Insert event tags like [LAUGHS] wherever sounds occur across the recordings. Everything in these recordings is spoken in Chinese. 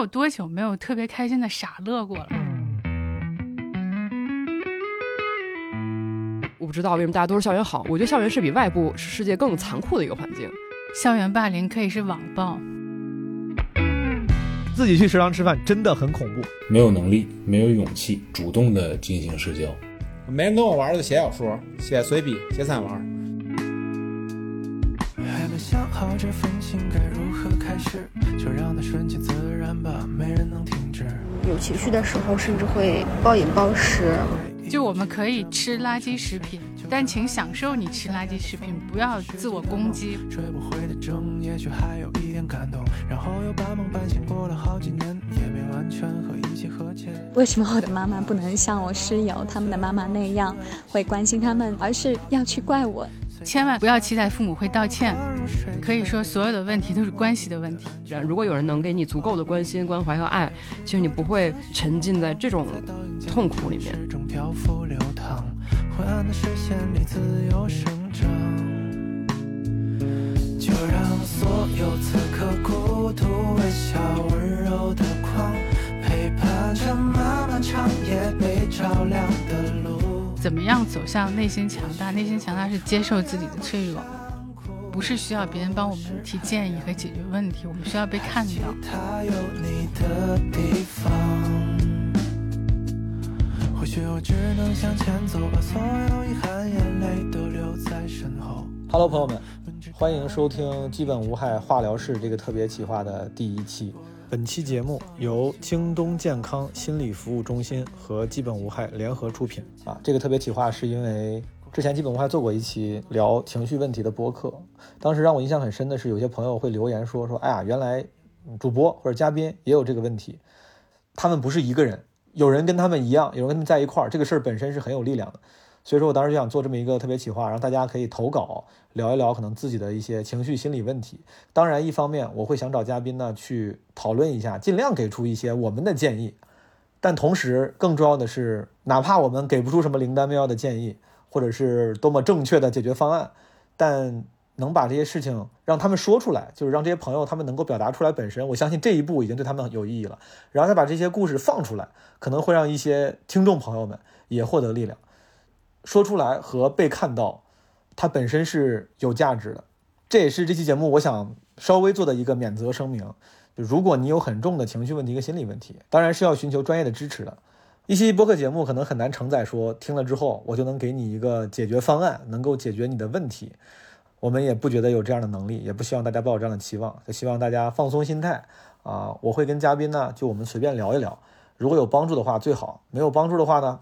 有多久没有特别开心的傻乐过了？我不知道为什么大家都是校园好，我觉得校园是比外部世界更残酷的一个环境。校园霸凌可以是网暴。自己去食堂吃饭真的很恐怖。没有能力，没有勇气主动的进行社交。没人跟我玩就写小说，写随笔，写散文。还没想好这封信该如何开始，就让它顺其自没人能停止。有情绪的时候，甚至会暴饮暴食。就我们可以吃垃圾食品，但请享受你吃垃圾食品，不要自我攻击。追不回的证，也许还有一点感动，然后又半梦半醒过了好几年，也没完全和一切和解。为什么我的妈妈不能像我室友他们的妈妈那样，会关心他们，而是要去怪我？千万不要期待父母会道歉。可以说，所有的问题都是关系的问题。如果有人能给你足够的关心、关怀和爱，其实你不会沉浸在这种痛苦里面。就让所有此刻孤独、微笑、温柔的光，陪伴着漫漫长夜被照亮的路。怎么样走向内心强大？内心强大是接受自己的脆弱，不是需要别人帮我们提建议和解决问题，我们需要被看到。Hello，朋友们，欢迎收听《基本无害化疗室》这个特别企划的第一期。本期节目由京东健康心理服务中心和基本无害联合出品啊。这个特别企划是因为之前基本无害做过一期聊情绪问题的播客，当时让我印象很深的是，有些朋友会留言说说，哎呀，原来主播或者嘉宾也有这个问题，他们不是一个人，有人跟他们一样，有人跟他们在一块儿，这个事儿本身是很有力量的。所以说我当时就想做这么一个特别企划，让大家可以投稿聊一聊可能自己的一些情绪心理问题。当然，一方面我会想找嘉宾呢去讨论一下，尽量给出一些我们的建议。但同时，更重要的是，哪怕我们给不出什么灵丹妙药的建议，或者是多么正确的解决方案，但能把这些事情让他们说出来，就是让这些朋友他们能够表达出来，本身我相信这一步已经对他们有意义了。然后再把这些故事放出来，可能会让一些听众朋友们也获得力量。说出来和被看到，它本身是有价值的。这也是这期节目我想稍微做的一个免责声明。就如果你有很重的情绪问题和心理问题，当然是要寻求专业的支持的。一期播客节目可能很难承载说听了之后我就能给你一个解决方案，能够解决你的问题。我们也不觉得有这样的能力，也不希望大家抱有这样的期望。就希望大家放松心态啊！我会跟嘉宾呢，就我们随便聊一聊。如果有帮助的话最好，没有帮助的话呢，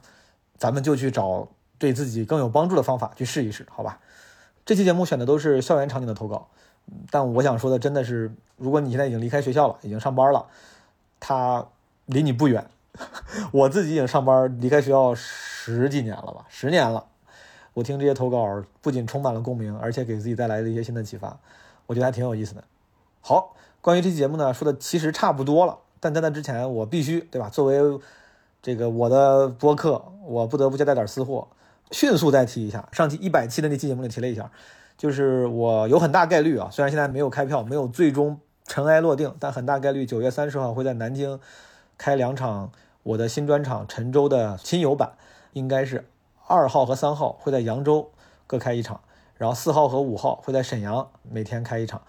咱们就去找。对自己更有帮助的方法去试一试，好吧？这期节目选的都是校园场景的投稿，但我想说的真的是，如果你现在已经离开学校了，已经上班了，他离你不远。[LAUGHS] 我自己已经上班离开学校十几年了吧，十年了。我听这些投稿，不仅充满了共鸣，而且给自己带来了一些新的启发，我觉得还挺有意思的。好，关于这期节目呢，说的其实差不多了，但在那之前，我必须对吧？作为这个我的播客，我不得不交代点私货。迅速再提一下，上期一百期的那期节目里提了一下，就是我有很大概率啊，虽然现在没有开票，没有最终尘埃落定，但很大概率九月三十号会在南京开两场我的新专场《陈州》的亲友版，应该是二号和三号会在扬州各开一场，然后四号和五号会在沈阳每天开一场，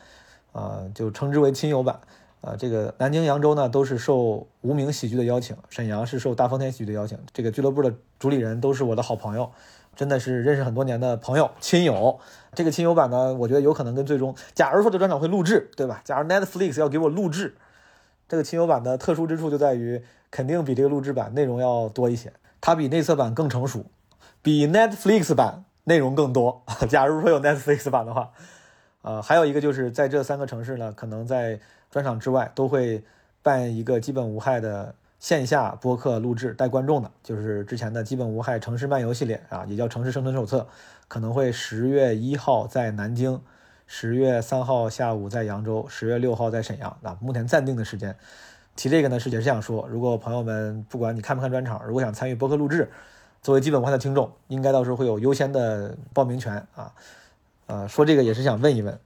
呃，就称之为亲友版。呃，这个南京、扬州呢都是受无名喜剧的邀请，沈阳是受大风天喜剧的邀请。这个俱乐部的主理人都是我的好朋友，真的是认识很多年的朋友亲友。这个亲友版呢，我觉得有可能跟最终，假如说这专场会录制，对吧？假如 Netflix 要给我录制，这个亲友版的特殊之处就在于，肯定比这个录制版内容要多一些，它比内测版更成熟，比 Netflix 版内容更多。[LAUGHS] 假如说有 Netflix 版的话，呃，还有一个就是在这三个城市呢，可能在。专场之外都会办一个基本无害的线下播客录制带观众的，就是之前的基本无害城市漫游系列啊，也叫城市生存手册，可能会十月一号在南京，十月三号下午在扬州，十月六号在沈阳啊。目前暂定的时间。提这个呢是也是想说，如果朋友们不管你看不看专场，如果想参与播客录制，作为基本无害的听众，应该到时候会有优先的报名权啊。呃，说这个也是想问一问，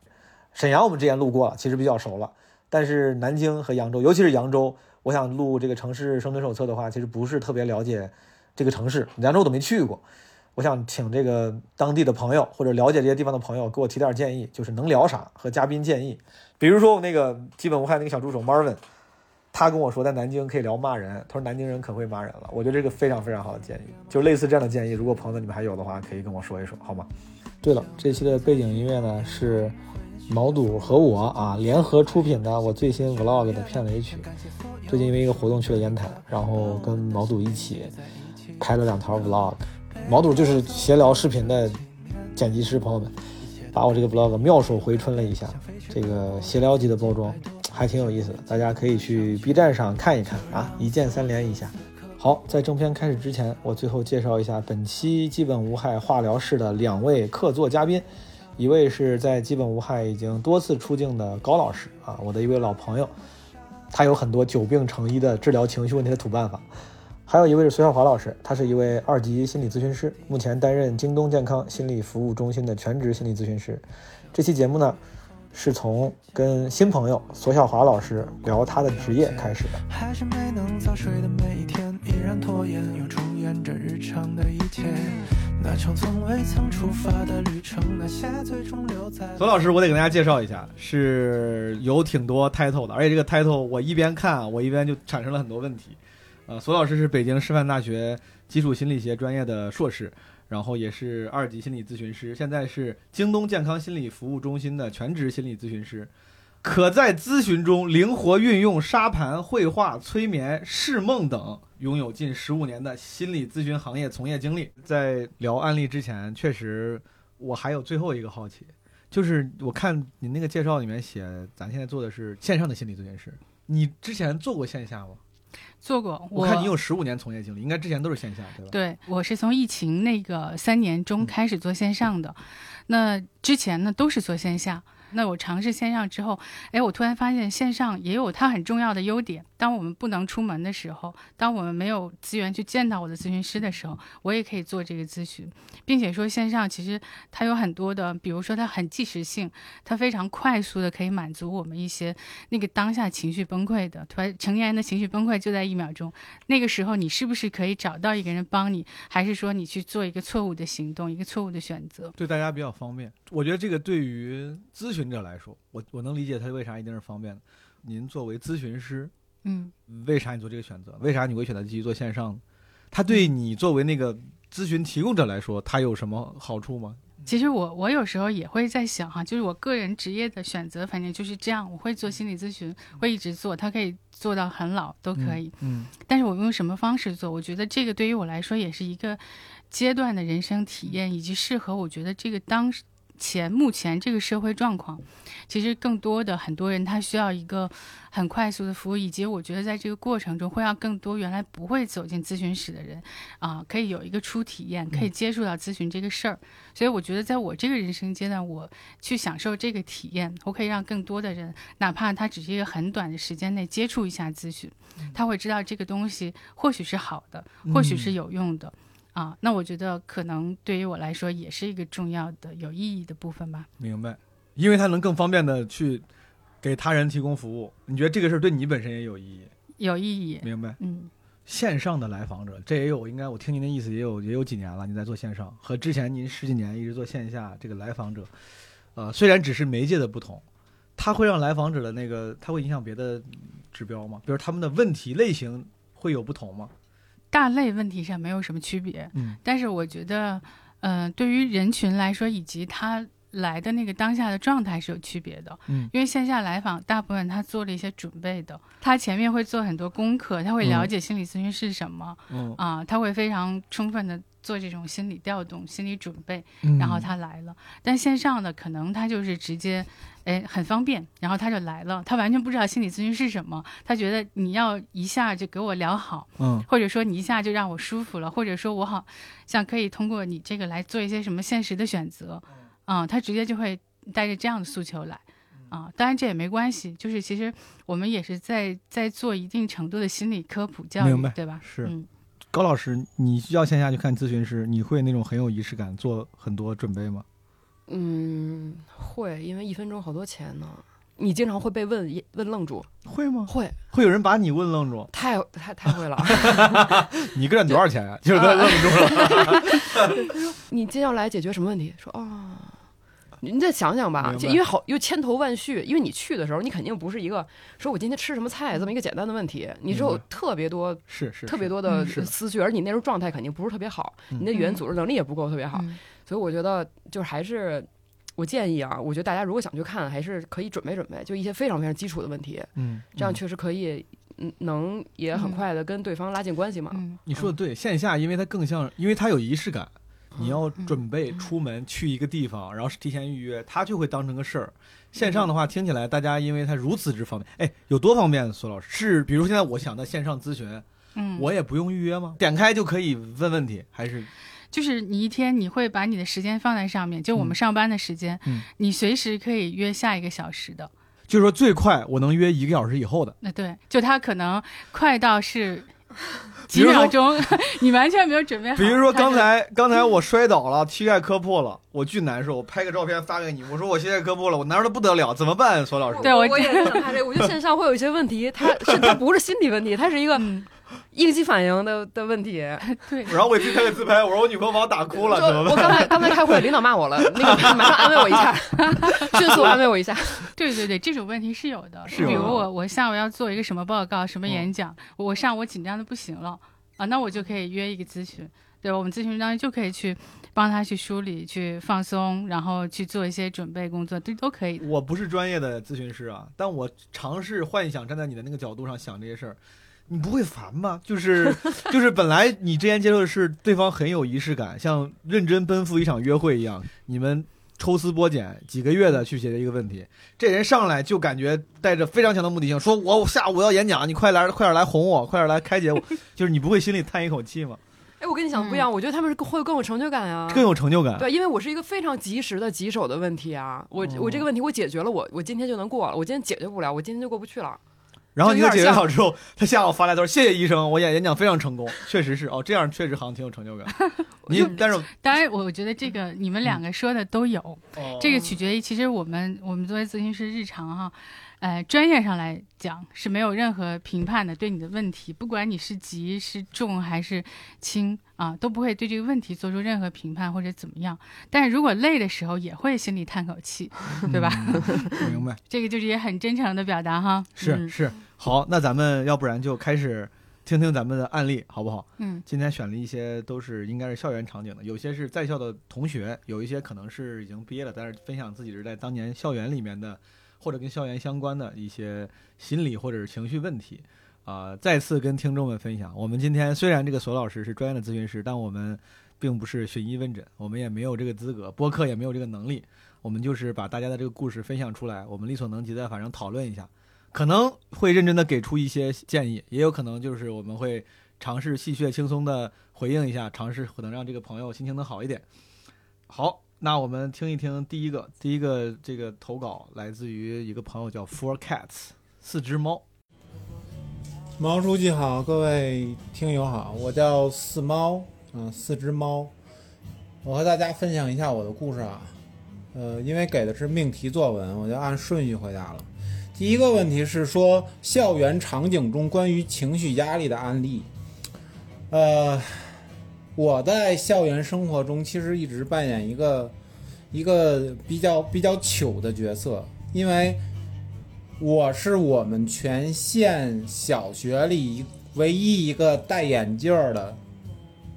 沈阳我们之前录过了，其实比较熟了。但是南京和扬州，尤其是扬州，我想录这个城市生存手册的话，其实不是特别了解这个城市，扬州我都没去过。我想请这个当地的朋友或者了解这些地方的朋友给我提点建议，就是能聊啥和嘉宾建议。比如说我那个基本无害那个小助手 Marvin，他跟我说在南京可以聊骂人，他说南京人可会骂人了。我觉得这个非常非常好的建议，就类似这样的建议，如果朋友你们还有的话，可以跟我说一说，好吗？对了，这期的背景音乐呢是毛肚和我啊联合出品的我最新 Vlog 的片尾曲。最近因为一个活动去了烟台，然后跟毛肚一起拍了两条 Vlog。毛肚就是闲聊视频的剪辑师，朋友们，把我这个 vlog 妙手回春了一下，这个闲聊级的包装还挺有意思的，大家可以去 B 站上看一看啊，一键三连一下。好，在正片开始之前，我最后介绍一下本期基本无害化疗室的两位客座嘉宾，一位是在基本无害已经多次出镜的高老师啊，我的一位老朋友，他有很多久病成医的治疗情绪问题的土办法。还有一位是孙晓华老师，他是一位二级心理咨询师，目前担任京东健康心理服务中心的全职心理咨询师。这期节目呢，是从跟新朋友索小华老师聊他的职业开始的。还是没能早睡的每一天，依然拖延，又重演着日常的一切。那场从未曾出发的旅程，那些最终留在。索老师，我得给大家介绍一下，是有挺多 title 的，而且这个 title 我一边看，我一边就产生了很多问题。呃，索老师是北京师范大学基础心理学专业的硕士，然后也是二级心理咨询师，现在是京东健康心理服务中心的全职心理咨询师，可在咨询中灵活运用沙盘、绘画、催眠、释梦等，拥有近十五年的心理咨询行业从业经历。在聊案例之前，确实我还有最后一个好奇，就是我看你那个介绍里面写，咱现在做的是线上的心理咨询师，你之前做过线下吗？做过，我看你有十五年从业经历，应该之前都是线下，对吧？对，我是从疫情那个三年中开始做线上的，那之前呢都是做线下。那我尝试线上之后，哎，我突然发现线上也有它很重要的优点。当我们不能出门的时候，当我们没有资源去见到我的咨询师的时候，我也可以做这个咨询，并且说线上其实它有很多的，比如说它很即时性，它非常快速的可以满足我们一些那个当下情绪崩溃的，突然成年人的情绪崩溃就在一秒钟。那个时候你是不是可以找到一个人帮你，还是说你去做一个错误的行动，一个错误的选择？对大家比较方便。我觉得这个对于咨询者来说，我我能理解他为啥一定是方便的。您作为咨询师。嗯，为啥你做这个选择？为啥你会选择继续做线上？它对你作为那个咨询提供者来说，它有什么好处吗？其实我我有时候也会在想哈，就是我个人职业的选择，反正就是这样。我会做心理咨询，会一直做，它可以做到很老都可以。嗯，但是我用什么方式做？我觉得这个对于我来说也是一个阶段的人生体验，以及适合我觉得这个当前目前这个社会状况。其实更多的很多人他需要一个很快速的服务，以及我觉得在这个过程中会让更多原来不会走进咨询室的人啊，可以有一个初体验，可以接触到咨询这个事儿。所以我觉得在我这个人生阶段，我去享受这个体验，我可以让更多的人，哪怕他只是一个很短的时间内接触一下咨询，他会知道这个东西或许是好的，或许是有用的啊。那我觉得可能对于我来说也是一个重要的、有意义的部分吧。明白。因为它能更方便的去给他人提供服务，你觉得这个事儿对你本身也有意义？有意义，明白？嗯，线上的来访者，这也有应该我听您的意思也有也有几年了，你在做线上，和之前您十几年一直做线下，这个来访者，呃，虽然只是媒介的不同，它会让来访者的那个，它会影响别的指标吗？比如他们的问题类型会有不同吗？大类问题上没有什么区别，嗯，但是我觉得，嗯，对于人群来说，以及他。来的那个当下的状态是有区别的，嗯，因为线下来访，大部分他做了一些准备的，他前面会做很多功课，他会了解心理咨询是什么，嗯。啊，他会非常充分的做这种心理调动、心理准备，然后他来了。但线上的可能他就是直接，哎，很方便，然后他就来了，他完全不知道心理咨询是什么，他觉得你要一下就给我聊好，嗯，或者说你一下就让我舒服了，或者说我好像可以通过你这个来做一些什么现实的选择。啊，他直接就会带着这样的诉求来，啊，当然这也没关系，就是其实我们也是在在做一定程度的心理科普教育，对吧？是。嗯，高老师，你需要线下去看咨询师，你会那种很有仪式感，做很多准备吗？嗯，会，因为一分钟好多钱呢。你经常会被问问愣住，会吗？会会有人把你问愣住？太太太会了。[LAUGHS] [LAUGHS] 你个人多少钱呀？就是他愣住了。[LAUGHS] 你接下来解决什么问题？说啊。你再想想吧，就因为好又千头万绪，因为你去的时候，你肯定不是一个说我今天吃什么菜这么一个简单的问题，你只有特别多是是特别多的思绪，而你那时候状态肯定不是特别好，你的语言组织能力也不够特别好，所以我觉得就是还是我建议啊，我觉得大家如果想去看，还是可以准备准备，就一些非常非常基础的问题，嗯，这样确实可以，嗯，能也很快的跟对方拉近关系嘛。你说的对，线下因为它更像，因为它有仪式感。你要准备出门去一个地方，然后是提前预约，他就会当成个事儿。线上的话，听起来大家因为它如此之方便，哎，有多方便？苏老师是，比如现在我想在线上咨询，嗯，我也不用预约吗？点开就可以问问题，还是？就是你一天你会把你的时间放在上面，就我们上班的时间，嗯，你随时可以约下一个小时的。就是说最快我能约一个小时以后的。那对，就他可能快到是。几秒钟，[LAUGHS] 你完全没有准备好。比如说刚才刚才我摔倒了，膝盖磕破了，我巨难受。我拍个照片发给你，我说我膝盖磕破了，我难受的不得了，怎么办？索老师，对我我也是想这个，我觉得线上会有一些问题，它是它不是心理问题，它是一个。[LAUGHS] 应激反应的的问题，[LAUGHS] 对。然后我去拍个自拍，我说我女朋友把我打哭了，怎么办？我刚才刚才开会，领导骂我了，[LAUGHS] 那个马上安慰我一下，迅速安慰我一下。对对对，这种问题是有的。是比如我我下午要做一个什么报告、什么演讲，我上午紧张的不行了啊，那我就可以约一个咨询，对吧？我们咨询当中就可以去帮他去梳理、去放松，然后去做一些准备工作，这都可以。我不是专业的咨询师啊，但我尝试幻想站在你的那个角度上想这些事儿。你不会烦吗？就是就是，本来你之前接受的是对方很有仪式感，像认真奔赴一场约会一样，你们抽丝剥茧几个月的去解决一个问题。这人上来就感觉带着非常强的目的性，说我下午要演讲，你快来快点来哄我，快点来开解我。[LAUGHS] 就是你不会心里叹一口气吗？哎，我跟你想的不一样，我觉得他们是会更有成就感啊，更有成就感。对，因为我是一个非常及时的棘手的问题啊，我我这个问题我解决了，我我今天就能过了，我今天解决不了，我今天就过不去了。然后你解决好之后，他下午发来他说：“谢谢医生，我演演讲非常成功，确实是哦，这样确实好像挺有成就感。[LAUGHS] ”你但是当然，我觉得这个你们两个说的都有，这个取决于其实我们我们作为咨询师日常哈。呃，专业上来讲是没有任何评判的，对你的问题，不管你是急是重还是轻啊，都不会对这个问题做出任何评判或者怎么样。但是如果累的时候，也会心里叹口气，对吧？明白。[LAUGHS] 这个就是也很真诚的表达哈。是是，好，那咱们要不然就开始听听咱们的案例，好不好？嗯。今天选了一些都是应该是校园场景的，有些是在校的同学，有一些可能是已经毕业了，但是分享自己是在当年校园里面的。或者跟校园相关的一些心理或者是情绪问题，啊，再次跟听众们分享。我们今天虽然这个索老师是专业的咨询师，但我们并不是寻医问诊，我们也没有这个资格，播客也没有这个能力。我们就是把大家的这个故事分享出来，我们力所能及的，反正讨论一下，可能会认真的给出一些建议，也有可能就是我们会尝试戏谑轻松的回应一下，尝试可能让这个朋友心情能好一点。好。那我们听一听第一个，第一个这个投稿来自于一个朋友叫 Four Cats，四只猫。毛书记好，各位听友好，我叫四猫，嗯，四只猫。我和大家分享一下我的故事啊，呃，因为给的是命题作文，我就按顺序回答了。第一个问题是说校园场景中关于情绪压力的案例，呃。我在校园生活中其实一直扮演一个一个比较比较糗的角色，因为我是我们全县小学里唯一一个戴眼镜的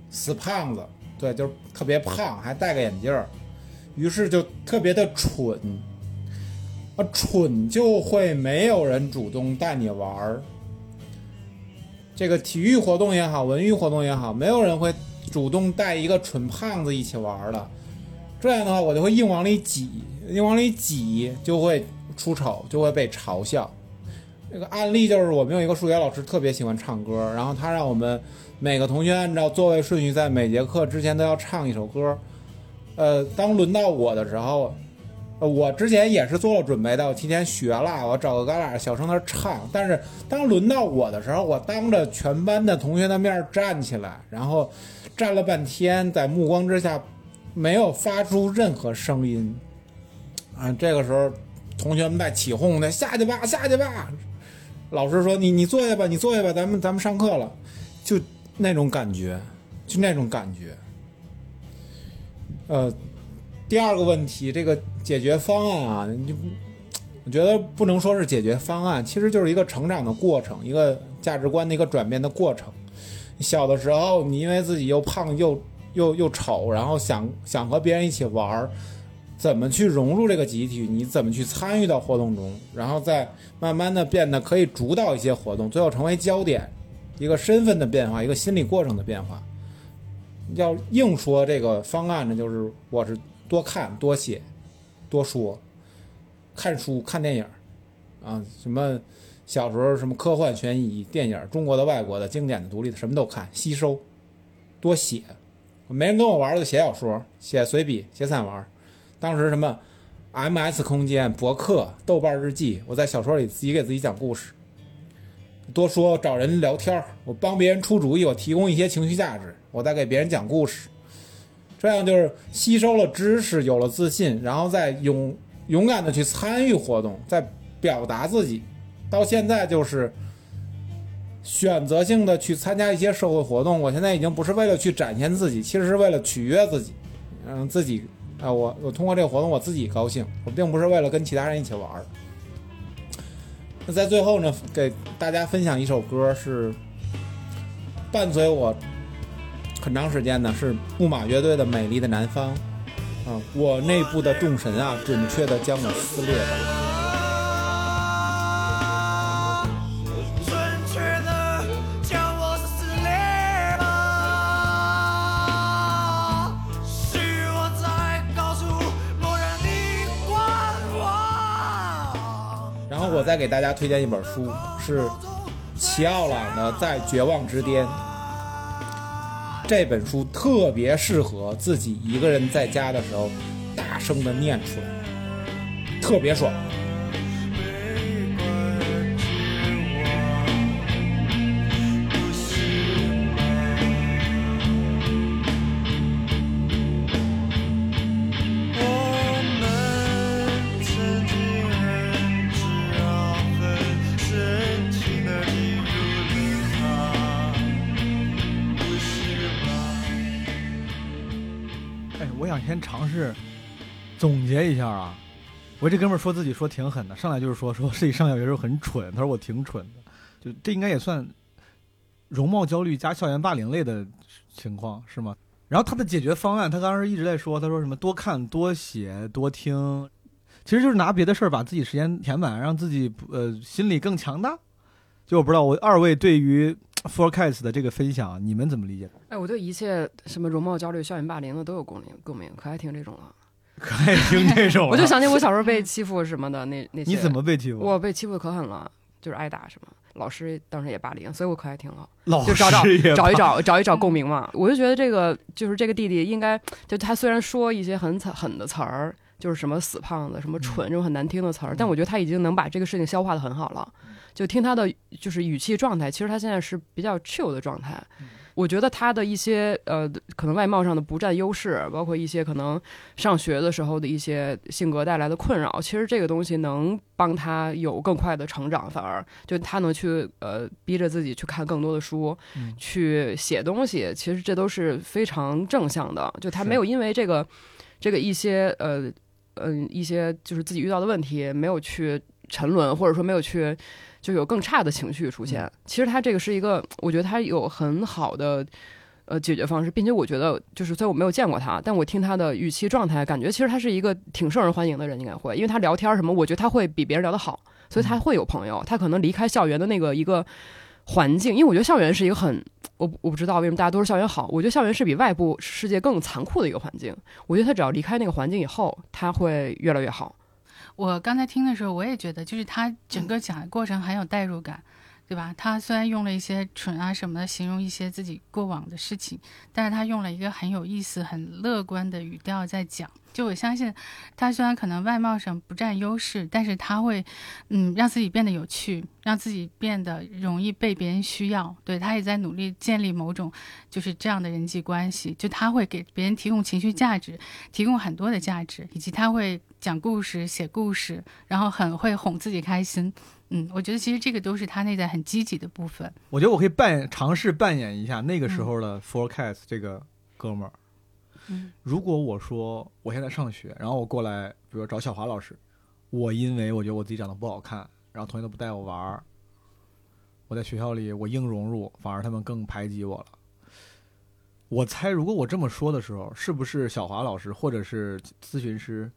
死胖子，对，就是特别胖，还戴个眼镜儿，于是就特别的蠢，啊，蠢就会没有人主动带你玩儿，这个体育活动也好，文娱活动也好，没有人会。主动带一个蠢胖子一起玩儿的，这样的话我就会硬往里挤，硬往里挤就会出丑，就会被嘲笑。这个案例就是我们有一个数学老师特别喜欢唱歌，然后他让我们每个同学按照座位顺序在每节课之前都要唱一首歌。呃，当轮到我的时候，我之前也是做了准备的，我提前学了，我找个旮旯小声的唱。但是当轮到我的时候，我当着全班的同学的面站起来，然后。站了半天，在目光之下，没有发出任何声音。啊，这个时候同学们在起哄的下去吧，下去吧。老师说你你坐下吧，你坐下吧，咱们咱们上课了，就那种感觉，就那种感觉。呃，第二个问题，这个解决方案啊，你我觉得不能说是解决方案，其实就是一个成长的过程，一个价值观的一个转变的过程。小的时候，你因为自己又胖又又又丑，然后想想和别人一起玩儿，怎么去融入这个集体？你怎么去参与到活动中？然后再慢慢的变得可以主导一些活动，最后成为焦点，一个身份的变化，一个心理过程的变化。要硬说这个方案呢，就是我是多看多写多说，看书看电影儿啊，什么小时候什么科幻悬疑电影，中国的、外国的、经典的、独立的，什么都看，吸收，多写。没人跟我玩儿就写小说、写随笔、写散文。当时什么 MS 空间、博客、豆瓣日记，我在小说里自己给自己讲故事。多说找人聊天儿，我帮别人出主意，我提供一些情绪价值，我再给别人讲故事，这样就是吸收了知识，有了自信，然后再勇勇敢的去参与活动，再表达自己。到现在就是选择性的去参加一些社会活动，我现在已经不是为了去展现自己，其实是为了取悦自己，让自己啊，我我通过这个活动我自己高兴，我并不是为了跟其他人一起玩儿。那在最后呢，给大家分享一首歌，是伴随我很长时间呢，是木马乐队的《美丽的南方》啊，我内部的众神啊，准确的将我撕裂吧。准确的将我撕裂吧，是我在告诉某人的观望。然后我再给大家推荐一本书，是齐奥朗的《在绝望之巅》。这本书特别适合自己一个人在家的时候大声的念出来，特别爽。是总结一下啊。我这哥们儿说自己说挺狠的，上来就是说说自己上小学时候很蠢，他说我挺蠢的，就这应该也算容貌焦虑加校园霸凌类的情况是吗？然后他的解决方案，他当时一直在说，他说什么多看多写多听，其实就是拿别的事儿把自己时间填满，让自己呃心理更强大。就我不知道我二位对于 Forecast 的这个分享，你们怎么理解？哎，我对一切什么容貌焦虑、校园霸凌的都有共鸣，共鸣，可爱听这种了。可爱听这种啊，我就想起我小时候被欺负什么的那那些。你怎么被欺负？我被欺负的可狠了，就是挨打什么，老师当时也霸凌，所以我可爱听了。老就找找师也找一找找一找共鸣嘛。我就觉得这个就是这个弟弟应该就他虽然说一些很惨狠的词儿，就是什么死胖子、什么蠢这种很难听的词儿，但我觉得他已经能把这个事情消化的很好了。就听他的就是语气状态，其实他现在是比较 chill 的状态。我觉得他的一些呃，可能外貌上的不占优势，包括一些可能上学的时候的一些性格带来的困扰，其实这个东西能帮他有更快的成长，反而就他能去呃逼着自己去看更多的书，嗯去写东西，其实这都是非常正向的。就他没有因为这个这个一些呃嗯、一些就是自己遇到的问题，没有去沉沦，或者说没有去就有更差的情绪出现。其实他这个是一个，我觉得他有很好的。呃，解决方式，并且我觉得，就是虽然我没有见过他，但我听他的语气状态，感觉其实他是一个挺受人欢迎的人，应该会，因为他聊天什么，我觉得他会比别人聊得好，所以他会有朋友。他可能离开校园的那个一个环境，因为我觉得校园是一个很，我我不知道为什么大家都说校园好，我觉得校园是比外部世界更残酷的一个环境。我觉得他只要离开那个环境以后，他会越来越好。我刚才听的时候，我也觉得，就是他整个讲的过程很有代入感，对吧？他虽然用了一些蠢啊什么的形容一些自己过往的事情，但是他用了一个很有意思、很乐观的语调在讲。就我相信，他虽然可能外貌上不占优势，但是他会，嗯，让自己变得有趣，让自己变得容易被别人需要。对他也在努力建立某种就是这样的人际关系，就他会给别人提供情绪价值，提供很多的价值，以及他会讲故事、写故事，然后很会哄自己开心。嗯，我觉得其实这个都是他内在很积极的部分。我觉得我可以扮尝试扮演一下那个时候的 Forecast 这个哥们儿。嗯，如果我说我现在上学，然后我过来，比如找小华老师，我因为我觉得我自己长得不好看，然后同学都不带我玩儿，我在学校里我硬融入，反而他们更排挤我了。我猜，如果我这么说的时候，是不是小华老师或者是咨询师，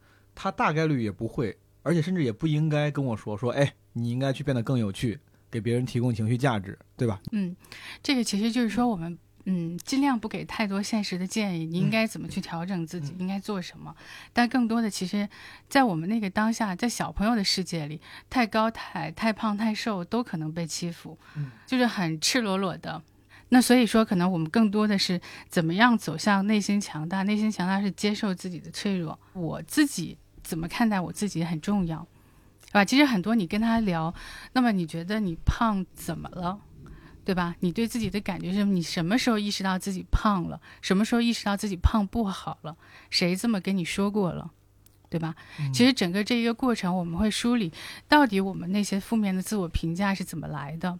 他大概率也不会，而且甚至也不应该跟我说说，哎，你应该去变得更有趣，给别人提供情绪价值，对吧？嗯，这个其实就是说我们。嗯，尽量不给太多现实的建议。你应该怎么去调整自己？应该做什么？但更多的，其实，在我们那个当下，在小朋友的世界里，太高、太太胖、太瘦都可能被欺负，就是很赤裸裸的。那所以说，可能我们更多的是怎么样走向内心强大？内心强大是接受自己的脆弱。我自己怎么看待我自己很重要，对吧？其实很多你跟他聊，那么你觉得你胖怎么了？对吧？你对自己的感觉是你什么时候意识到自己胖了？什么时候意识到自己胖不好了？谁这么跟你说过了？对吧？其实整个这一个过程，我们会梳理到底我们那些负面的自我评价是怎么来的。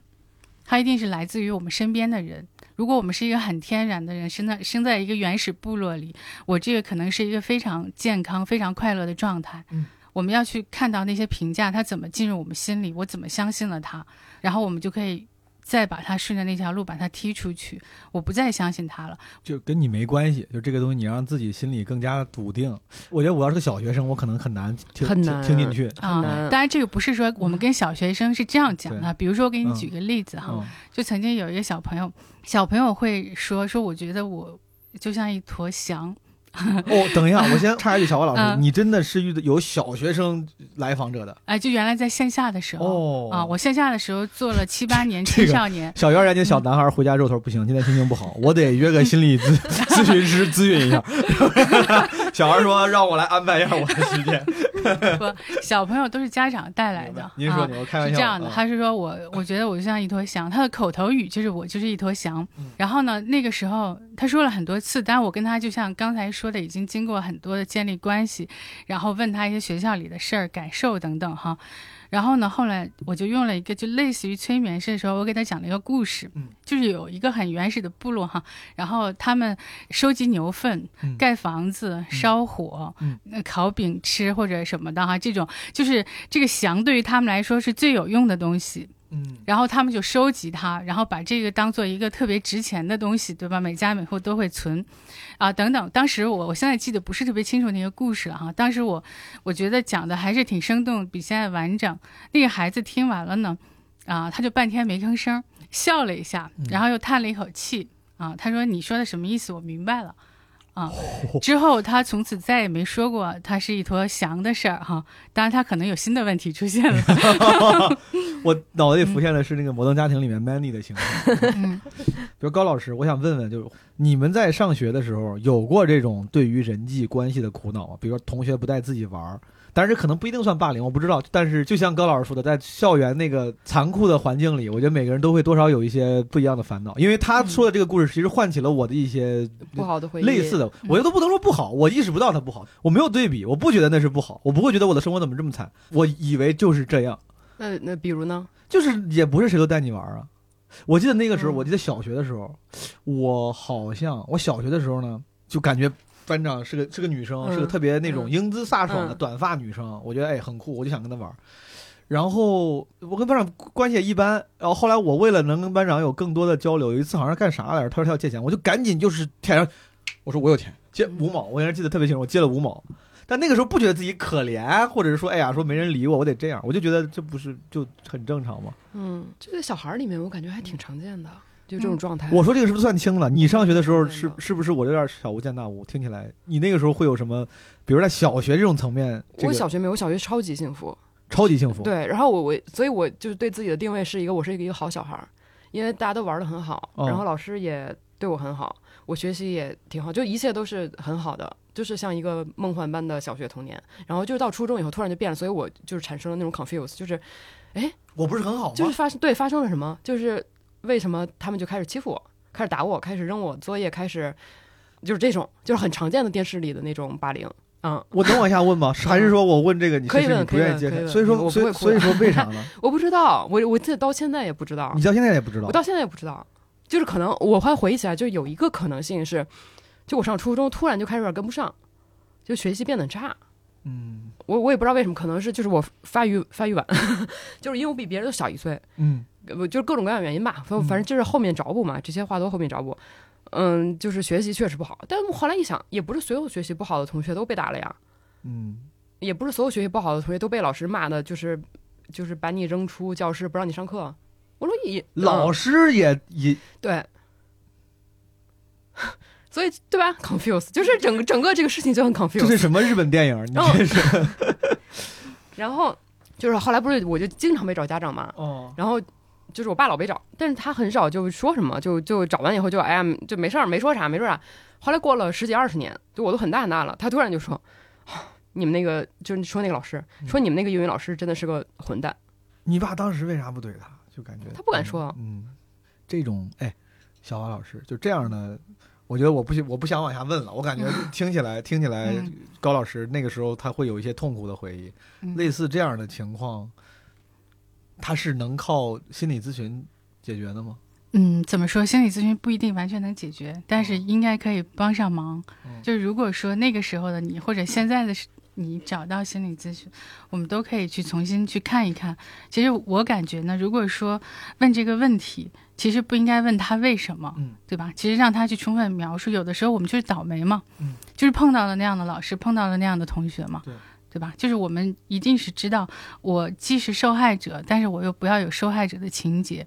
它一定是来自于我们身边的人。如果我们是一个很天然的人，生在生在一个原始部落里，我这个可能是一个非常健康、非常快乐的状态。嗯，我们要去看到那些评价，它怎么进入我们心里，我怎么相信了它，然后我们就可以。再把他顺着那条路把他踢出去，我不再相信他了。就跟你没关系，就这个东西，你让自己心里更加笃定。我觉得我要是个小学生，我可能很难听很难听进去啊。当然，这个不是说我们跟小学生是这样讲的。比如说，我给你举个例子哈，就曾经有一个小朋友，小朋友会说说，我觉得我就像一坨翔。哦，等一下，我先插一句，小花老师，你真的是遇到有小学生来访者的？哎，就原来在线下的时候，哦啊，我线下的时候做了七八年 [LAUGHS] 青少年。小幼儿园的小男孩回家肉头不行，今天心情不好，我得约个心理咨 [LAUGHS] 咨询师咨询一下。[LAUGHS] 小孩说让我来安排一下我的时间。不，小朋友都是家长带来的。您说，我开玩笑。是这样的，他是说我，我觉得我就像一坨翔。他的口头语就是我就是一坨翔。然后呢，那个时候他说了很多次，但是我跟他就像刚才说的，已经经过很多的建立关系，然后问他一些学校里的事儿、感受等等哈。然后呢，后来我就用了一个就类似于催眠式的时候，我给他讲了一个故事，嗯，就是有一个很原始的部落哈，然后他们收集牛粪、盖房子、烧火、嗯烤饼吃或者什么的哈，这种就是这个翔对于他们来说是最有用的东西。嗯，然后他们就收集它，然后把这个当做一个特别值钱的东西，对吧？每家每户都会存，啊，等等。当时我我现在记得不是特别清楚那个故事了哈。当时我我觉得讲的还是挺生动，比现在完整。那个孩子听完了呢，啊，他就半天没吭声，笑了一下，然后又叹了一口气，啊，他说：“你说的什么意思？我明白了。”啊，之后他从此再也没说过他是一坨翔的事儿哈。当然，他可能有新的问题出现了。[LAUGHS] 我脑子里浮现的是那个《摩登家庭》里面 Manny 的形象。[LAUGHS] 比如高老师，我想问问，就是你们在上学的时候有过这种对于人际关系的苦恼吗？比如说同学不带自己玩儿。但是可能不一定算霸凌，我不知道。但是就像高老师说的，在校园那个残酷的环境里，我觉得每个人都会多少有一些不一样的烦恼。因为他说的这个故事，其实唤起了我的一些不好的回忆，类似的，我觉得都不能说不好，我意识不到它不好，我没有对比，我不觉得那是不好，我不会觉得我的生活怎么这么惨，我以为就是这样。那那比如呢？就是也不是谁都带你玩啊。我记得那个时候，我记得小学的时候，我好像我小学的时候呢，就感觉。班长是个是个女生，是个特别那种英姿飒爽的短发女生，我觉得哎很酷，我就想跟她玩。然后我跟班长关系也一般，然后后来我为了能跟班长有更多的交流，有一次好像干啥来着，他说他要借钱，我就赶紧就是天上，我说我有钱，借五毛，我原来记得特别清楚，我借了五毛。但那个时候不觉得自己可怜，或者是说哎呀说没人理我，我得这样，我就觉得这不是就很正常吗？嗯，这个小孩里面我感觉还挺常见的。就这种状态，我说这个是不是算轻了？你上学的时候是是不是我有点小巫见大巫？听起来你那个时候会有什么？比如在小学这种层面，我小学没有，我小学超级幸福，超级幸福。对，然后我我所以，我就是对自己的定位是一个，我是一个一个好小孩，因为大家都玩的很好，然后老师也对我很好，我学习也挺好，就一切都是很好的，就是像一个梦幻般的小学童年。然后就是到初中以后突然就变了，所以我就是产生了那种 confuse，就是，哎，我不是很好吗？就是发生对发生了什么？就是为什么他们就开始欺负我？开始打我，开始扔我作业，开始就是这种，就是很常见的电视里的那种霸凌。嗯，我能往下问吗？[LAUGHS] 还是说我问这个你可以问是你不愿意揭开？可以问所以说，所以所以说为啥呢？[LAUGHS] 我不知道，我我这到现在也不知道你，到现在也不知道我。到现在也不知道，就是可能我还回忆起来，就有一个可能性是，就我上初中突然就开始有点跟不上，就学习变得差。嗯我我也不知道为什么，可能是就是我发育发育晚，[LAUGHS] 就是因为我比别人都小一岁，嗯呃就是各种各样原因吧。反正就是后面找补嘛，这些话都后面找补。嗯，就是学习确实不好，但我后来一想，也不是所有学习不好的同学都被打了呀，嗯也不是所有学习不好的同学都被老师骂的，就是就是把你扔出教室不让你上课。我说也老嗯师也也对，[LAUGHS] 所以对吧？confuse 就是整个整个这个事情就很 confuse。这。是什么日本电影？你哦这是 [LAUGHS] 然后就是后来不是我就经常被找家长嘛，哦然后就是我爸老被找，但是他很少就说什么，就就找完以后就哎呀就没事儿，没说啥，没说啥。后来过了十几二十年，就我都很大很大了，他突然就说，啊你们那个就是说那个老师说你们那个英语老师真的是个混蛋，你爸当时为啥不怼他？就感觉他不敢说嗯，这种哎，小华老师就这样的，我觉得我不行，我不想往下问了。我感觉 [LAUGHS] 听起来听起来嗯，高老师那个时候他会有一些痛苦的回忆。嗯类似这样的情况，他是能靠心理咨询解决的吗？嗯，怎么说？心理咨询不一定完全能解决，但是应该可以帮上忙。嗯就如果说那个时候的你，或者现在的你找到心理咨询，我们都可以去重新去看一看。其实我感觉呢，如果说问这个问题，其实不应该问他为什么，嗯对吧？其实让他去充分描述。有的时候我们就是倒霉嘛，嗯就是碰到了那样的老师，碰到了那样的同学嘛，对对吧？就是我们一定是知道，我既是受害者，但是我又不要有受害者的情节。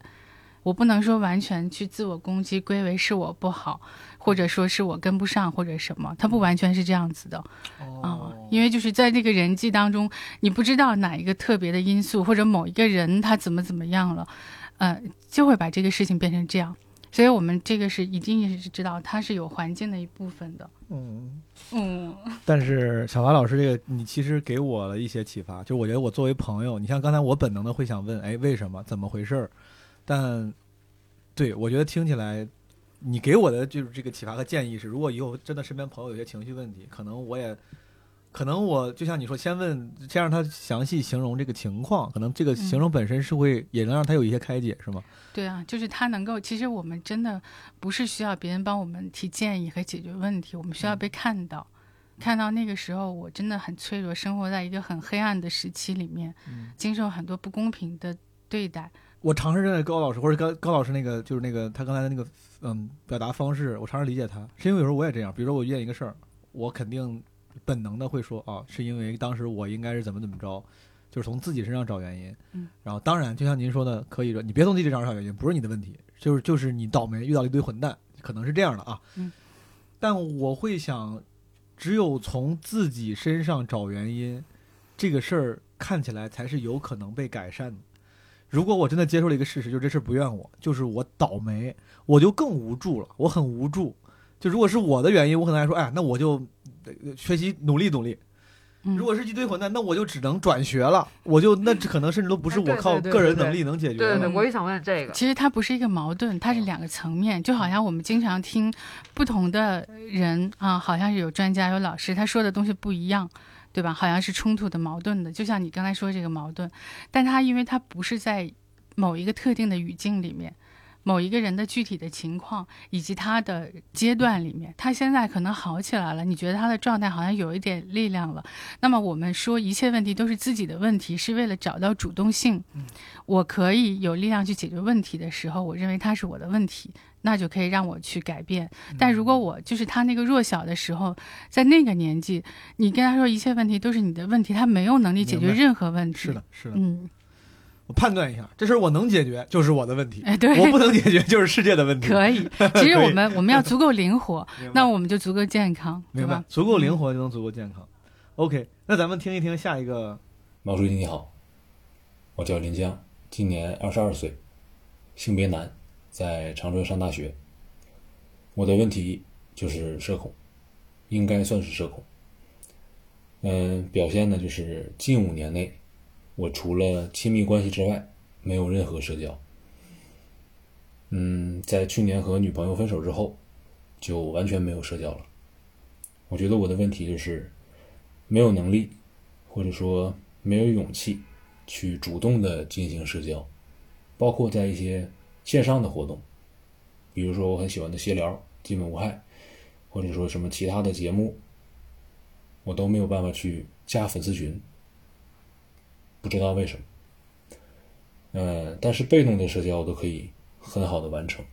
我不能说完全去自我攻击，归为是我不好，或者说是我跟不上，或者什么，它不完全是这样子的啊、哦因为就是在这个人际当中，你不知道哪一个特别的因素，或者某一个人他怎么怎么样了，呃，就会把这个事情变成这样。所以我们这个是一定是知道它是有环境的一部分的。嗯。嗯但是小华老师这个，你其实给我了一些启发。就我觉得我作为朋友，你像刚才我本能的会想问，哎，为什么？怎么回事儿？但对我觉得听起来，你给我的就是这个启发和建议是，如果以后真的身边朋友有些情绪问题，可能我也，可能我就像你说，先问，先让他详细形容这个情况，可能这个形容本身是会也能让他有一些开解，是吗？对啊，就是他能够，其实我们真的不是需要别人帮我们提建议和解决问题，我们需要被看到。看到那个时候，我真的很脆弱，生活在一个很黑暗的时期里面，经受很多不公平的对待。我尝试认为高老师或者高高老师那个就是那个他刚才的那个嗯表达方式，我尝试理解他，是因为有时候我也这样，比如说我遇见一个事儿，我肯定本能的会说啊，是因为当时我应该是怎么怎么着，就是从自己身上找原因。嗯，然后当然就像您说的，可以说你别从自己身上找原因，不是你的问题，就是就是你倒霉遇到了一堆混蛋，可能是这样的啊。嗯，但我会想，只有从自己身上找原因，这个事儿看起来才是有可能被改善的。如果我真的接受了一个事实，就是这事儿不怨我，就是我倒霉，我就更无助了，我很无助。就如果是我的原因，我可能还说，哎，那我就呃学习努力努力。嗯如果是一堆混蛋，那我就只能转学了，我就 [LAUGHS] 那可能甚至都不是我靠个人能力能解决的。对对对，我也想问这个。其实它不是一个矛盾，它是两个层面。就好像我们经常听不同的人啊，好像是有专家有老师，他说的东西不一样，对吧？好像是冲突的、矛盾的。就像你刚才说这个矛盾，但他因为他不是在某一个特定的语境里面。某一个人的具体的情况以及他的阶段里面，他现在可能好起来了，你觉得他的状态好像有一点力量了。那么我们说一切问题都是自己的问题，是为了找到主动性。我可以有力量去解决问题的时候，我认为它是我的问题，那就可以让我去改变。但如果我就是他那个弱小的时候，在那个年纪，你跟他说一切问题都是你的问题，他没有能力解决任何问题。是的，是的。嗯，我判断一下，这事儿我能解决就是我的问题，哎，对，我不能解决就是世界的问题。可以。[LAUGHS] 其实我们我们要足够灵活，[LAUGHS] 那我们就足够健康，对明白吧？，足够灵活就能足够健康。OK，那咱们听一听下一个。毛书记你好，我叫林江，今年二十二岁，性别男，在长春上大学。我的问题就是社恐，应该算是社恐。嗯，表现呢就是近五年内，我除了亲密关系之外，没有任何社交。嗯，在去年和女朋友分手之后，就完全没有社交了。我觉得我的问题就是，没有能力，或者说没有勇气去主动的进行社交，包括在一些线上的活动，比如说我很喜欢的闲聊，基本无害，或者说什么其他的节目，我都没有办法去加粉丝群，不知道为什么。呃，但是被动的社交我都可以很好的完成，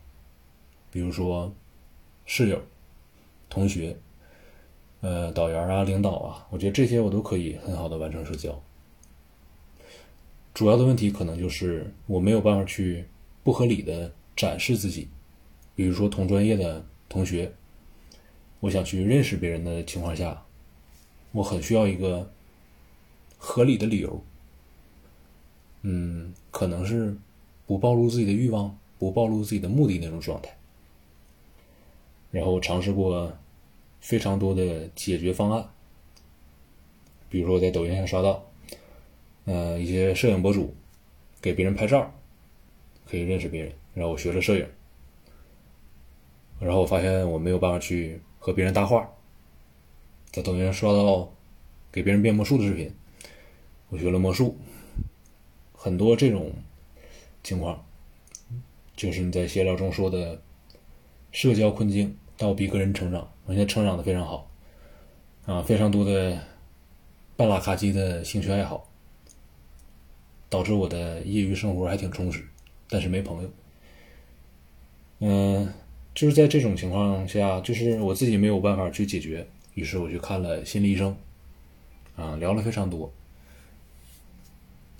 比如说室友、同学。呃，导员啊，领导啊，我觉得这些我都可以很好的完成社交。主要的问题可能就是我没有办法去不合理的展示自己，比如说同专业的同学，我想去认识别人的情况下，我很需要一个合理的理由。嗯，可能是不暴露自己的欲望，不暴露自己的目的那种状态。然后尝试过。非常多的解决方案，比如说我在抖音上刷到，呃，一些摄影博主给别人拍照，可以认识别人，然后我学了摄影，然后我发现我没有办法去和别人搭话，在抖音上刷到给别人变魔术的视频，我学了魔术，很多这种情况，就是你在闲聊中说的社交困境。倒逼个人成长，我现在成长的非常好，啊，非常多的半拉卡机的兴趣爱好，导致我的业余生活还挺充实，但是没朋友。嗯，就是在这种情况下，就是我自己没有办法去解决，于是我去看了心理医生，啊，聊了非常多，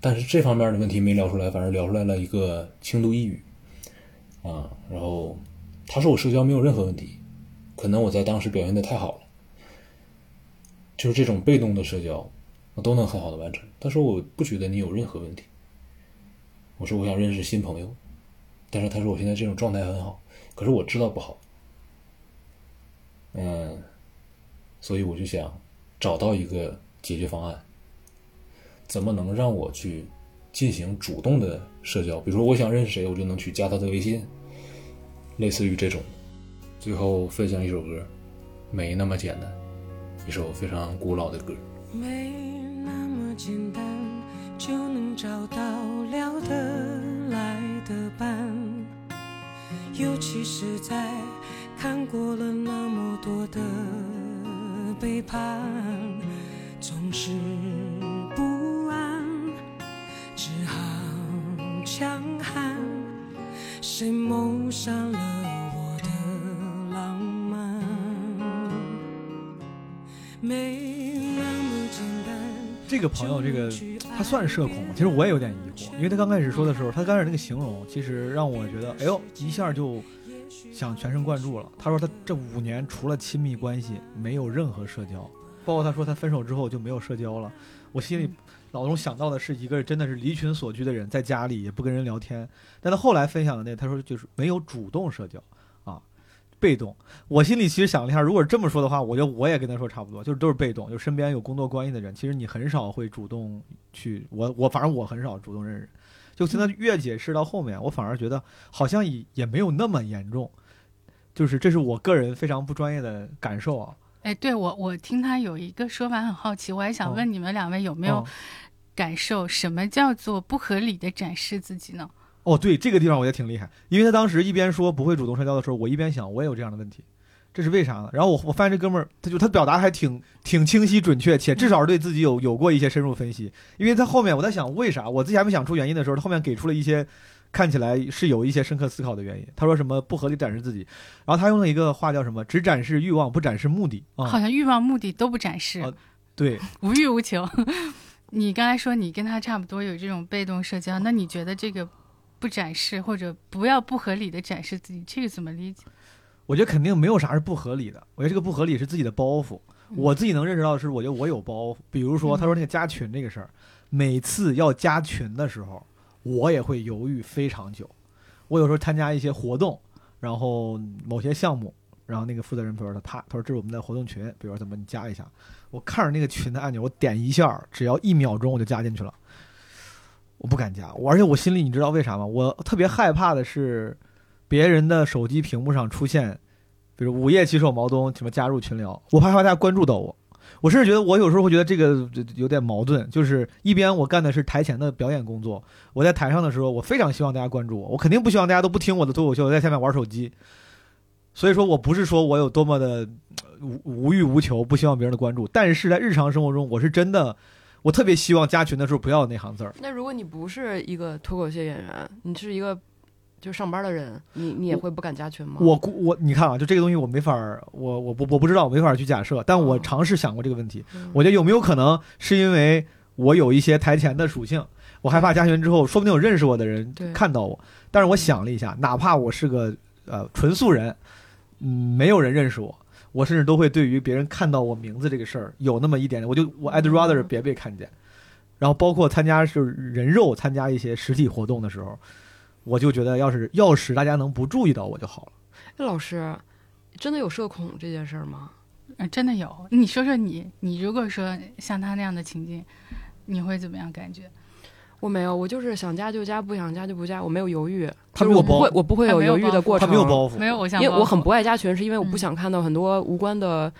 但是这方面的问题没聊出来，反而聊出来了一个轻度抑郁，啊，然后他说我社交没有任何问题。可能我在当时表现的太好了，就是这种被动的社交，我都能很好的完成。他说我不觉得你有任何问题。我说我想认识新朋友，但是他说我现在这种状态很好，可是我知道不好。嗯，所以我就想找到一个解决方案，怎么能让我去进行主动的社交？比如说我想认识谁，我就能去加他的微信，类似于这种。最后分享一首歌，没那么简单，一首非常古老的歌。没那么简单就能找到聊得来的伴，尤其是在看过了那么多的背叛，总是强悍，谁谋杀了我的浪漫？没那么简单？这个朋友，这个他算社恐吗？其实我也有点疑惑，因为他刚开始说的时候，他刚开始那个形容，其实让我觉得，哎呦，一下就想全神贯注了。他说他这五年除了亲密关系，没有任何社交，包括他说他分手之后就没有社交了。我心里脑中想到的是一个真的是离群所居的人，在家里也不跟人聊天。但他后来分享的那，他说就是没有主动社交。啊被动，我心里其实想了一下，如果这么说的话，我觉得我也跟他说差不多，就是都是被动，就身边有工作关系的人，其实你很少会主动去，我我反正我很少主动认识，就听他越解释到后面，我反而觉得好像也也没有那么严重，就是这是我个人非常不专业的感受啊。哎，对我我听他有一个说法很好奇，我还想问你们两位有没有感受，什么叫做不合理的展示自己呢？哦，对这个地方我觉得挺厉害，因为他当时一边说不会主动社交的时候，我一边想我也有这样的问题，这是为啥呢？然后我我发现这哥们儿他就他表达还挺挺清晰准确，且至少是对自己有有过一些深入分析。因为他后面我在想为啥，我自己还没想出原因的时候，他后面给出了一些看起来是有一些深刻思考的原因。他说什么不合理展示自己，然后他用了一个话叫什么只展示欲望不展示目的啊，好像欲望目的都不展示，对，无欲无求。[LAUGHS] 你刚才说你跟他差不多有这种被动社交，那你觉得这个？不展示或者不要不合理的展示自己，这个怎么理解？我觉得肯定没有啥是不合理的。我觉得这个不合理是自己的包袱。我自己能认识到的是，我觉得我有包袱。比如说，他说那个加群这个事儿，每次要加群的时候，我也会犹豫非常久。我有时候参加一些活动，然后某些项目，然后那个负责人比如说他，他说这是我们的活动群，比如说怎么你加一下，我看着那个群的按钮，我点一下，只要一秒钟我就加进去了。我不敢加，我而且我心里你知道为啥吗？我特别害怕的是，别人的手机屏幕上出现，比如午夜骑手毛东什么加入群聊，我怕大家关注到我，我甚至觉得我有时候会觉得这个有点矛盾，就是一边我干的是台前的表演工作，我在台上的时候，我非常希望大家关注我，我肯定不希望大家都不听我的脱口秀，在下面玩手机。所以说我不是说我有多么的无无欲无求，不希望别人的关注，但是在日常生活中，我是真的，我特别希望加群的时候不要那行字儿。那如果你不是一个脱口秀演员，你是一个就上班的人，你你也会不敢加群吗？我估我你看啊，就这个东西我没法儿，我我不我不知道，我没法儿去假设，但我哦尝试想过这个问题。嗯我觉得有没有可能是因为我有一些台前的属性，我害怕加群之后，说不定有认识我的人看到我。但是我想了一下，哪怕我是个呃纯素人，嗯，没有人认识我，我甚至都会对于别人看到我名字这个事儿有那么一点，我就我 I'd rather 别被看见。然后包括参加就是人肉参加一些实体活动的时候，我就觉得要是要是大家能不注意到我就好了。哎，老师，真的有社恐这件事儿吗？呃，真的有。你说说你，你如果说像他那样的情境，你会怎么样感觉？我没有，我就是想加就加，不想加就不加，我没有犹豫，他没有包就是我不会，我不会有犹豫的过程，他没有包袱，没有偶像，因为我很不爱加群，是因为我不嗯想看到很多无关的，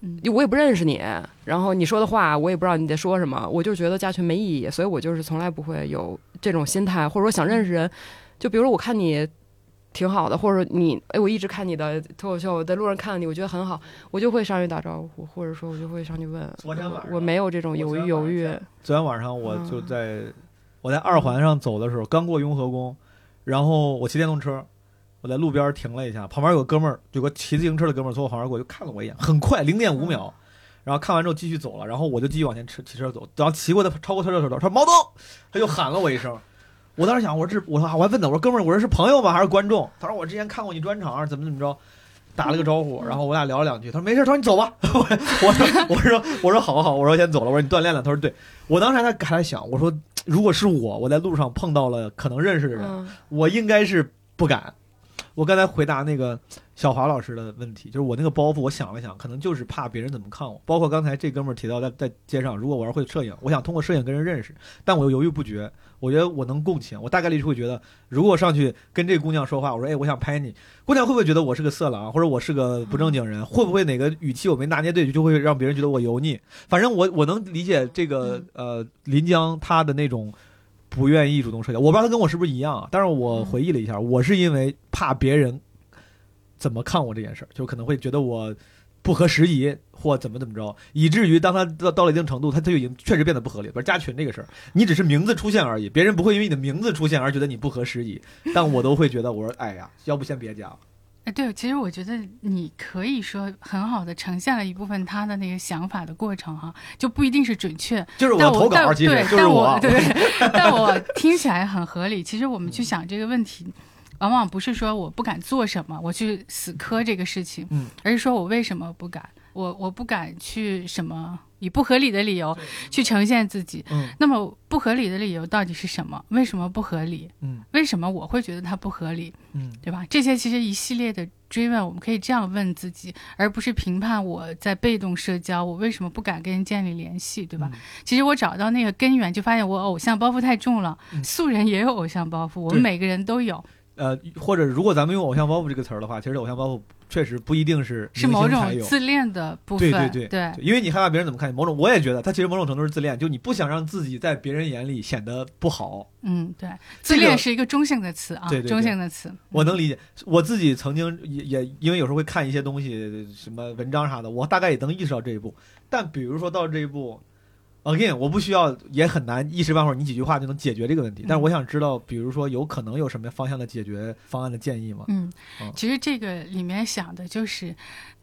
嗯我也不认识你，然后你说的话我也不知道你在说什么，我就觉得加群没意义，所以我就是从来不会有这种心态，或者说想认识人，就比如说我看你挺好的，或者你哎我一直看你的脱口秀，我在路上看到你，我觉得很好，我就会上去打招呼，或者说我就会上去问，昨天晚上我没有这种犹豫犹豫，昨天晚上我就嗯在、我在二环上走的时候，刚过雍和宫，然后我骑电动车，我在路边停了一下，旁边有个哥们儿，有个骑自行车的哥们儿从我旁边过，就看了我一眼，很快，零点五秒。然后看完之后继续走了，然后我就继续往前骑骑车走，然后骑过他超过他的时候，他说毛东，他就喊了我一声。我当时想，我说这我说我还问他，我说哥们儿，我说是朋友吗还是观众？他说我之前看过你专场，怎么怎么着，打了个招呼，然后我俩聊了两句。他说没事，他说你走吧。[LAUGHS] 我我说我说我说好好，我说先走了。我说你锻炼了。他说对。我当时还在还在想，我说如果是我，我在路上碰到了可能认识的人，嗯我应该是不敢。我刚才回答那个小华老师的问题，就是我那个包袱，我想了想，可能就是怕别人怎么看我。包括刚才这哥们儿提到在在街上，如果我要会摄影，我想通过摄影跟人认识，但我又犹豫不决。我觉得我能共情，我大概率是会觉得，如果上去跟这姑娘说话，我说哎，我想拍你，姑娘会不会觉得我是个色狼，或者我是个不正经人？会不会哪个语气我没拿捏对，就会让别人觉得我油腻？反正我我能理解这个呃临江他的那种不愿意主动社交，我不知道他跟我是不是一样啊。但是我回忆了一下，我是因为怕别人怎么看我这件事儿，就可能会觉得我不合时宜或怎么怎么着，以至于当他到到了一定程度，他他就已经确实变得不合理。不是加群这个事儿，你只是名字出现而已，别人不会因为你的名字出现而觉得你不合时宜，但我都会觉得我说哎呀，要不先别加了。哎，对，其实我觉得你可以说很好的呈现了一部分他的那个想法的过程哈、就不一定是准确，就是我但我的投稿，其实但对，就是但我。对，但我听起来很合理。其实我们去想这个问题，往往不是说我不敢做什么，我去死磕这个事情，嗯，而是说我为什么不敢，我我不敢去什么以不合理的理由去呈现自己。嗯那么不合理的理由到底是什么？为什么不合理？嗯为什么我会觉得它不合理？嗯对吧？这些其实一系列的追问，我们可以这样问自己，而不是评判我在被动社交，我为什么不敢跟人建立联系，对吧？嗯其实我找到那个根源，就发现我偶像包袱太重了。嗯素人也有偶像包袱，我们每个人都有，呃，或者如果咱们用偶像包袱这个词儿的话，其实偶像包袱确实不一定是是某种自恋的部对分。对对因为你害怕别人怎么看你，某种我也觉得他其实某种程度是自恋，就你不想让自己在别人眼里显得不好。嗯，对，自恋是一个中性的词啊，对对对中性的词。我能理解，我自己曾经也也因为有时候会看一些东西，什么文章啥的，我大概也能意识到这一步。但比如说到这一步，again，我不需要，也很难一时半会儿你几句话就能解决这个问题。但是我想知道，比如说有可能有什么方向的解决方案的建议吗？嗯嗯，其实这个里面想的就是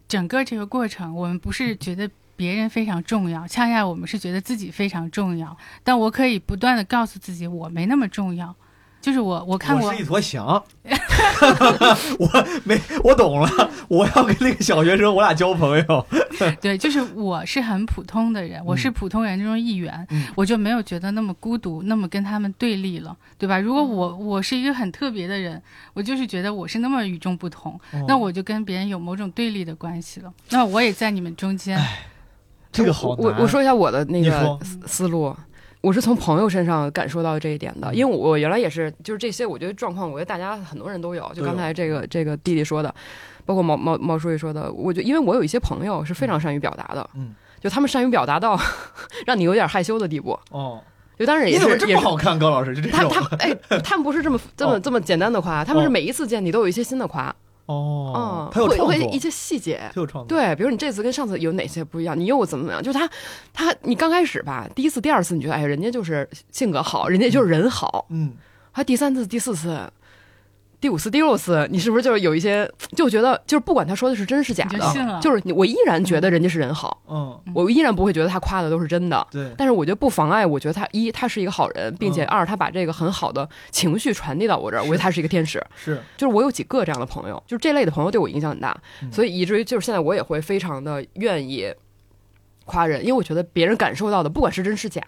整个这个过程，我们不是觉得别人非常重要，恰恰我们是觉得自己非常重要。但我可以不断的告诉自己，我没那么重要。就是我，我看我是一坨翔，[LAUGHS] 我没我懂了，我要跟那个小学生我俩交朋友。[LAUGHS] 对，就是我是很普通的人，我是普通人中一员，嗯我就没有觉得那么孤独，那么跟他们对立了，对吧？如果我我是一个很特别的人，我就是觉得我是那么与众不同，哦那我就跟别人有某种对立的关系了。那我也在你们中间，这个好我。我说一下我的那个思思路，我是从朋友身上感受到这一点的，因为我原来也是，就是这些，我觉得状况，我觉得大家很多人都有，就刚才这个这个弟弟说的，包括毛毛毛书记说的，我觉得因为我有一些朋友是非常善于表达的，嗯，就他们善于表达到 [LAUGHS] 让你有点害羞的地步。哦，[LAUGHS] 就当然也你怎么是也是这么好看，高老师就这他种他哎，他们不是这么这么哦。这么简单的夸，他们是哦。每一次见你都有一些新的夸，哦嗯，，他有会创作，会一些细节，他有创作，对，比如你这次跟上次有哪些不一样，你又怎么怎么样？就是他，他你刚开始吧，第一次、第二次，你觉得哎呀，人家就是性格好，人家就是人好，嗯，他第三次、第四次、第五次、第六次，你是不是就是有一些就觉得就是不管他说的是真是假的，就就是我依然觉得人家是人好，嗯，我依然不会觉得他夸的都是真的。对，但是我觉得不妨碍，我觉得他一他是一个好人，并且嗯。二他把这个很好的情绪传递到我这儿，我觉得他是一个天使。是，就是我有几个这样的朋友，就是这类的朋友对我影响很大，嗯。所以以至于就是现在我也会非常的愿意夸人，因为我觉得别人感受到的不管是真是假，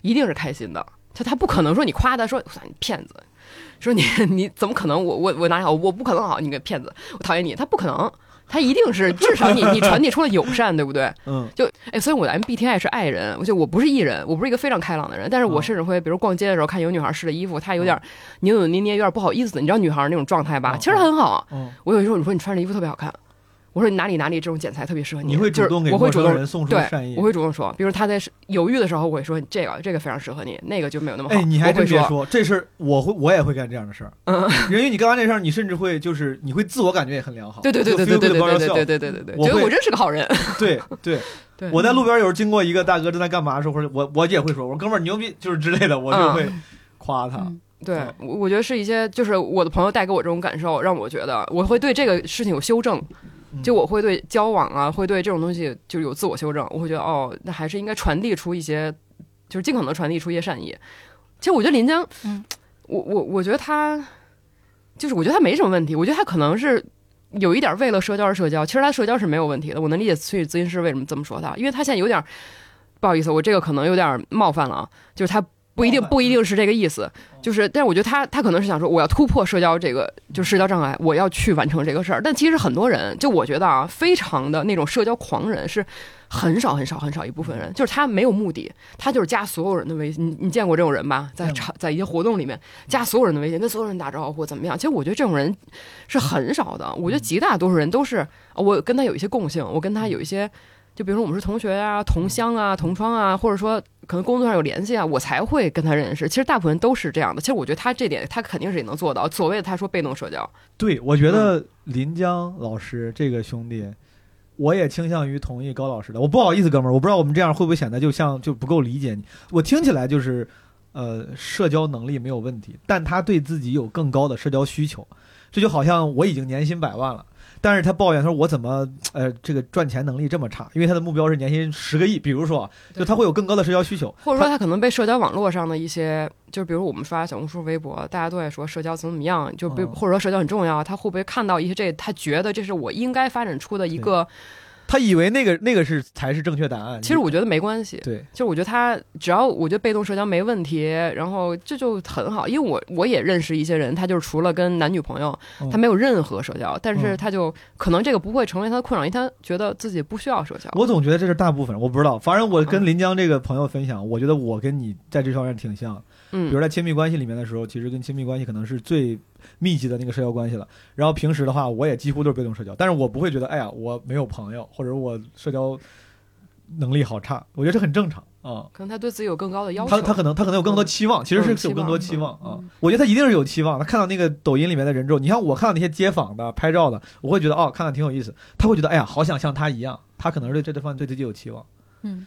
一定是开心的。就他不可能说你夸他说你骗子，说你 [LAUGHS] 你怎么可能我我我哪里好我不可能好你个骗子我讨厌你，他不可能，他一定是 [LAUGHS] 至少你你传递出了友善，对不对？嗯，就哎，所以我的 MBTI 是爱人，我就我不是艺人，我不是一个非常开朗的人，但是我嗯甚至会，比如逛街的时候看有女孩试的衣服，她有点扭扭捏捏，有点不好意思，你知道女孩那种状态吧？嗯其实很好。嗯，我有时候你说你穿这衣服特别好看，我说你哪里哪里这种剪裁特别适合你你会主动给我会主动陌生人送出对善意，我会主动说，比如他在犹豫的时候，我会说这个这个非常适合你，那个就没有那么好。哎，你还会别说，这事儿我会，我也会干这样的事儿。嗯，[LAUGHS] 因为你干完这事儿，你甚至会就是你会自我感觉也很良好。对对对对对对对对对对对对对，我觉得我真是个好人。对 [LAUGHS] 对，对，我在路边有时候经过一个大哥正在干嘛的时候，或者我我也会说，我说哥们儿牛逼，就是之类的，我就会夸他。嗯对对，我我觉得是一些，就是我的朋友带给我这种感受，让我觉得我会对这个事情有修正，嗯就我会对交往啊，会对这种东西就有自我修正，我会觉得哦，那还是应该传递出一些，就是尽可能传递出一些善意。其实我觉得林江，嗯，我我我觉得他，就是我觉得他没什么问题，我觉得他可能是。有一点为了社交而社交，其实他社交是没有问题的。我能理解心理咨询师为什么这么说他，因为他现在有点不好意思，我这个可能有点冒犯了啊，就是他不一定不一定是这个意思，就是，但是我觉得他他可能是想说，我要突破社交这个就社交障碍，我要去完成这个事儿。但其实很多人，就我觉得啊，非常的那种社交狂人是很少很少很少一部分人，就是他没有目的，他就是加所有人的微信。你你见过这种人吧？在场在一些活动里面加所有人的微信，跟所有人打招呼怎么样？其实我觉得这种人是很少的。我觉得极大多数人都是我跟他有一些共性，我跟他有一些。就比如说我们是同学啊、同乡啊、同窗啊，或者说可能工作上有联系啊，我才会跟他认识。其实大部分人都是这样的。其实我觉得他这点他肯定是也能做到。所谓的他说被动社交，对，我觉得林江老师这个兄弟，我也倾向于同意高老师的。我不好意思，哥们儿，我不知道我们这样会不会显得就像就不够理解你。我听起来就是，呃，社交能力没有问题，但他对自己有更高的社交需求。这就好像我已经年薪百万了，但是他抱怨说，我怎么呃这个赚钱能力这么差？因为他的目标是年薪十个亿，比如说，就他会有更高的社交需求，或者说他可能被社交网络上的一些，就是比如我们刷小红书、微博，大家都在说社交怎么怎么样，就比或者说社交很重要，他会不会看到一些这，他觉得这是我应该发展出的一个，他以为那个那个是才是正确答案。其实我觉得没关系。对，其实我觉得他只要我觉得被动社交没问题，然后这就很好，因为我我也认识一些人，他就是除了跟男女朋友，嗯他没有任何社交，但是嗯他就可能这个不会成为他的困扰，因为他觉得自己不需要社交。我总觉得这是大部分人，我不知道。反正我跟嗯临江这个朋友分享，我觉得我跟你在这方面挺像。比嗯如在亲密关系里面的时候，其实跟亲密关系可能是最密集的那个社交关系了。然后平时的话，我也几乎都是被动社交，但是我不会觉得，哎呀，我没有朋友，或者我社交能力好差。我觉得这很正常啊。可能他对自己有更高的要求。他他可能他可能有更多期望，其实是有更多期期望啊。我觉得他一定是有期望。他看到那个抖音里面的人之后，你看我看到那些街访的、拍照的，我会觉得哦，看看挺有意思。他会觉得哎呀，好想像他一样。他可能是对这这方面对自己有期望。嗯，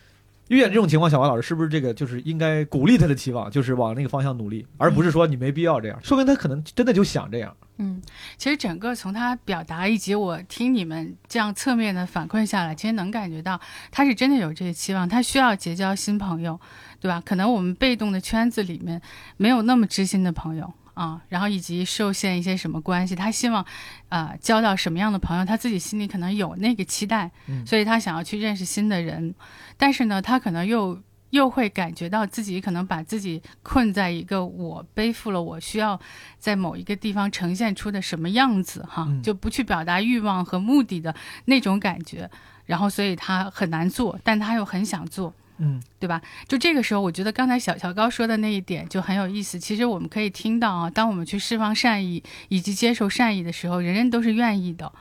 遇见这种情况，小王老师是不是这个就是应该鼓励他的期望，就是往那个方向努力，而不是说你没必要这样，说明他可能真的就想这样。嗯，其实整个从他表达以及我听你们这样侧面的反馈下来，其实能感觉到他是真的有这个期望，他需要结交新朋友，对吧？可能我们被动的圈子里面没有那么知心的朋友啊，然后以及受限一些什么关系，他希望啊、呃交到什么样的朋友，他自己心里可能有那个期待，嗯。所以他想要去认识新的人，但是呢，他可能又。又会感觉到自己可能把自己困在一个我背负了我需要在某一个地方呈现出的什么样子哈，嗯就不去表达欲望和目的的那种感觉，然后所以他很难做，但他又很想做，嗯对吧？就这个时候，我觉得刚才小乔高说的那一点就很有意思。其实我们可以听到啊，当我们去释放善意以及接受善意的时候，人人都是愿意的。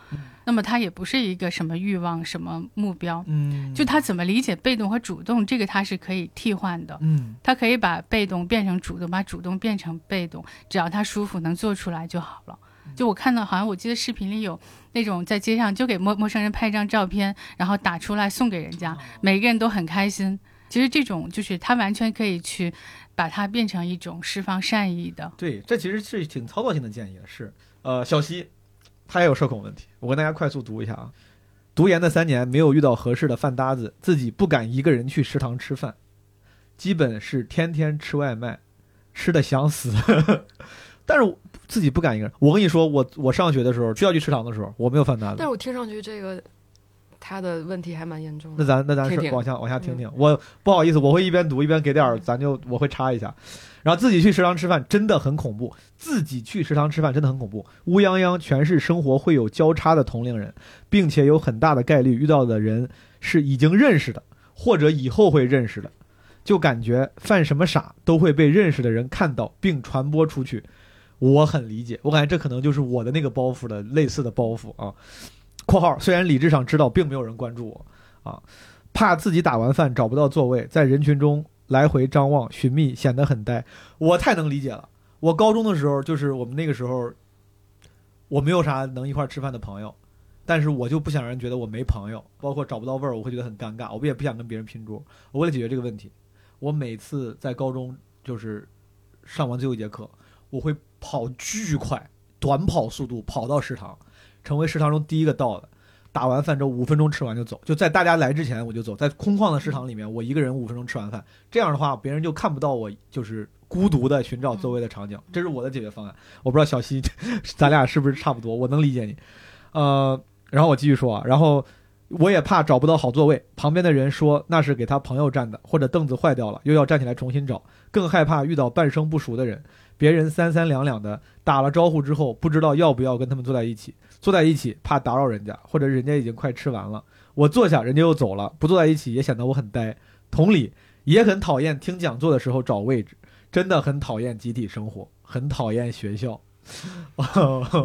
那么他也不是一个什么欲望、什么目标，嗯，就他怎么理解被动和主动，这个他是可以替换的。嗯他可以把被动变成主动，把主动变成被动，只要他舒服能做出来就好了。就我看到，好像我记得视频里有那种在街上就给陌陌生人拍一张照片，然后打出来送给人家，每个人都很开心。其实这种就是他完全可以去把它变成一种释放善意的。对，这其实是挺操作性的建议，是呃，小西他也有社恐问题，我跟大家快速读一下啊。读研的三年没有遇到合适的饭搭子，自己不敢一个人去食堂吃饭，基本是天天吃外卖，吃的想死。[LAUGHS] 但是自己不敢一个人。我跟你说，我我上学的时候需要去食堂的时候，我没有饭搭子但是。我听上去这个他的问题还蛮严重的那。咱那咱是往下往下听听。我不好意思，我会一边读一边给点儿，咱就我会插一下。然后自己去食堂吃饭真的很恐怖，自己去食堂吃饭真的很恐怖。乌泱泱全是生活会有交叉的同龄人，并且有很大的概率遇到的人是已经认识的，或者以后会认识的，就感觉犯什么傻都会被认识的人看到并传播出去。我很理解，我感觉这可能就是我的那个包袱的类似的包袱啊。（括号虽然理智上知道并没有人关注我啊，怕自己打完饭找不到座位，在人群中来回张望寻觅，显得很呆。我太能理解了。我高中的时候，就是我们那个时候，我没有啥能一块吃饭的朋友，但是我就不想让人觉得我没朋友，包括找不到位儿，我会觉得很尴尬。我也不想跟别人拼桌。我为了解决这个问题，我每次在高中就是上完最后一节课，我会跑巨快，短跑速度跑到食堂，成为食堂中第一个到的。打完饭之后五分钟吃完就走，就在大家来之前我就走，在空旷的食堂里面，我一个人五分钟吃完饭，这样的话别人就看不到我就是孤独的寻找座位的场景，这是我的解决方案。我不知道小西，咱俩是不是差不多？我能理解你。呃，然后我继续说啊，然后我也怕找不到好座位，旁边的人说那是给他朋友占的，或者凳子坏掉了，又要站起来重新找，更害怕遇到半生不熟的人，别人三三两两的打了招呼之后，不知道要不要跟他们坐在一起。坐在一起怕打扰人家，或者人家已经快吃完了，我坐下，人家又走了，不坐在一起也显得我很呆。同理，也很讨厌听讲座的时候找位置，真的很讨厌集体生活，很讨厌学校。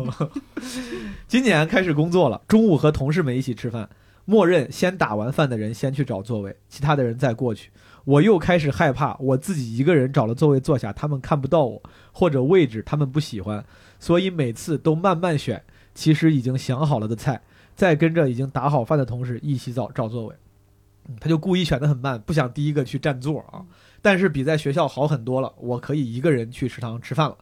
[LAUGHS] 今年开始工作了，中午和同事们一起吃饭，默认先打完饭的人先去找座位，其他的人再过去。我又开始害怕，我自己一个人找了座位坐下，他们看不到我，或者位置他们不喜欢，所以每次都慢慢选。其实已经想好了的菜，再跟着已经打好饭的同事一起找找座位。他就故意选的很慢，不想第一个去占座啊。但是比在学校好很多了，我可以一个人去食堂吃饭了。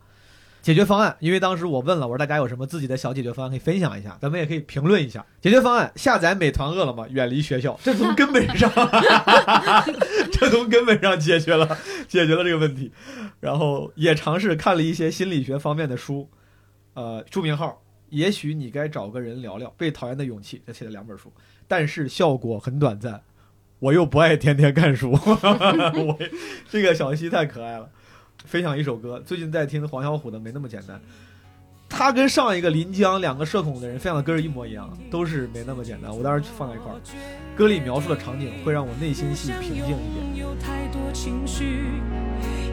解决方案，因为当时我问了，我说大家有什么自己的小解决方案可以分享一下，咱们也可以评论一下。解决方案：下载美团、饿了么，远离学校。这从根本上，[LAUGHS] 这从根本上解决了解决了这个问题。然后也尝试看了一些心理学方面的书，呃，书名号。也许你该找个人聊聊《被讨厌的勇气》，这写了两本书，但是效果很短暂。我又不爱天天看书，[LAUGHS] 我这个小西太可爱了。分享一首歌，最近在听黄小琥的《没那么简单》，他跟上一个临江两个社恐的人分享的歌是一模一样，都是没那么简单。我当时放在一块儿，歌里描述的场景会让我内心戏平静一点。有太多情绪，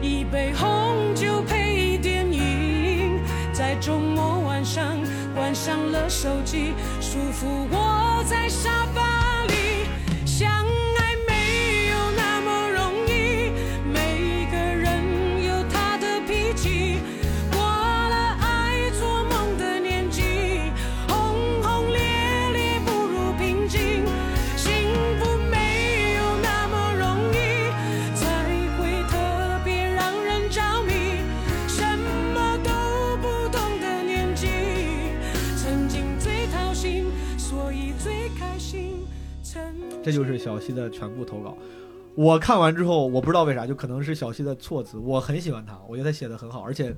一杯红酒配电影，在周末晚上关上了手机，舒服窝在沙发这就是小西的全部投稿。我看完之后，我不知道为啥，就可能是小西的措辞，我很喜欢他，我觉得他写的很好，而且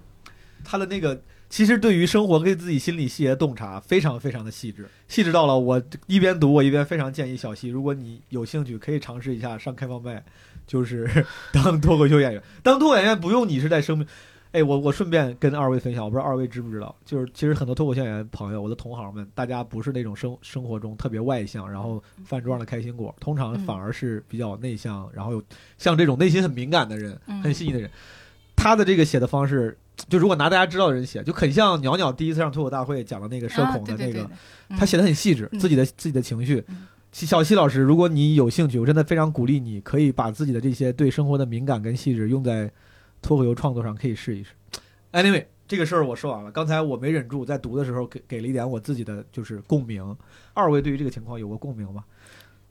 他的那个其实对于生活跟自己心理细节的洞察非常非常的细致，细致到了我一边读我一边非常建议小西，如果你有兴趣，可以尝试一下上开放麦，就是 [LAUGHS] 当脱口秀演员。当脱口秀演员不用你是在生命。哎，我我顺便跟二位分享，我不知道二位知不知道，就是其实很多脱口秀演员朋友，我的同行们，大家不是那种生生活中特别外向，然后饭桌上的开心果，通常反而是比较内向，然后有像这种内心很敏感的人，嗯。很细腻的人。他的这个写的方式，就如果拿大家知道的人写，就很像鸟鸟第一次上脱口大会讲的那个社啊恐的那个，对。对对对嗯他写的很细致，嗯。自己的自己的情绪嗯。小西老师，如果你有兴趣，我真的非常鼓励你，可以把自己的这些对生活的敏感跟细致用在脱口秀创作上，可以试一试。Anyway，这个事儿我说完了。刚才我没忍住，在读的时候给给了一点我自己的就是共鸣。二位对于这个情况有过共鸣吗？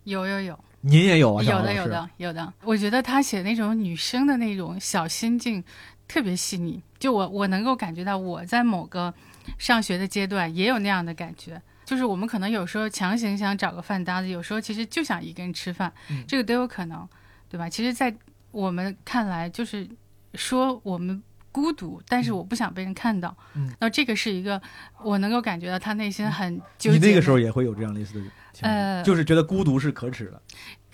有有有您也有啊，有的有的有的，我觉得他写那种女生的那种小心境特别细腻，就我我能够感觉到我在某个上学的阶段也有那样的感觉。就是我们可能有时候强行想找个饭搭子，有时候其实就想一个人吃饭，嗯这个都有可能，对吧？其实，在我们看来，就是说我们孤独，但是我不想被人看到。嗯那这个是一个我能够感觉到他内心很纠结。你那个时候也会有这样类似的情况，呃就是觉得孤独是可耻的。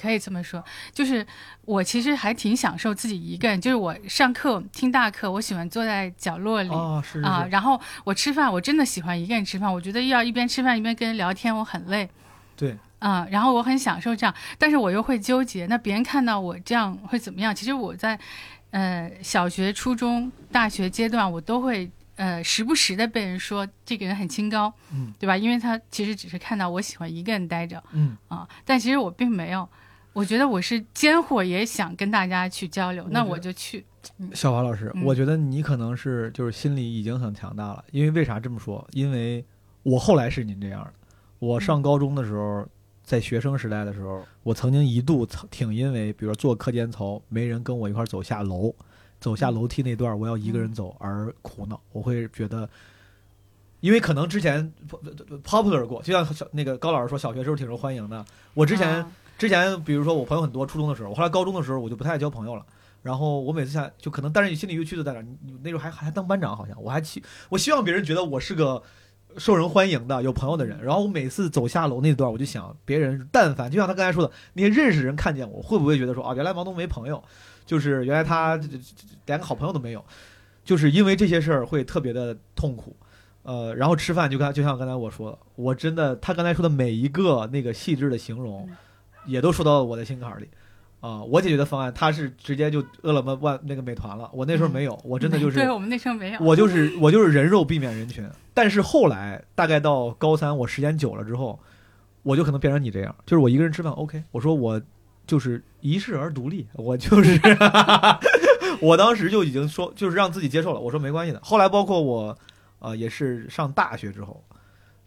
可以这么说，就是我其实还挺享受自己一个人，就是我上课听大课，我喜欢坐在角落里。哦，是是啊，然后我吃饭，我真的喜欢一个人吃饭。我觉得要一边吃饭一边跟人聊天，我很累。对，啊、然后我很享受这样，但是我又会纠结，那别人看到我这样会怎么样？其实我在，呃，小学、初中、大学阶段，我都会呃时不时的被人说这个人很清高，嗯，对吧？因为他其实只是看到我喜欢一个人待着嗯，啊，但其实我并没有。我觉得我是尖货，也想跟大家去交流，那我就去。小华老师，嗯我觉得你可能是就是心里已经很强大了，因为为啥这么说？因为我后来是您这样的。我上高中的时候，在学生时代的时候，我曾经一度曾挺因为，比如说做课间操，没人跟我一块儿走下楼，走下楼梯那段我要一个人走而苦恼。我会觉得，因为可能之前 popular 过，就像小那个高老师说，小学时候挺受欢迎的。我之前、啊之前，比如说我朋友很多，初中的时候，我后来高中的时候我就不太爱交朋友了。然后我每次下就可能，但是你心里又屈就在哪儿？你你那时候还还当班长，好像我还希我希望别人觉得我是个受人欢迎的、有朋友的人。然后我每次走下楼那段，我就想，别人但凡就像他刚才说的，那些认识人看见我，会不会觉得说啊，原来王东没朋友，就是原来他连个好朋友都没有，就是因为这些事儿会特别的痛苦。呃，然后吃饭就刚就像刚才我说的，我真的他刚才说的每一个那个细致的形容，也都说到了我的心坎儿里。啊、我解决的方案，他是直接就饿了么、万那个美团了。我那时候没有，我真的就是对我们那时候没有。我就是我就是人肉避免人群。但是后来大概到高三，我时间久了之后，我就可能变成你这样，就是我一个人吃饭 OK，我说我就是一世而独立，我就是 [LAUGHS] 我当时就已经说就是让自己接受了，我说没关系的。后来包括我呃也是上大学之后，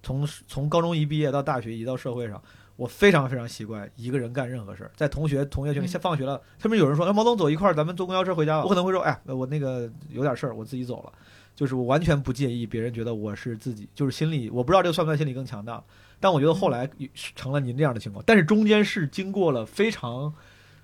从从高中一毕业到大学一到社会上。我非常非常习惯一个人干任何事儿，在同学同学群里，嗯先放学了，他们有人说：“哎，毛总走一块儿，咱们坐公交车回家吧。”我可能会说：“哎，我那个有点事儿，我自己走了。”就是我完全不介意别人觉得我是自己，就是心理，我不知道这个算不算心理更强大，但我觉得后来成了您这样的情况，但是中间是经过了非常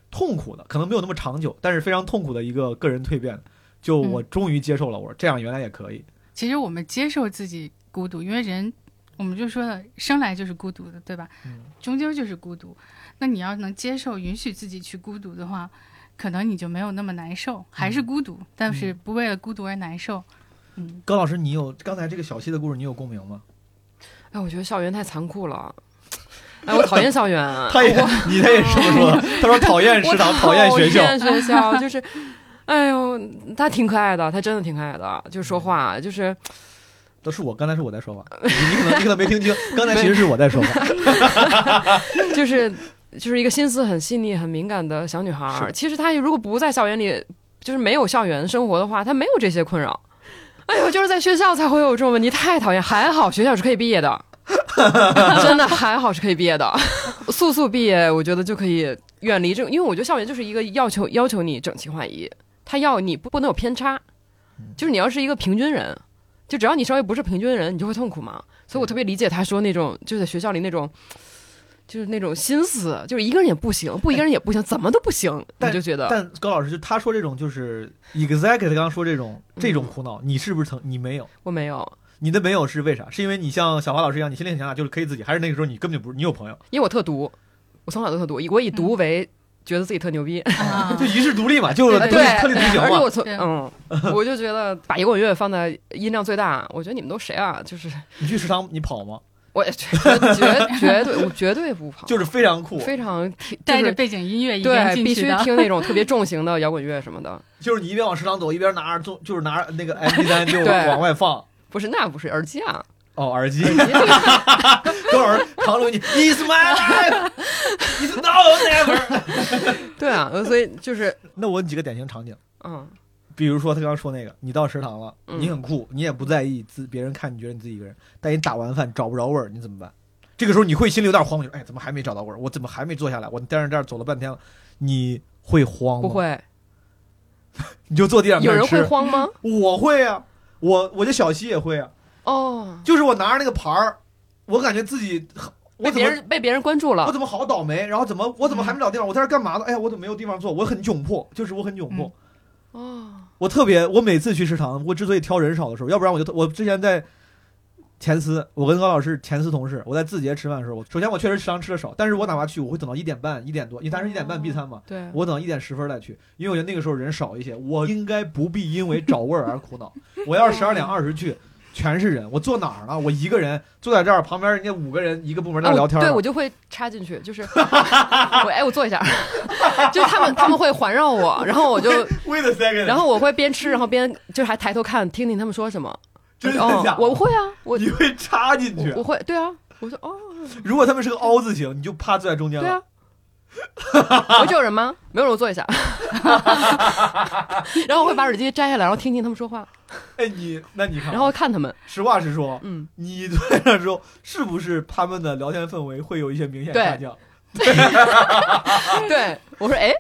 痛苦的，可能没有那么长久，但是非常痛苦的一个个人蜕变。就我终于接受了，我说这样原来也可以。其实我们接受自己孤独，因为人，我们就说了，生来就是孤独的，对吧？嗯终究就是孤独。那你要能接受、允许自己去孤独的话，可能你就没有那么难受，还是孤独，但是不为了孤独而难受。嗯，高老师，你有刚才这个小溪的故事，你有共鸣吗？哎，我觉得校园太残酷了。哎，我讨厌校园。[LAUGHS] 他也，[LAUGHS] 你他也是这么说。他说讨厌食堂，讨厌学校。讨厌学校就是，哎呦，他挺可爱的，他真的挺可爱的，就说话就是。都是我，刚才是我在说话，你你可能你可能没听清，刚才其实是我在说话，[LAUGHS] 就是就是一个心思很细腻、很敏感的小女孩儿。其实她如果不在校园里，就是没有校园生活的话，她没有这些困扰。哎呦，就是在学校才会有这种问题，太讨厌。还好学校是可以毕业的，真的还好是可以毕业的，速速毕业，我觉得就可以远离这种，因为我觉得校园就是一个要求要求你整齐划一，他要你不不能有偏差，就是你要是一个平均人。就只要你稍微不是平均人，你就会痛苦嘛。所以我特别理解他说那种，就在学校里那种，就是那种心思，就是一个人也不行，[LAUGHS] 不一个人也不行，怎么都不行，你就觉得。但高老师就他说这种就是 exactly 他刚刚说这种这种苦恼，你是不是曾你没有？我没有，你的没有是为啥？是因为你像小华老师一样，你心里很强大，就是可以自己，还是那个时候你根本就不是你有朋友？因为我特毒，我从小都特独，我以毒为觉得自己特牛逼，啊 [LAUGHS] 就一世独立嘛，就是对，特立独行嘛。而且我从嗯，[LAUGHS] 我就觉得把摇滚乐放在音量最大，我觉得你们都谁啊？就是你去食堂你跑吗？我也 [LAUGHS] 绝绝绝对我绝对不跑，就是非常酷，非常听带着背景音乐一边对必须进去的。听那种特别重型的摇滚乐什么的。就是你一边往食堂走，一边拿着中，就是拿着那个 MP 三就对往外放。不是，那不是耳机啊，哦，耳机。[LAUGHS] 多少人扛着你，It's my life, It's now or never。[LAUGHS] 对啊，所以就是 [LAUGHS] 那我问几个典型场景，嗯，比如说他刚刚说那个，你到食堂了，嗯你很酷，你也不在意自别人看你觉得你自己一个人，但你打完饭找不着味儿，你怎么办？这个时候你会心里有点慌，你说哎，怎么还没找到味儿？我怎么还没坐下来？我在这儿走了半天了，你会慌吗？不，会，你就坐地上有人。会慌吗？我会啊，我我觉得小西也会啊，哦，就是我拿着那个牌儿，我感觉自己 [LAUGHS] 我被别怎么人被别人关注了，我怎么好倒霉？然后怎么我怎么还没找地方？我在这干嘛呢？哎呀，我怎么没有地方坐？我很窘迫，就是我很窘迫。哦，我特别，我每次去食堂，我之所以挑人少的时候，要不然我就我之前在前司，我跟高老师前司同事，我在字节吃饭的时候，我首先我确实食堂吃的少，但是我哪怕去，我会等到一点半、一点多，因为当时一点半闭餐嘛，对，我等到一点十分再去，因为我觉得那个时候人少一些，我应该不必因为找味儿而苦恼。我要是十二点二十去。全是人，我坐哪儿呢？我一个人坐在这儿，旁边人家五个人，一个部门在聊天呢。对我就会插进去，就是 [LAUGHS] 我哎，我坐一下，[LAUGHS] 就他们他们会环绕我，然后我就 [LAUGHS] Wait a second，然后我会边吃，然后边就还抬头看，听听他们说什么。真的哦假，的我会啊，我你会插进去我。我会，对啊，我说哦，如果他们是个凹字形，你就趴坐在中间了。对啊。我这有人吗？没有人，我坐一下。[LAUGHS] 然后我会把耳机摘下来，然后听听他们说话，哎，你那你看啊，然后看他们。实话实说，嗯，你坐在那之后，是不是他们的聊天氛围会有一些明显下降？对，我说哎，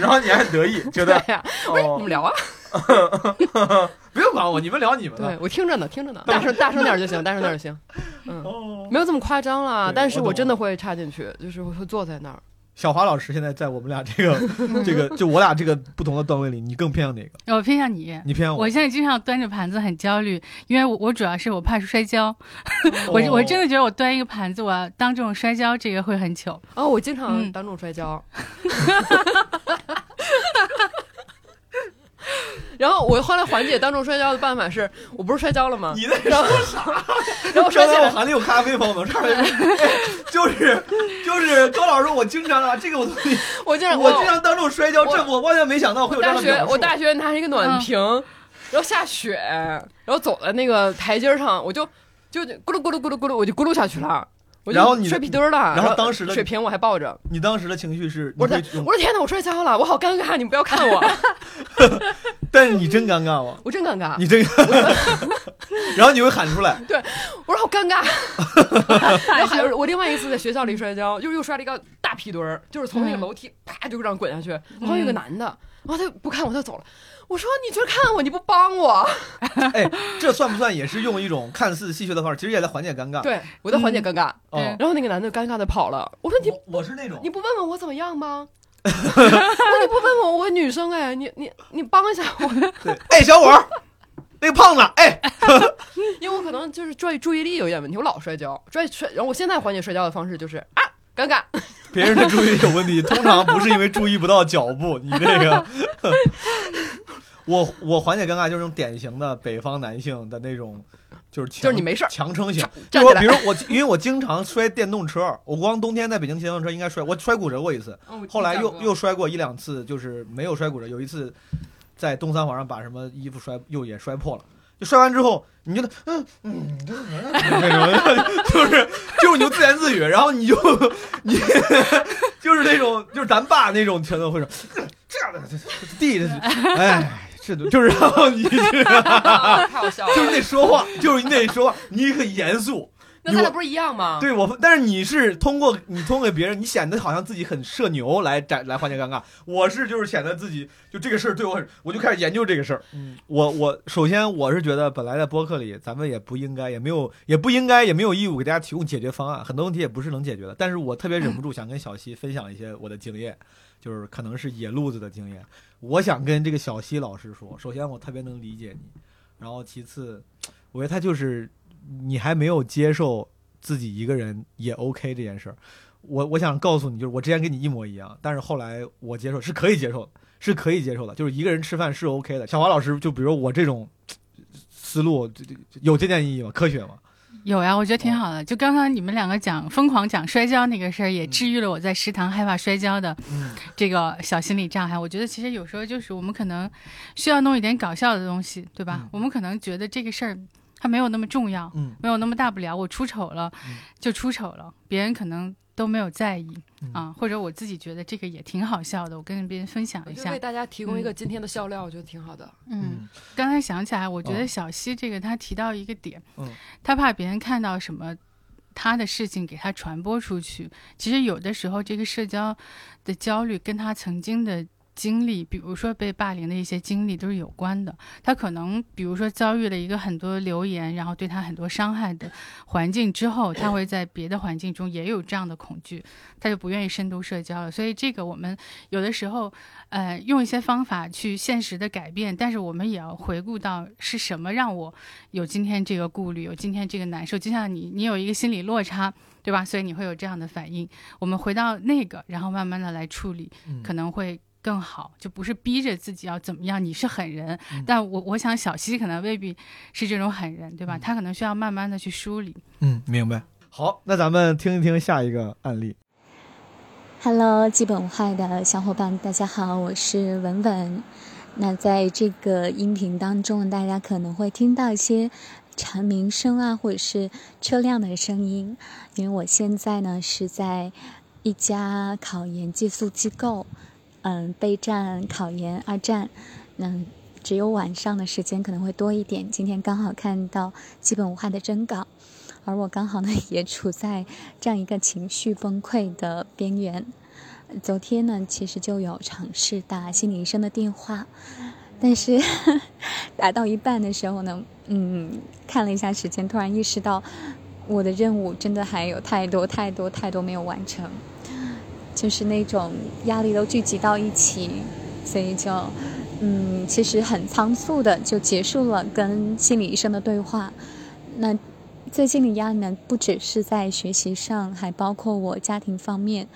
然后你还很得意，觉得呀，我说你哦们聊啊。[LAUGHS] 不用管我，你们聊你们对。我听着呢，听着呢，大声大声点就行，大声点就行。嗯，哦，没有这么夸张啦，但是我真的会插进去，就是我会坐在那儿。小华老师现在在我们俩这个 [LAUGHS] 这个就我俩这个不同的段位里，你更偏向哪个？我偏向你。你偏向我我现在经常端着盘子很焦虑，因为我我主要是我怕摔跤，[LAUGHS] 我哦我真的觉得我端一个盘子，我要当众摔跤，这个会很糗。哦，我经常嗯当众摔跤。[LAUGHS] 然后我后来缓解当众摔跤的办法是，我不是摔跤了吗？你在然后说啥？[LAUGHS] 然后摔起来，刚才我喊里有咖啡，朋友们，上来说，哎就是就是高老师，我经常啊，这个我我经常我经常当众摔跤，这我万全没想到会有这样大学的。我大学拿一个暖瓶，然后下雪，然后走在那个台阶上，我就就咕噜咕噜咕噜咕噜，我就咕噜下去了。然后你摔屁墩儿了，然后当时的水瓶我还抱着，你当时的情绪是，我说我说天哪，我摔跤了，我好尴尬，你们不要看我，[LAUGHS] 但是你真尴尬吗？我真尴尬，你真，然后你会喊出来，对我说好尴尬。[LAUGHS] 然后还有我另外一次在学校里摔跤，又又摔了一个大屁墩儿，就是从那个楼梯啪就这样滚下去，然后有个男的，然后他不看我，他走了。我说你就是看我，你不帮我，哎，这算不算也是用一种看似戏谑的方式，其实也在缓解尴尬？对我在缓解尴尬。哦，然后那个男的尴尬的跑了。我说你我我是那种你不问问我怎么样吗？[LAUGHS] 我说你不问问我，我女生哎，你你你帮一下我，对，哎，小伙儿，那个胖子，哎，[LAUGHS] 因为我可能就是注意注意力有一点问题，我老摔跤，摔摔，然后我现在缓解摔跤的方式就是啊，尴尬，别人的注意力有问题，通常不是因为注意不到脚步，你这个。[LAUGHS] 我我缓解尴尬就是那种典型的北方男性的那种，就是强就是你没事强撑型。就说比如我，因为我经常摔电动车，我光冬天在北京骑电动车应该摔，我摔骨折过一次，后来又又摔过一两次，就是没有摔骨折。有一次在东三环上把什么衣服摔又也摔破了，就摔完之后你觉得嗯嗯那种 [LAUGHS] 就是就是你就自言自语，然后你就你 [LAUGHS] 就是那种就是咱爸那种全都会说这样的弟弟，哎。是的，就是然后 [LAUGHS] 你就是 [LAUGHS] 太好笑了。就是你得说话，就是你得说话，你很严肃。那咱俩不是一样吗？对我，但是你是通过你通过给别人，你显得好像自己很社牛来展来缓解尴尬。我是就是显得自己就这个事儿对我很，我就开始研究这个事儿。嗯，我我首先我是觉得本来在播客里咱们也不应该，也没有也不应该，也没有义务给大家提供解决方案，很多问题也不是能解决的。但是我特别忍不住想跟小西分享一些我的经验，就是可能是野路子的经验。我想跟这个小西老师说，首先我特别能理解你，然后其次，我觉得他就是你还没有接受自己一个人也 OK 这件事儿。我我想告诉你，就是我之前跟你一模一样，但是后来我接受是可以接受的，是可以接受的，就是一个人吃饭是 OK 的。小华老师，就比如我这种思路，这这有借鉴意义吗？科学吗？有呀，我觉得挺好的。就刚刚你们两个讲疯狂讲摔跤那个事儿，也治愈了我在食堂害怕摔跤的这个小心理障碍。我觉得其实有时候就是我们可能需要弄一点搞笑的东西，对吧？我们可能觉得这个事儿它没有那么重要，没有那么大不了。我出丑了就出丑了，别人可能。都没有在意啊，或者我自己觉得这个也挺好笑的，我跟别人分享一下，为大家提供一个今天的笑料，我觉得挺好的。嗯，刚才想起来，我觉得小溪这个他提到一个点，嗯，他怕别人看到什么他的事情给他传播出去。其实有的时候这个社交的焦虑跟他曾经的。经历，比如说被霸凌的一些经历都是有关的。他可能，比如说遭遇了一个很多流言，然后对他很多伤害的环境之后，他会在别的环境中也有这样的恐惧，他就不愿意深度社交了。所以这个我们有的时候，呃，用一些方法去现实的改变，但是我们也要回顾到是什么让我有今天这个顾虑，有今天这个难受。就像你，你有一个心理落差，对吧？所以你会有这样的反应。我们回到那个，然后慢慢的来处理，可能会。更好，就不是逼着自己要怎么样。你是狠人，但我我想小溪可能未必是这种狠人，对吧？他可能需要慢慢的去梳理。嗯，明白。好，那咱们听一听下一个案例。Hello，基本无害的小伙伴，大家好，我是文文。那在这个音频当中，大家可能会听到一些蝉鸣声啊，或者是车辆的声音，因为我现在呢是在一家考研寄宿机构。嗯，备战考研二战，嗯只有晚上的时间可能会多一点。今天刚好看到基本无害的征稿，而我刚好呢 [LAUGHS] 也处在这样一个情绪崩溃的边缘。昨天呢，其实就有尝试打心理医生的电话，但是 [LAUGHS] 打到一半的时候呢，嗯，看了一下时间，突然意识到我的任务真的还有太多太多太多没有完成。就是那种压力都聚集到一起，所以就，嗯，其实很仓促的就结束了跟心理医生的对话。那最近的压力呢，不只是在学习上，还包括我家庭方面。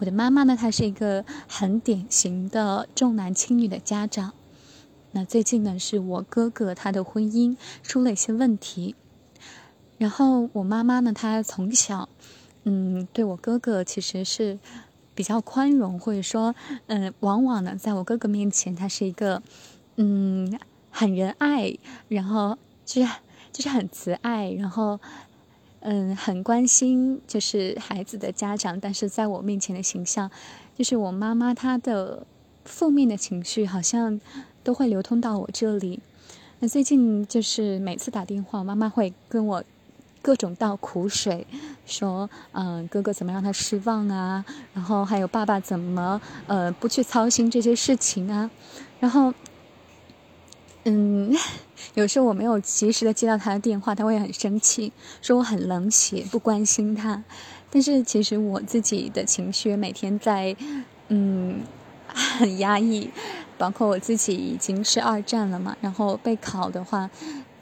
我的妈妈呢，她是一个很典型的重男轻女的家长。那最近呢，是我哥哥他的婚姻出了一些问题，然后我妈妈呢，她从小，嗯，对我哥哥其实是。比较宽容，或者说，嗯，往往呢，在我哥哥面前，他是一个，嗯，很仁爱，然后就是就是很慈爱，然后，嗯，很关心就是孩子的家长。但是在我面前的形象，就是我妈妈她的负面的情绪好像都会流通到我这里。那最近就是每次打电话，妈妈会跟我。各种倒苦水，说嗯哥哥怎么让他失望啊？然后还有爸爸怎么呃不去操心这些事情啊？然后嗯，有时候我没有及时的接到他的电话，他会很生气，说我很冷血，不关心他。但是其实我自己的情绪每天在嗯很压抑，包括我自己已经是二战了嘛，然后备考的话。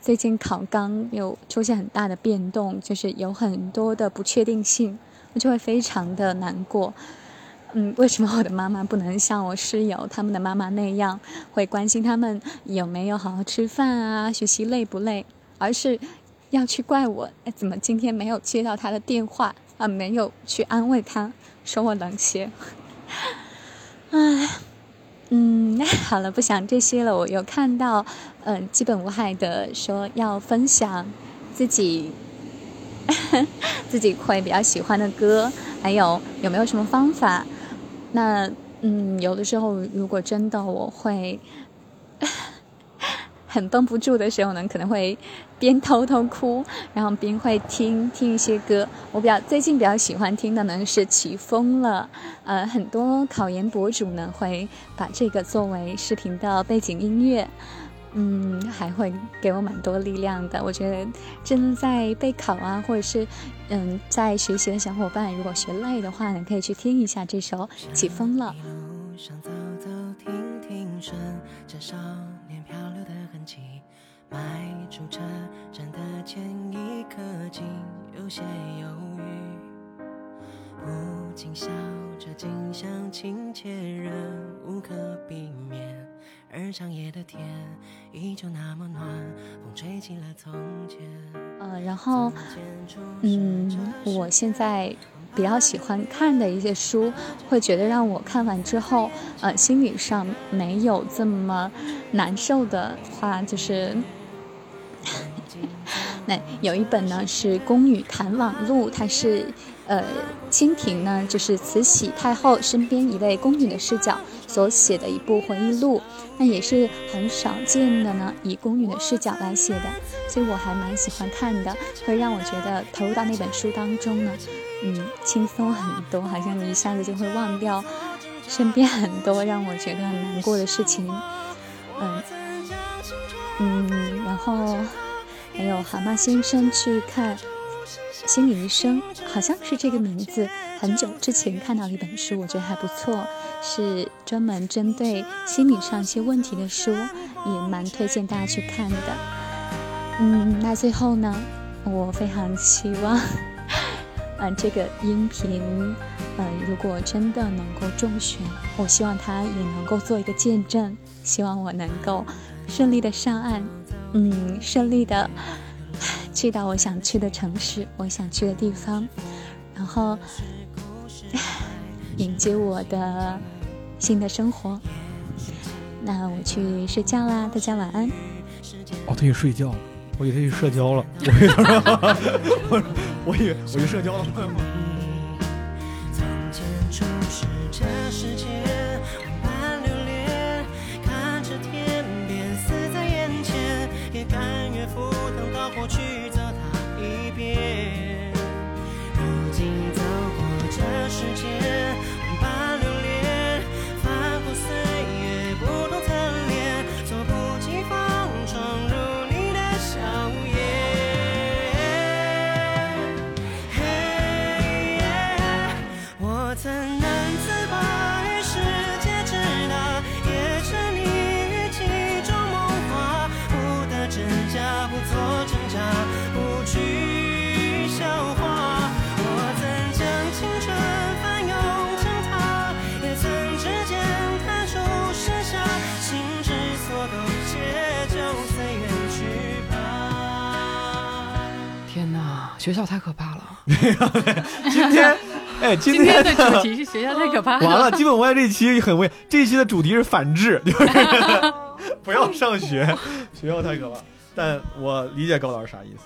最近考纲有出现很大的变动，就是有很多的不确定性，我就会非常的难过。嗯，为什么我的妈妈不能像我室友他们的妈妈那样，会关心他们有没有好好吃饭啊，学习累不累，而是要去怪我，哎，怎么今天没有接到他的电话啊？没有去安慰他，说我冷血。唉。嗯，好了，不想这些了。我有看到，嗯，基本无害的说要分享自己 [LAUGHS] 自己会比较喜欢的歌，还有有没有什么方法？那嗯，有的时候如果真的我会。[LAUGHS] 很绷不住的时候呢，可能会边偷偷哭，然后边会听听一些歌。我比较最近比较喜欢听的呢是起风了，呃，很多考研博主呢会把这个作为视频的背景音乐，嗯，还会给我蛮多力量的。我觉得正在备考啊，或者是嗯在学习的小伙伴，如果学累的话呢，可以去听一下这首起风了。迈出车站的前一刻，竟有些犹豫，不禁笑。这景象亲切，人无可避免。而长夜的天依旧那么暖，风吹起了从前。呃，然后，嗯，我现在比较喜欢看的一些书，会觉得让我看完之后，呃，心理上没有这么难受的话，就是那有一本呢是《宫女谈网录》，它是。呃，清廷呢，就是慈禧太后身边一位宫女的视角所写的一部回忆录，那也是很少见的呢，以宫女的视角来写的，所以我还蛮喜欢看的，会让我觉得投入到那本书当中呢，嗯，轻松很多，好像你一下子就会忘掉身边很多让我觉得很难过的事情，嗯嗯，然后还有蛤蟆先生去看。心理医生好像是这个名字，很久之前看到了一本书，我觉得还不错，是专门针对心理上一些问题的书，也蛮推荐大家去看的。嗯，那最后呢，我非常希望，[LAUGHS] 嗯，这个音频，嗯，如果真的能够中选，我希望它也能够做一个见证，希望我能够顺利的上岸，嗯，顺利的。[SIGHS] 去到我想去的城市，我想去的地方，然后 [SIGHS] 迎接我的新的生活。那我去睡觉啦，大家晚安。哦，他去睡觉了，我以为他去社交了。我以为，[LAUGHS] 我以为我去社交了。[LAUGHS] 学校太可怕了。今天，哎，[LAUGHS] 今天的主题是学校太可怕。[LAUGHS] 完了，基本无害这期很危，这一期的主题是反制，就是 [LAUGHS] 不要上学，学校太可怕。但我理解高老师啥意思。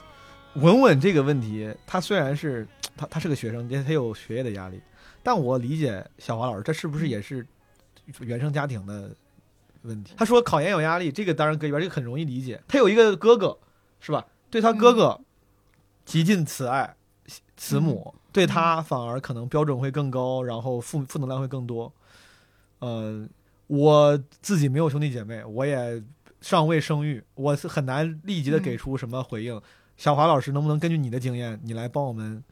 稳稳这个问题，他虽然是他他是个学生，他他有学业的压力，但我理解小华老师，这是不是也是原生家庭的问题？他说考研有压力，这个当然搁一边，这个很容易理解。他有一个哥哥，是吧？对他哥哥。极尽慈爱，慈母对他反而可能标准会更高，然后负负能量会更多。呃，我自己没有兄弟姐妹，我也尚未生育，我是很难立即的给出什么回应。小华老师，能不能根据你的经验，你来帮我们，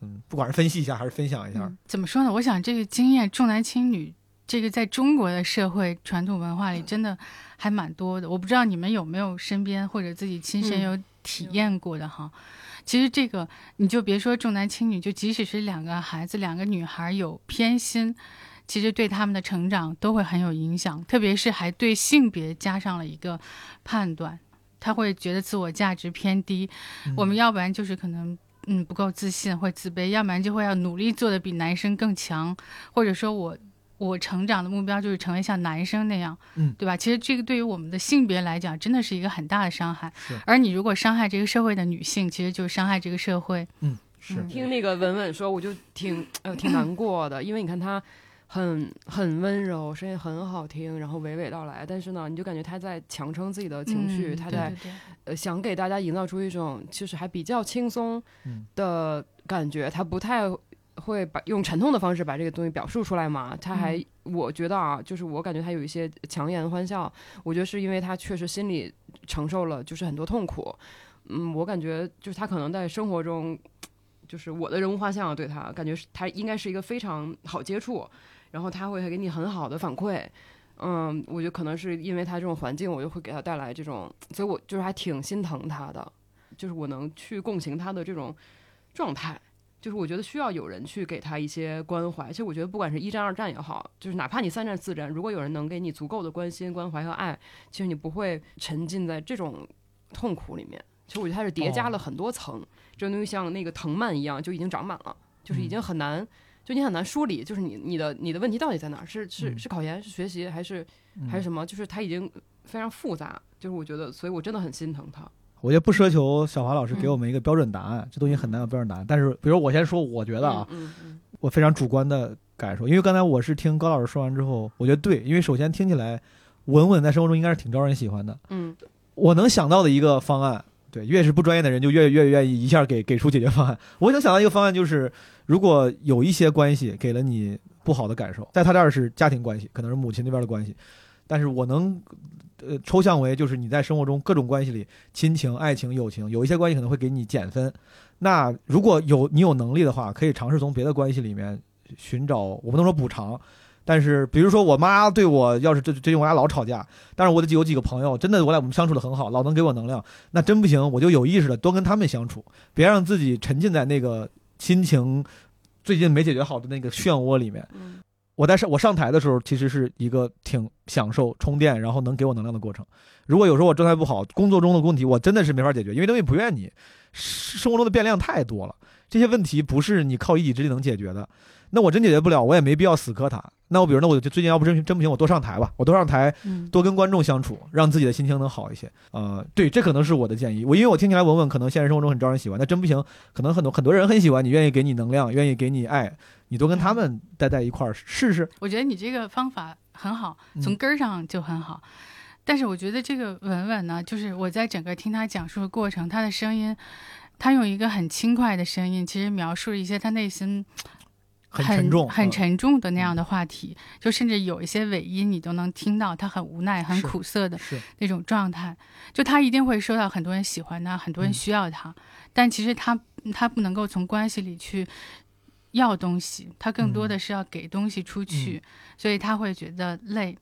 嗯，不管是分析一下还是分享一下？怎么说呢？我想这个经验重男轻女，这个在中国的社会传统文化里真的还蛮多的。我不知道你们有没有身边或者自己亲身有体验过的哈。其实这个你就别说重男轻女，就即使是两个孩子，两个女孩有偏心，其实对他们的成长都会很有影响。特别是还对性别加上了一个判断，他会觉得自我价值偏低。我们要不然就是可能嗯不够自信，会自卑；要不然就会要努力做的比男生更强，或者说我。我成长的目标就是成为像男生那样，嗯，对吧？其实这个对于我们的性别来讲，真的是一个很大的伤害。是。而你如果伤害这个社会的女性，其实就是伤害这个社会。嗯，是。听那个文文说，我就挺呃挺难过的，因为你看她很很温柔，声音很好听，然后娓娓道来，但是呢，你就感觉她在强撑自己的情绪，她在呃想给大家营造出一种其实还比较轻松的感觉，她不太。会把用沉痛的方式把这个东西表述出来嘛？他还，我觉得啊，就是我感觉他有一些强颜欢笑。我觉得是因为他确实心里承受了就是很多痛苦。嗯，我感觉就是他可能在生活中，就是我的人物画像对他感觉是他应该是一个非常好接触，然后他会给你很好的反馈。嗯，我觉得可能是因为他这种环境，我就会给他带来这种，所以我就是还挺心疼他的，就是我能去共情他的这种状态。就是我觉得需要有人去给他一些关怀。其实我觉得不管是一战二战也好，就是哪怕你三战四战，如果有人能给你足够的关心、关怀和爱，其实你不会沉浸在这种痛苦里面。其实我觉得它是叠加了很多层，这东西像那个藤蔓一样就已经长满了，就是已经很难，就你很难梳理，就是你你的你的问题到底在哪儿？是是是考研？是学习？还是还是什么？就是它已经非常复杂。就是我觉得，所以我真的很心疼他。我觉得不奢求小华老师给我们一个标准答案，这东西很难有标准答案。但是，比如我先说，我觉得啊，我非常主观的感受，因为刚才我是听高老师说完之后，我觉得对，因为首先听起来，稳稳在生活中应该是挺招人喜欢的。嗯，我能想到的一个方案，对，越是不专业的人就越越愿意一下给给出解决方案。我能想到一个方案，就是如果有一些关系给了你不好的感受，在他这儿是家庭关系，可能是母亲那边的关系，但是我能。呃，抽象为就是你在生活中各种关系里，亲情、爱情、友情，有一些关系可能会给你减分。那如果有你有能力的话，可以尝试从别的关系里面寻找，我不能说补偿，但是比如说我妈对我要是最最近我俩老吵架，但是我得有几个朋友，真的我俩我们相处的很好，老能给我能量，那真不行，我就有意识的多跟他们相处，别让自己沉浸在那个亲情最近没解决好的那个漩涡里面。我在上我上台的时候，其实是一个挺享受充电，然后能给我能量的过程。如果有时候我状态不好，工作中的问题我真的是没法解决，因为东西不怨你，生活中的变量太多了，这些问题不是你靠一己之力能解决的。那我真解决不了，我也没必要死磕它。那我比如，那我就最近要不真真不行，我多上台吧，我多上台，多跟观众相处，让自己的心情能好一些。呃，对，这可能是我的建议。我因为我听起来文文可能现实生活中很招人喜欢，那真不行，可能很多很多人很喜欢你，愿意给你能量，愿意给你爱，你多跟他们待在一块儿试试。我觉得你这个方法很好，从根儿上就很好。但是我觉得这个文文呢，就是我在整个听他讲述的过程，他的声音，他用一个很轻快的声音，其实描述了一些他内心。很沉重、很沉重的那样的话题，就甚至有一些尾音，你都能听到他很无奈、很苦涩的那种状态。就他一定会受到很多人喜欢他，很多人需要他，但其实他他不能够从关系里去要东西，他更多的是要给东西出去，所以他会觉得累。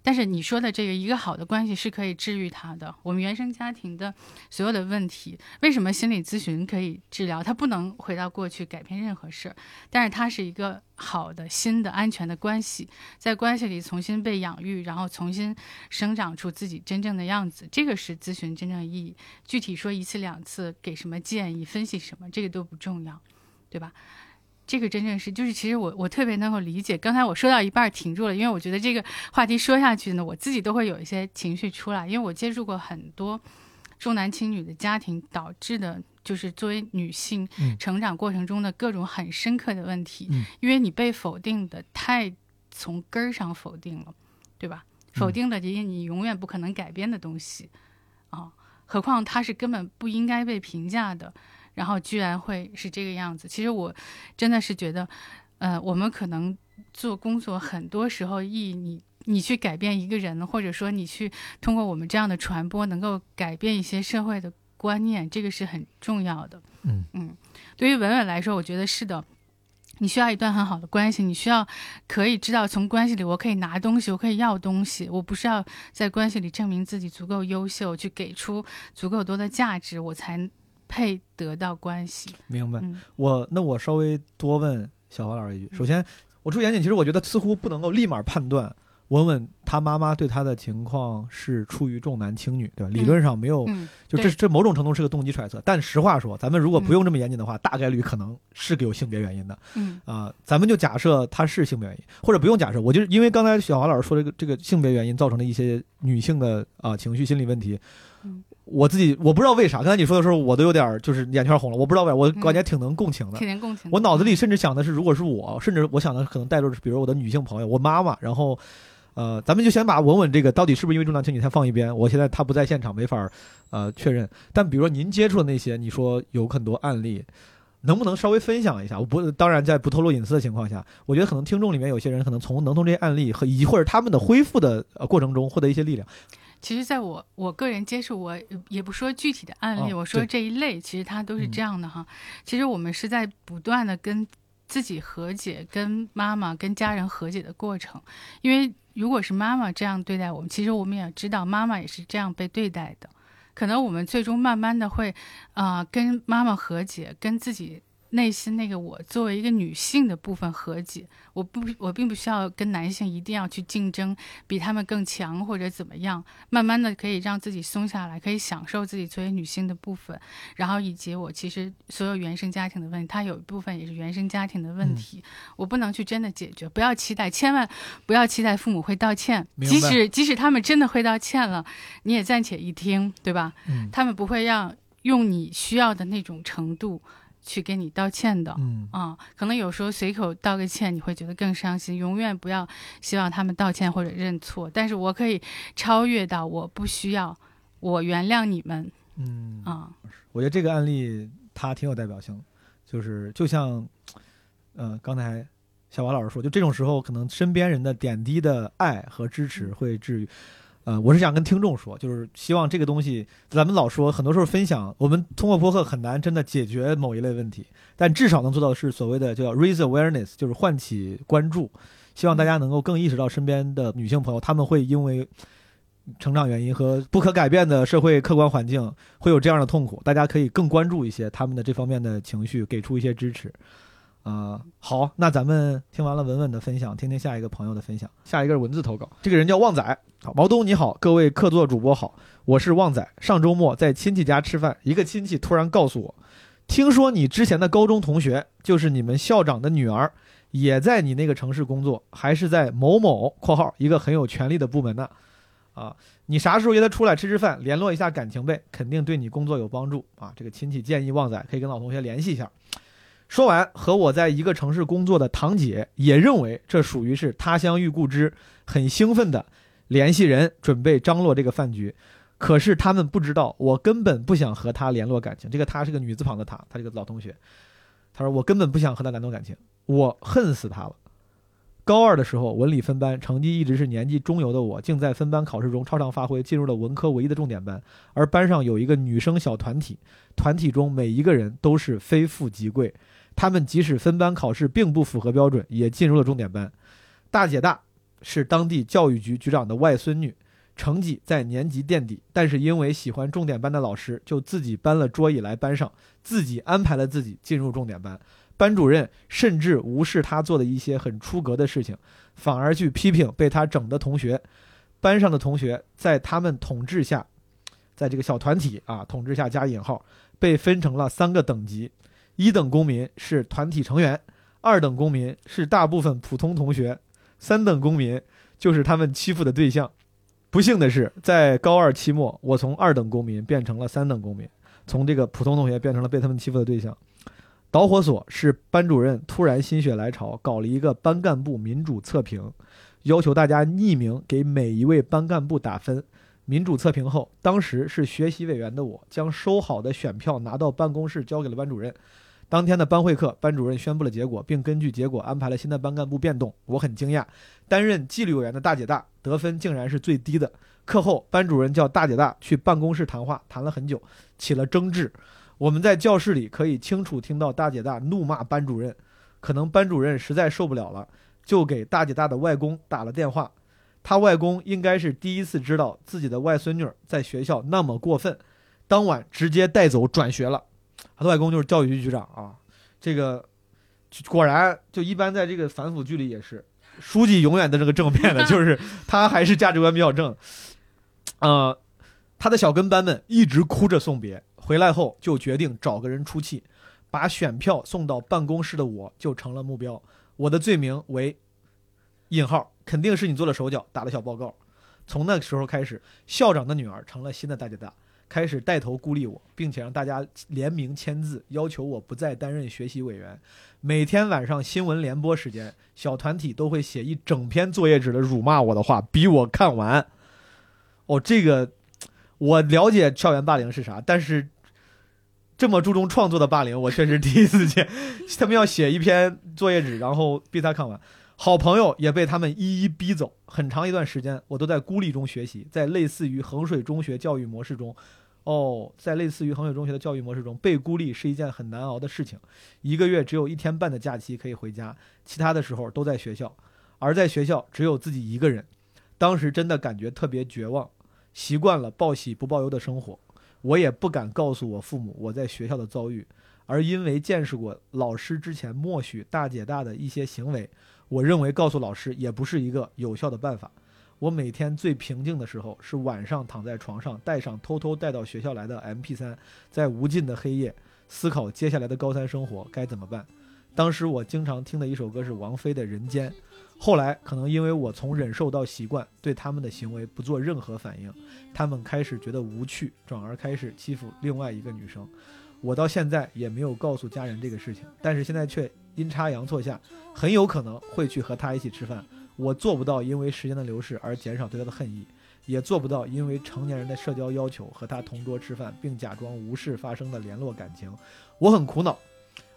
但是你说的这个一个好的关系是可以治愈他的。我们原生家庭的所有的问题，为什么心理咨询可以治疗？它不能回到过去改变任何事儿，但是它是一个好的、新的、安全的关系，在关系里重新被养育，然后重新生长出自己真正的样子。这个是咨询真正意义。具体说一次两次，给什么建议，分析什么，这个都不重要，对吧？这个真正是，就是其实我我特别能够理解。刚才我说到一半停住了，因为我觉得这个话题说下去呢，我自己都会有一些情绪出来。因为我接触过很多重男轻女的家庭导致的，就是作为女性成长过程中的各种很深刻的问题。因为你被否定的太从根儿上否定了，对吧？否定的这些你永远不可能改变的东西啊，何况它是根本不应该被评价的。然后居然会是这个样子，其实我真的是觉得，呃，我们可能做工作很多时候，意你你去改变一个人，或者说你去通过我们这样的传播，能够改变一些社会的观念，这个是很重要的。嗯嗯，对于文文来说，我觉得是的，你需要一段很好的关系，你需要可以知道从关系里我可以拿东西，我可以要东西，我不是要在关系里证明自己足够优秀，去给出足够多的价值，我才。配得到关系，明白。我那我稍微多问小华老师一句。首先，我出严谨，其实我觉得似乎不能够立马判断文文他妈妈对他的情况是出于重男轻女，对吧？理论上没有，就这这某种程度是个动机揣测。但实话说，咱们如果不用这么严谨的话，大概率可能是有性别原因的。嗯啊，咱们就假设他是性别原因，或者不用假设，我就是因为刚才小华老师说这个这个性别原因造成的一些女性的啊情绪心理问题。我自己我不知道为啥，刚才你说的时候，我都有点就是眼圈红了。我不知道为啥，我感觉挺能共情的。挺能共情。我脑子里甚至想的是，如果是我，甚至我想的可能带着，比如我的女性朋友，我妈妈。然后，呃，咱们就先把稳稳这个到底是不是因为重男轻女先放一边。我现在他不在现场，没法呃确认。但比如说您接触的那些，你说有很多案例，能不能稍微分享一下？我不，当然在不透露隐私的情况下，我觉得可能听众里面有些人可能从能从这些案例和以及或者他们的恢复的呃过程中获得一些力量。其实，在我我个人接触，我也不说具体的案例，我说这一类，其实它都是这样的哈。其实我们是在不断的跟自己和解，跟妈妈、跟家人和解的过程。因为如果是妈妈这样对待我们，其实我们也知道妈妈也是这样被对待的。可能我们最终慢慢的会，啊，跟妈妈和解，跟自己内心那个我作为一个女性的部分和解，我不我并不需要跟男性一定要去竞争，比他们更强或者怎么样，慢慢的可以让自己松下来，可以享受自己作为女性的部分，然后以及我其实所有原生家庭的问题，它有一部分也是原生家庭的问题，我不能去真的解决，不要期待，千万不要期待父母会道歉，即使即使他们真的会道歉了，你也暂且一听，对吧？嗯，他们不会让用你需要的那种程度。去给你道歉的，嗯啊，可能有时候随口道个歉，你会觉得更伤心。永远不要希望他们道歉或者认错，但是我可以超越到我不需要，我原谅你们，嗯啊，我觉得这个案例它挺有代表性，就是就像，呃，刚才小华老师说，就这种时候，可能身边人的点滴的爱和支持会治愈。呃，我是想跟听众说，就是希望这个东西，咱们老说很多时候分享，我们通过播客很难真的解决某一类问题，但至少能做到的是所谓的叫 raise awareness，就是唤起关注，希望大家能够更意识到身边的女性朋友，她们会因为成长原因和不可改变的社会客观环境会有这样的痛苦，大家可以更关注一些他们的这方面的情绪，给出一些支持。啊、好，那咱们听完了文文的分享，听听下一个朋友的分享。下一个是文字投稿，这个人叫旺仔。好，毛东你好，各位客座主播好，我是旺仔。上周末在亲戚家吃饭，一个亲戚突然告诉我，听说你之前的高中同学就是你们校长的女儿，也在你那个城市工作，还是在某某（括号一个很有权力的部门呢）。啊，你啥时候约他出来吃吃饭，联络一下感情呗，肯定对你工作有帮助啊。这个亲戚建议旺仔可以跟老同学联系一下。说完，和我在一个城市工作的堂姐也认为这属于是他乡遇故知，很兴奋的联系人，准备张罗这个饭局。可是他们不知道，我根本不想和他联络感情。这个他是个女字旁的他，他这个老同学，他说我根本不想和他联络感情，我恨死他了。高二的时候，文理分班，成绩一直是年级中游的我，竟在分班考试中超常发挥，进入了文科唯一的重点班。而班上有一个女生小团体，团体中每一个人都是非富即贵。他们即使分班考试并不符合标准，也进入了重点班。大姐大是当地教育局局长的外孙女，成绩在年级垫底，但是因为喜欢重点班的老师，就自己搬了桌椅来班上，自己安排了自己进入重点班。班主任甚至无视他做的一些很出格的事情，反而去批评被他整的同学。班上的同学在他们统治下，在这个小团体啊统治下加引号，被分成了三个等级。一等公民是团体成员，二等公民是大部分普通同学，三等公民就是他们欺负的对象。不幸的是，在高二期末，我从二等公民变成了三等公民，从这个普通同学变成了被他们欺负的对象。导火索是班主任突然心血来潮，搞了一个班干部民主测评，要求大家匿名给每一位班干部打分。民主测评后，当时是学习委员的我，将收好的选票拿到办公室交给了班主任。当天的班会课，班主任宣布了结果，并根据结果安排了新的班干部变动。我很惊讶，担任纪律委员的大姐大得分竟然是最低的。课后，班主任叫大姐大去办公室谈话，谈了很久，起了争执。我们在教室里可以清楚听到大姐大怒骂班主任，可能班主任实在受不了了，就给大姐大的外公打了电话。他外公应该是第一次知道自己的外孙女在学校那么过分，当晚直接带走转学了。他的外公就是教育局局长啊，这个果然就一般在这个反腐剧里也是，书记永远的这个正面的，[LAUGHS] 就是他还是价值观比较正。呃，他的小跟班们一直哭着送别，回来后就决定找个人出气，把选票送到办公室的我就成了目标，我的罪名为引号，肯定是你做了手脚，打了小报告。从那个时候开始，校长的女儿成了新的大姐大。开始带头孤立我，并且让大家联名签字，要求我不再担任学习委员。每天晚上新闻联播时间，小团体都会写一整篇作业纸的辱骂我的话，逼我看完。哦，这个我了解校园霸凌是啥，但是这么注重创作的霸凌，我确实第一次见。[LAUGHS] 他们要写一篇作业纸，然后逼他看完。好朋友也被他们一一逼走，很长一段时间我都在孤立中学习，在类似于衡水中学教育模式中。哦，在类似于衡水中学的教育模式中，被孤立是一件很难熬的事情。一个月只有一天半的假期可以回家，其他的时候都在学校，而在学校只有自己一个人。当时真的感觉特别绝望，习惯了报喜不报忧的生活，我也不敢告诉我父母我在学校的遭遇。而因为见识过老师之前默许大姐大的一些行为，我认为告诉老师也不是一个有效的办法。我每天最平静的时候是晚上躺在床上，带上偷偷带到学校来的 MP3，在无尽的黑夜思考接下来的高三生活该怎么办。当时我经常听的一首歌是王菲的《人间》，后来可能因为我从忍受到习惯，对他们的行为不做任何反应，他们开始觉得无趣，转而开始欺负另外一个女生。我到现在也没有告诉家人这个事情，但是现在却阴差阳错下，很有可能会去和他一起吃饭。我做不到因为时间的流逝而减少对他的恨意，也做不到因为成年人的社交要求和他同桌吃饭并假装无事发生的联络感情。我很苦恼，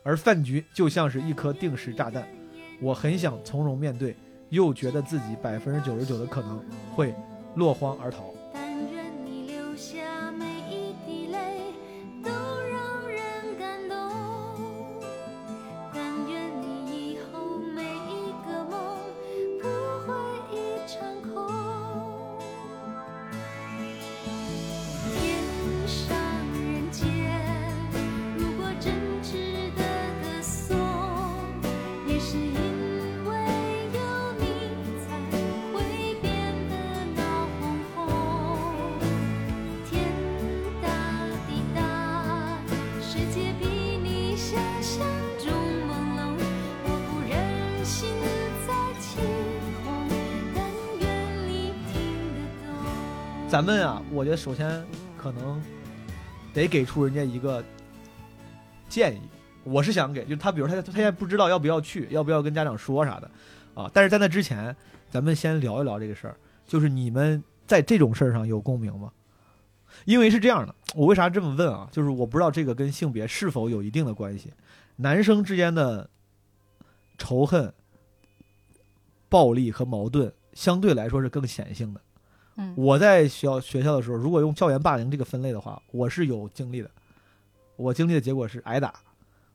而饭局就像是一颗定时炸弹，我很想从容面对，又觉得自己百分之九十九的可能会落荒而逃。咱们啊，我觉得首先可能得给出人家一个建议。我是想给，就他，比如他他现在不知道要不要去，要不要跟家长说啥的，啊，但是在那之前，咱们先聊一聊这个事儿，就是你们在这种事儿上有共鸣吗？因为是这样的，我为啥这么问啊？就是我不知道这个跟性别是否有一定的关系。男生之间的仇恨、暴力和矛盾相对来说是更显性的。我在学校学校的时候，如果用校园霸凌这个分类的话，我是有经历的。我经历的结果是挨打，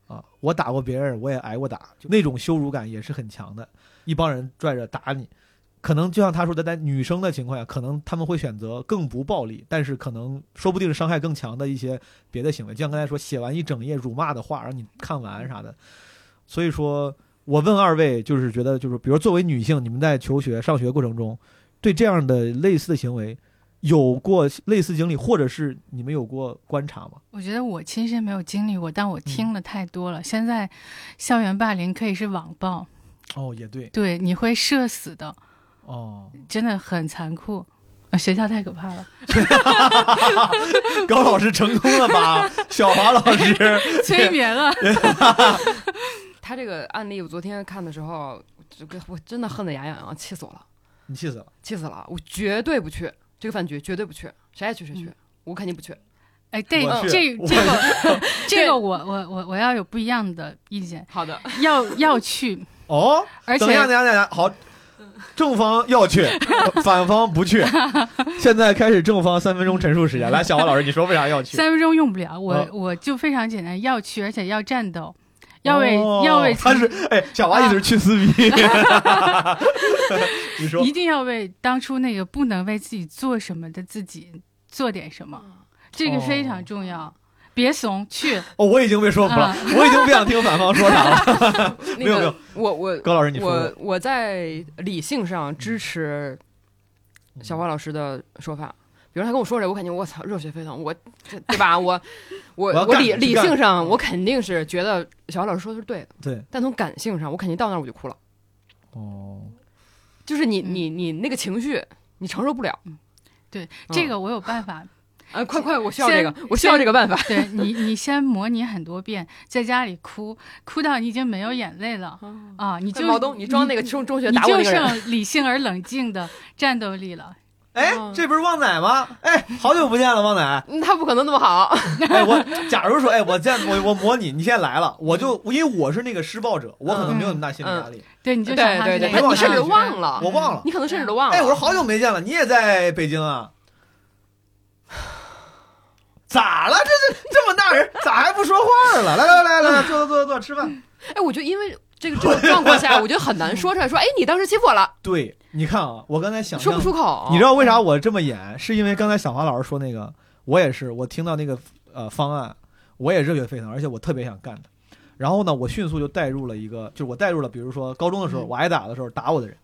啊，我打过别人，我也挨过打，那种羞辱感也是很强的。一帮人拽着打你，可能就像他说的，在女生的情况下，可能他们会选择更不暴力，但是可能说不定伤害更强的一些别的行为，就像刚才说写完一整页辱骂的话让你看完啥的。所以说，我问二位，就是觉得，就是比如作为女性，你们在求学、上学过程中，对这样的类似的行为有过类似经历，或者是你们有过观察吗？我觉得我亲身没有经历过，但我嗯听了太多了。现在校园霸凌可以是网暴，哦，也对，对，你会社死的，哦，真的很残酷。啊学校太可怕了 [LAUGHS] [LAUGHS] 高老师成功了把小华老师 [LAUGHS] 催眠了。他这个案例，我昨天看的时候，这个我真的恨得牙痒痒，气死我了，你气死了。气死了！我绝对不去这个饭局，绝对不去，谁爱去谁去，我肯定不去。哎，对这这个这个我 [LAUGHS] 我我我要有不一样的意见，好的，要要去，[LAUGHS] 哦，而等一下，且等一下，等一下，好，正方要去，[LAUGHS] 反方不去。现在开始正方三分钟陈述时间，来，小王老师，你说为啥要去？三分钟用不了，我、哦我就非常简单，要去，而且要战斗，要为、哦要为他是哎，小华意思是去撕逼。[LAUGHS] 你说一定要为当初那个不能为自己做什么的自己做点什么，这个非常重要。别怂，去。哦，我已经被说服了，啊我已经不想听反方说啥了。那 [LAUGHS] 没有没有个，我我高老师，你说我。我在理性上支持小花老师的说法。比如他跟我说这，我肯定我操热血沸腾，我对吧？我 [LAUGHS] 我我我理理性上我肯定是觉得小花老师说的是对的，对，但从感性上我肯定到那儿我就哭了，哦，就是你嗯你你那个情绪你承受不了。对，嗯这个我有办法。[LAUGHS] 啊，快快，我需要这个，我需要这个办法。对你，你先模拟很多遍，在家里哭，哭到你已经没有眼泪了啊！你就毛东，你装那个中中学你就打我那个人，剩理性而冷静的战斗力了。哎，这不是旺仔吗？哎，好久不见了，旺仔。嗯他不可能那么好。哎，我 [LAUGHS] 假如说，哎，我见我我模拟，你现在来了，我就因为我是那个施暴者，我可能没有那么大心理压力。对，你就对对对，你甚至忘了，我忘了你可能甚至都忘了。哎，我说好久没见了，你也在北京啊？[SIGHS] 咋了？这这这么大人，咋还不说话了？来来来来来，坐坐坐坐坐，吃饭。哎，我就因为这个这种状况下，我觉得很难说出来，说，哎，你当时欺负我了，对，你看啊，我刚才想说不出口。你知道为啥我这么演？是因为刚才小华老师说那个，我也是，我听到那个呃方案，我也热血沸腾，而且我特别想干他。然后呢，我迅速就带入了一个，就是我带入了，比如说高中的时候嗯我挨打的时候打我的人，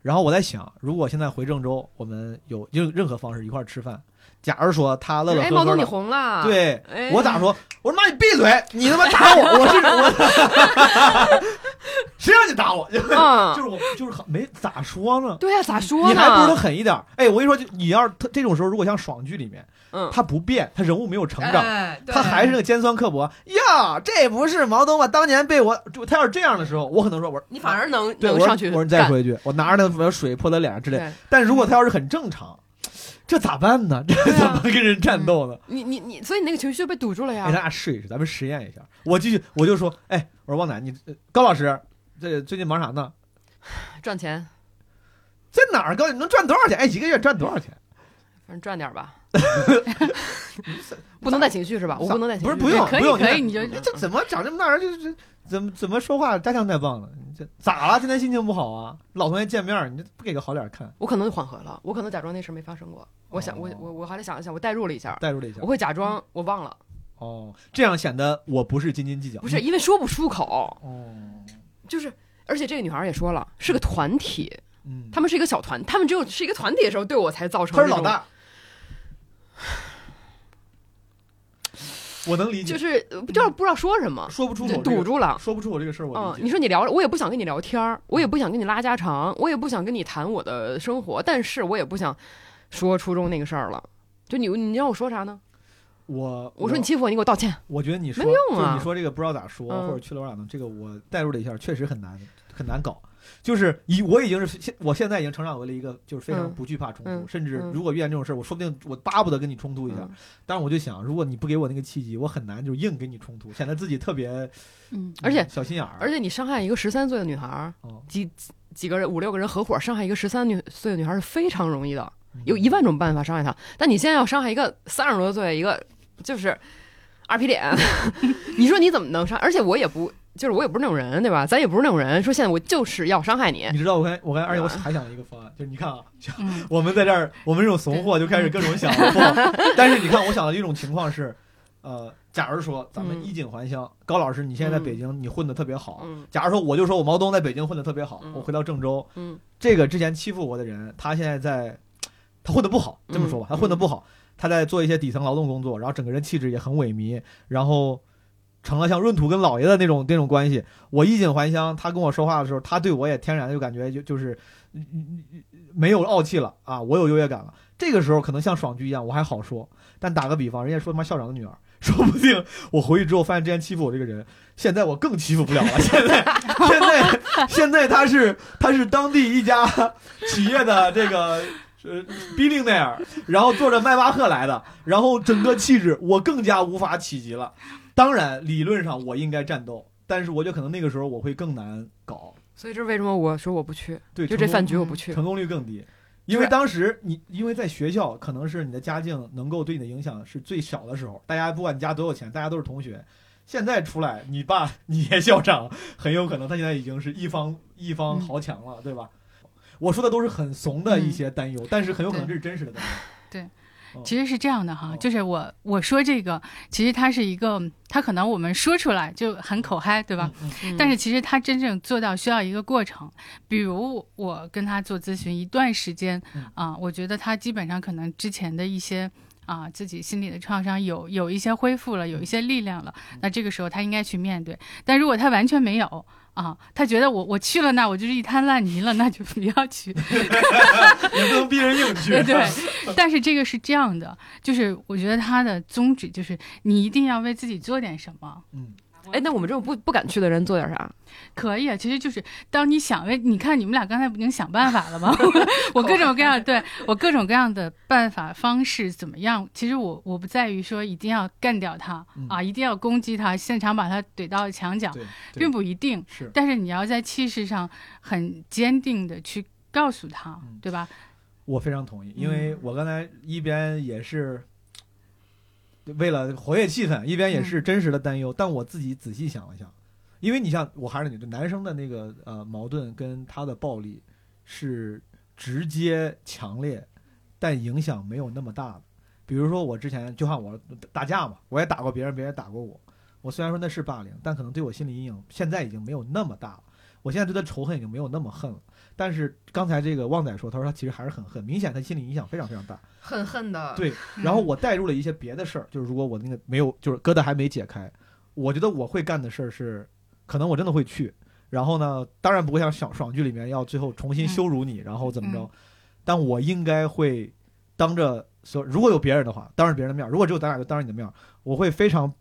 然后我在想，如果现在回郑州，我们有任任何方式一块儿吃饭，假如说他乐乐哎，毛东你红了，对哎我咋说？我说妈，你闭嘴！你他妈打我！[LAUGHS] 我是我，[LAUGHS] 谁让你打我？[LAUGHS] 就嗯是我就是很没咋说呢。对呀，咋说呢？你还不如他狠一点儿。哎，我跟你说，就你要是他这种时候，如果像爽剧里面，嗯，他不变，他人物没有成长，哎他还是那个尖酸刻薄呀。这不是毛东吗？当年被我，就他要是这样的时候，我可能说，我说你反而能对，我上去我说你再说一句，我拿着那水泼他脸上之类。但如果他要是很正常，这咋办呢？这怎么跟人战斗呢？你你你，所以你那个情绪就被堵住了呀。给大家试一试，咱们实验一下。我继续，我就说，哎，我说旺仔，你呃高老师，这最近忙啥呢？[SIGHS] 赚钱，在哪儿高？你能赚多少钱？哎，一个月赚多少钱？反正赚点吧。[LAUGHS] [LAUGHS] 不能带情绪是吧？我不能带情绪。不是不用可以不用，可以你就这怎么长这么大人就是怎么怎么说话家乡太棒了？你这咋了？今天心情不好啊？老同学见面，你这不给个好脸看？我可能就缓和了，我可能假装那事儿没发生过。我想，我哦我我还得想一想，我代入了一下，代入了一下我，会假装我忘了，哦，这样显得我不是斤斤计较。不是因为说不出口，哦，就是而且这个女孩也说了，是个团体，嗯，他们是一个小团，他们只有是一个团体的时候，对我才造成他是老大，[LAUGHS] 我能理解，就是呃不知道不知道说什么，说不出口这个堵住了。说不出我这个事儿，我嗯，你说你聊，我也不想跟你聊天儿，我也不想跟你拉家常，我也不想跟你谈我的生活，但是我也不想说初中那个事儿了。就你，你让我说啥呢？我我说你欺负我，你给我道歉。我觉得你说没用啊你说这个不知道咋说，嗯或者去了我咋弄，这个我代入了一下，确实很难很难搞。就是以我已经是现我现在已经成长为了一个就是非常嗯不惧怕冲突，嗯甚至嗯如果遇见这种事儿，我说不定我巴不得跟你冲突一下。嗯但是我就想，如果你不给我那个契机，我很难就硬跟你冲突，显得自己特别嗯，而且小心眼儿。而且你伤害一个十三岁的女孩儿，哦几几个人五六个人合伙伤害一个十三女岁的女孩儿是非常容易的，嗯有一万种办法伤害她。但你现在要伤害一个三十多岁一个就是二皮脸，[LAUGHS] 你说你怎么能伤？而且我也不就是我也不是那种人，对吧？咱也不是那种人，说现在我就是要伤害你。你知道我刚我刚才，而且我还想了一个方案，就是你看啊，嗯我们在这儿，我们这种怂货就开始各种想错。[LAUGHS] 但是你看，我想到一种情况是，呃，假如说咱们嗯衣锦还乡，高老师你现在在嗯北京，你混得特别好。嗯假如说我就说我毛东在北京混得特别好，嗯我回到郑州，嗯这个之前欺负我的人，他现在在，他混得不好，这么说吧，嗯他混得不好，他在做一些底层劳动工作，然后整个人气质也很萎靡，然后成了像闰土跟老爷的那种那种关系。我衣锦还乡，他跟我说话的时候，他对我也天然就感觉就就是没有傲气了啊，我有优越感了。这个时候可能像爽剧一样，我还好说。但打个比方，人家说他妈校长的女儿，[LAUGHS] 说不定我回去之后发现之前欺负我这个人，现在我更欺负不了了。现在现在现在他是他是当地一家企业的这个呃 billionaire，然后坐着迈巴赫来的，然后整个气质我更加无法企及了。当然，理论上我应该战斗，但是我觉得可能那个时候我会更难搞，所以这是为什么我说我不去，对，就这饭局我不去。成功率更低。因为当时你因为在学校，可能是你的家境能够对你的影响是最小的时候，大家不管你家多有钱，大家都是同学。现在出来，你爸你爷校长，很有可能他现在已经是一方一方豪强了，对吧？我说的都是很怂的一些担忧，但是很有可能这是真实的担忧。其实是这样的哈哦，就是我我说这个，其实它是一个，它可能我们说出来就很口嗨，对吧？但是其实它真正做到需要一个过程，比如我跟他做咨询一段时间嗯啊，我觉得他基本上可能之前的一些。啊，自己心里的创伤有有一些恢复了，有一些力量了，嗯那这个时候他应该去面对。但如果他完全没有啊，他觉得我我去了那我就是一滩烂泥了，那就不要去。[LAUGHS] 也不能逼人硬去。对对，但是这个是这样的，就是我觉得他的宗旨就是你一定要为自己做点什么。嗯，哎，那我们这种不不敢去的人做点啥？可以啊，其实就是当你想为，你看你们俩刚才不已经想办法了吗？[LAUGHS] 我各种各样，对我各种各样的办法方式怎么样？其实我我不在于说一定要干掉他、嗯啊，一定要攻击他，现场把他怼到墙角，并不一定。是但是你要在气势上很坚定的去告诉他，嗯对吧？我非常同意，因嗯为我刚才一边也是为了活跃气氛，一边也嗯是真实的担忧。但我自己仔细想了想，因为你像我还是你的，男生的那个呃矛盾跟他的暴力是直接强烈，但影响没有那么大的。比如说我之前就像我打架嘛，我也打过别人，别人也打过我。我虽然说那是霸凌，但可能对我心理阴影现在已经没有那么大了。我现在对他仇恨已经没有那么恨了。但是刚才这个旺仔说，他说他其实还是很恨，明显他心理影响非常非常大。很恨的。对，然后我带入了一些别的事儿，就是如果我那个没有，就是疙瘩还没解开，我觉得我会干的事儿是，可能我真的会去。然后呢，当然不会像爽爽剧里面要最后重新羞辱你，然后怎么着，但我应该会当着所如果有别人的话，当着别人的面，如果只有咱俩就当着你的面，我会非常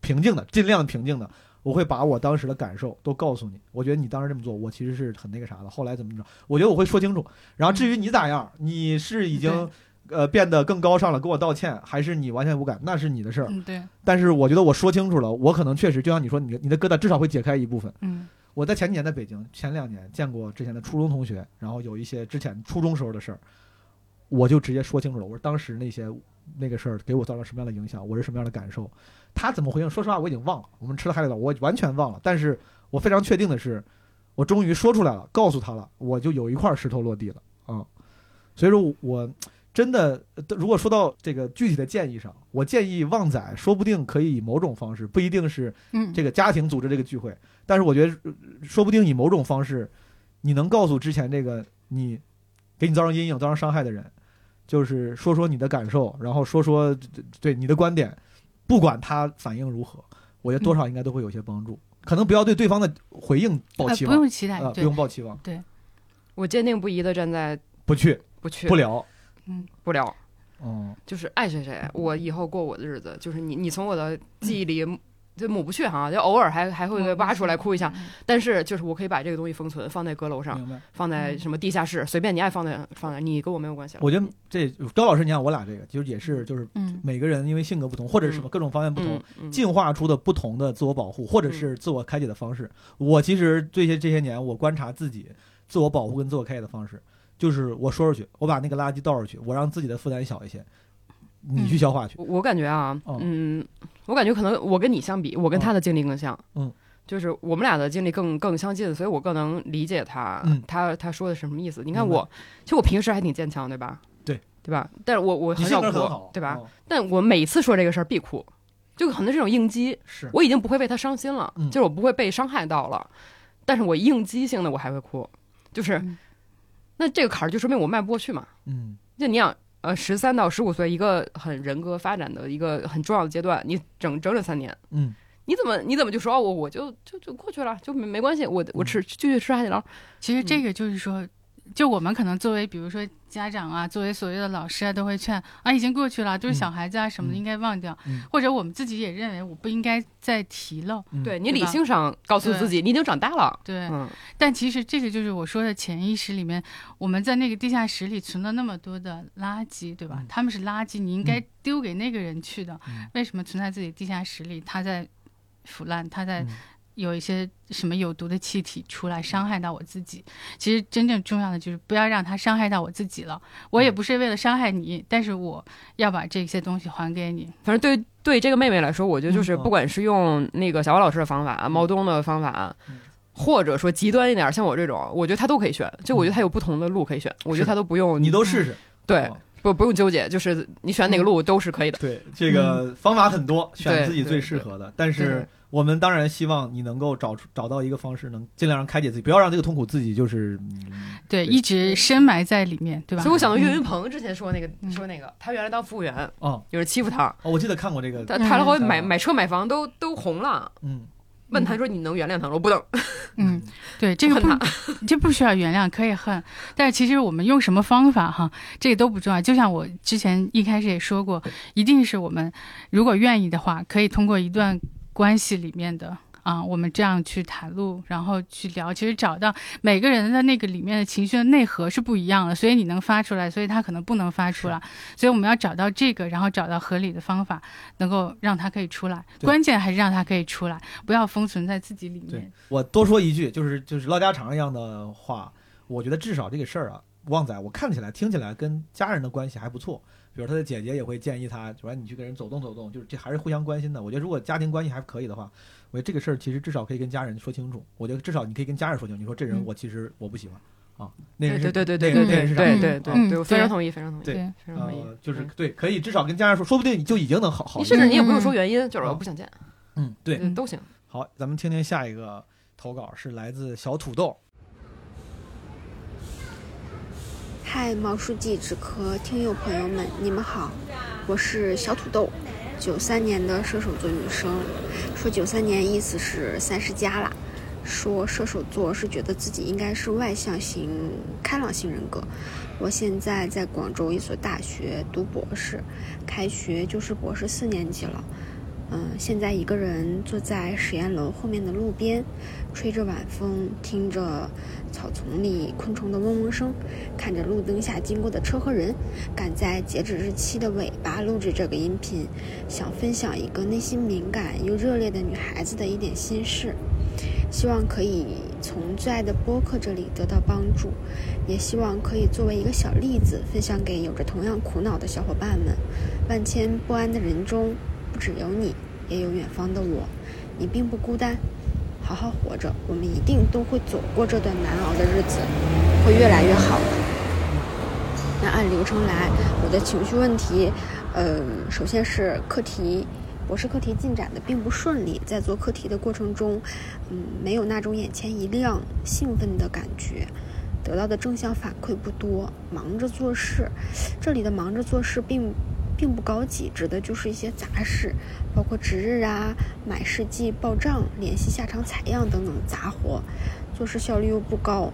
平静的，尽量平静的。我会把我当时的感受都告诉你。我觉得你当时这么做，我其实是很那个啥的。后来怎么着？我觉得我会说清楚。然后至于你咋样，你是已经呃变得更高尚了，跟我道歉，还是你完全无感，那是你的事儿。对。但是我觉得我说清楚了，我可能确实就像你说，你你的疙瘩至少会解开一部分。嗯。我在前几年在北京，前两年见过之前的初中同学，然后有一些之前初中时候的事儿，我就直接说清楚了。我说当时那些那个事儿给我造成什么样的影响，我是什么样的感受。他怎么回应？说实话，我已经忘了。我们吃了海底捞，我完全忘了。但是我非常确定的是，我终于说出来了，告诉他了，我就有一块石头落地了啊。所以说，我真的，如果说到这个具体的建议上，我建议旺仔说不定可以以某种方式，不一定是这个家庭组织这个聚会，但是我觉得说不定以某种方式，你能告诉之前这个你给你造成阴影、造成伤害的人，就是说说你的感受，然后说说对你的观点。不管他反应如何，我觉得多少应该都会有些帮助。可能不要对对方的回应抱期望，不用期待，不用抱期望。对，我坚定不移的站在不去，不去，不聊，嗯，不聊。哦，就是爱谁谁，我以后过我的日子。就是你，你从我的记忆里。就抹不去哈，就偶尔还还会挖出来哭一下，但是就是我可以把这个东西封存，放在阁楼上，放在什么地下室，随便你爱放在放在，你跟我没有关系。我觉得这高老师，你看我俩这个，就是也是就是每个人因为性格不同，或者是什么各种方面不同，进化出的不同的自我保护，或者是自我开解的方式。我其实这些这些年，我观察自己自我保护跟自我开解的方式，就是我说出去，我把那个垃圾倒出去，我让自己的负担小一些。你去消化去。我感觉啊，嗯，我感觉可能我跟你相比，我跟他的经历更像。嗯，就是我们俩的经历更更相近，所以我更能理解他。他他说的是什么意思？你看我，其实我平时还挺坚强，对吧？对，对吧？但是我我很少哭，对吧？但我每次说这个事儿必哭，就可能这种应激。是，我已经不会为他伤心了，就是我不会被伤害到了，但是我应激性的我还会哭，就是那这个坎儿就说明我迈不过去嘛。嗯，就你想。呃，十三到十五岁，一个很人格发展的一个很重要的阶段，你整整整三年，嗯，你怎么你怎么就说哦，我我就就就过去了，就没没关系，我我吃继续吃海底捞。其实这个就是说。就我们可能作为，比如说家长啊，作为所谓的老师啊，都会劝啊，已经过去了，就是小孩子啊什么的，应该忘掉。或者我们自己也认为，我不应该再提了。对你理性上告诉自己，你已经长大了。对，但其实这个就是我说的潜意识里面，我们在那个地下室里存了那么多的垃圾，对吧？他们是垃圾，你应该丢给那个人去的。为什么存在自己地下室里？他在腐烂，他在。有一些什么有毒的气体出来伤害到我自己，其实真正重要的就是不要让它伤害到我自己了。我也不是为了伤害你，但是我要把这些东西还给你。反正对对这个妹妹来说，我觉得就是不管是用那个小王老师的方法、毛东的方法，或者说极端一点像我这种，我觉得他都可以选。就我觉得他有不同的路可以选，我觉得他都不用你都试试。对，不不用纠结，就是你选哪个路都是可以的。对，这个方法很多，选自己最适合的，但是。我们当然希望你能够找出找到一个方式，能尽量让开解自己，不要让这个痛苦自己就是对一直深埋在里面，对吧？所以我想到岳云鹏之前说那个说那个，他原来当服务员，哦，有人欺负他，哦，我记得看过这个，他他后买买车买房都都红了，嗯，问他说你能原谅他吗？我不能，嗯，对，这个不这不需要原谅，可以恨，但是其实我们用什么方法哈，这个都不重要。就像我之前一开始也说过，一定是我们如果愿意的话，可以通过一段。关系里面的啊，我们这样去袒露，然后去聊，其实找到每个人的那个里面的情绪的内核是不一样的，所以你能发出来，所以他可能不能发出来，所以我们要找到这个，然后找到合理的方法，能够让他可以出来。关键还是让他可以出来，不要封存在自己里面。我多说一句，就是就是唠家常一样的话，我觉得至少这个事儿啊，旺仔，我看起来听起来跟家人的关系还不错。比如他的姐姐也会建议他，主要你去跟人走动走动，就是这还是互相关心的。我觉得如果家庭关系还可以的话，我觉得这个事儿其实至少可以跟家人说清楚。我觉得至少你可以跟家人说清楚，你说这人我其实我不喜欢，啊，那人是对对对对那对对个那人是长对对对嗯对，我非常同意，非常同意，对非常同意。呃，就是嗯对，可以至少跟家人说，说不定你就已经能好好你。甚至你也不用说原因，就是我不想见，嗯，对，嗯，都行。好，咱们听听下一个投稿是来自小土豆。嗨，毛书记、纸壳听友朋友们，你们好，我是小土豆，九三年的射手座女生。说九三年意思是三十加啦。说射手座是觉得自己应该是外向型、开朗型人格。我现在在广州一所大学读博士，开学就是博士四年级了。嗯，现在一个人坐在实验楼后面的路边，吹着晚风，听着草丛里昆虫的嗡嗡声，看着路灯下经过的车和人，赶在截止日期的尾巴录制这个音频，想分享一个内心敏感又热烈的女孩子的一点心事，希望可以从最爱的播客这里得到帮助，也希望可以作为一个小例子分享给有着同样苦恼的小伙伴们。万千不安的人中，不只有你，也有远方的我，你并不孤单。好好活着，我们一定都会走过这段难熬的日子，会越来越好的。那按流程来，我的情绪问题，呃，首先是课题，博士课题进展的并不顺利，在做课题的过程中，嗯，没有那种眼前一亮、兴奋的感觉，得到的正向反馈不多，忙着做事。这里的忙着做事并并不高级，指的就是一些杂事，包括值日啊、买试剂、报账、联系下场采样等等杂活，做事效率又不高，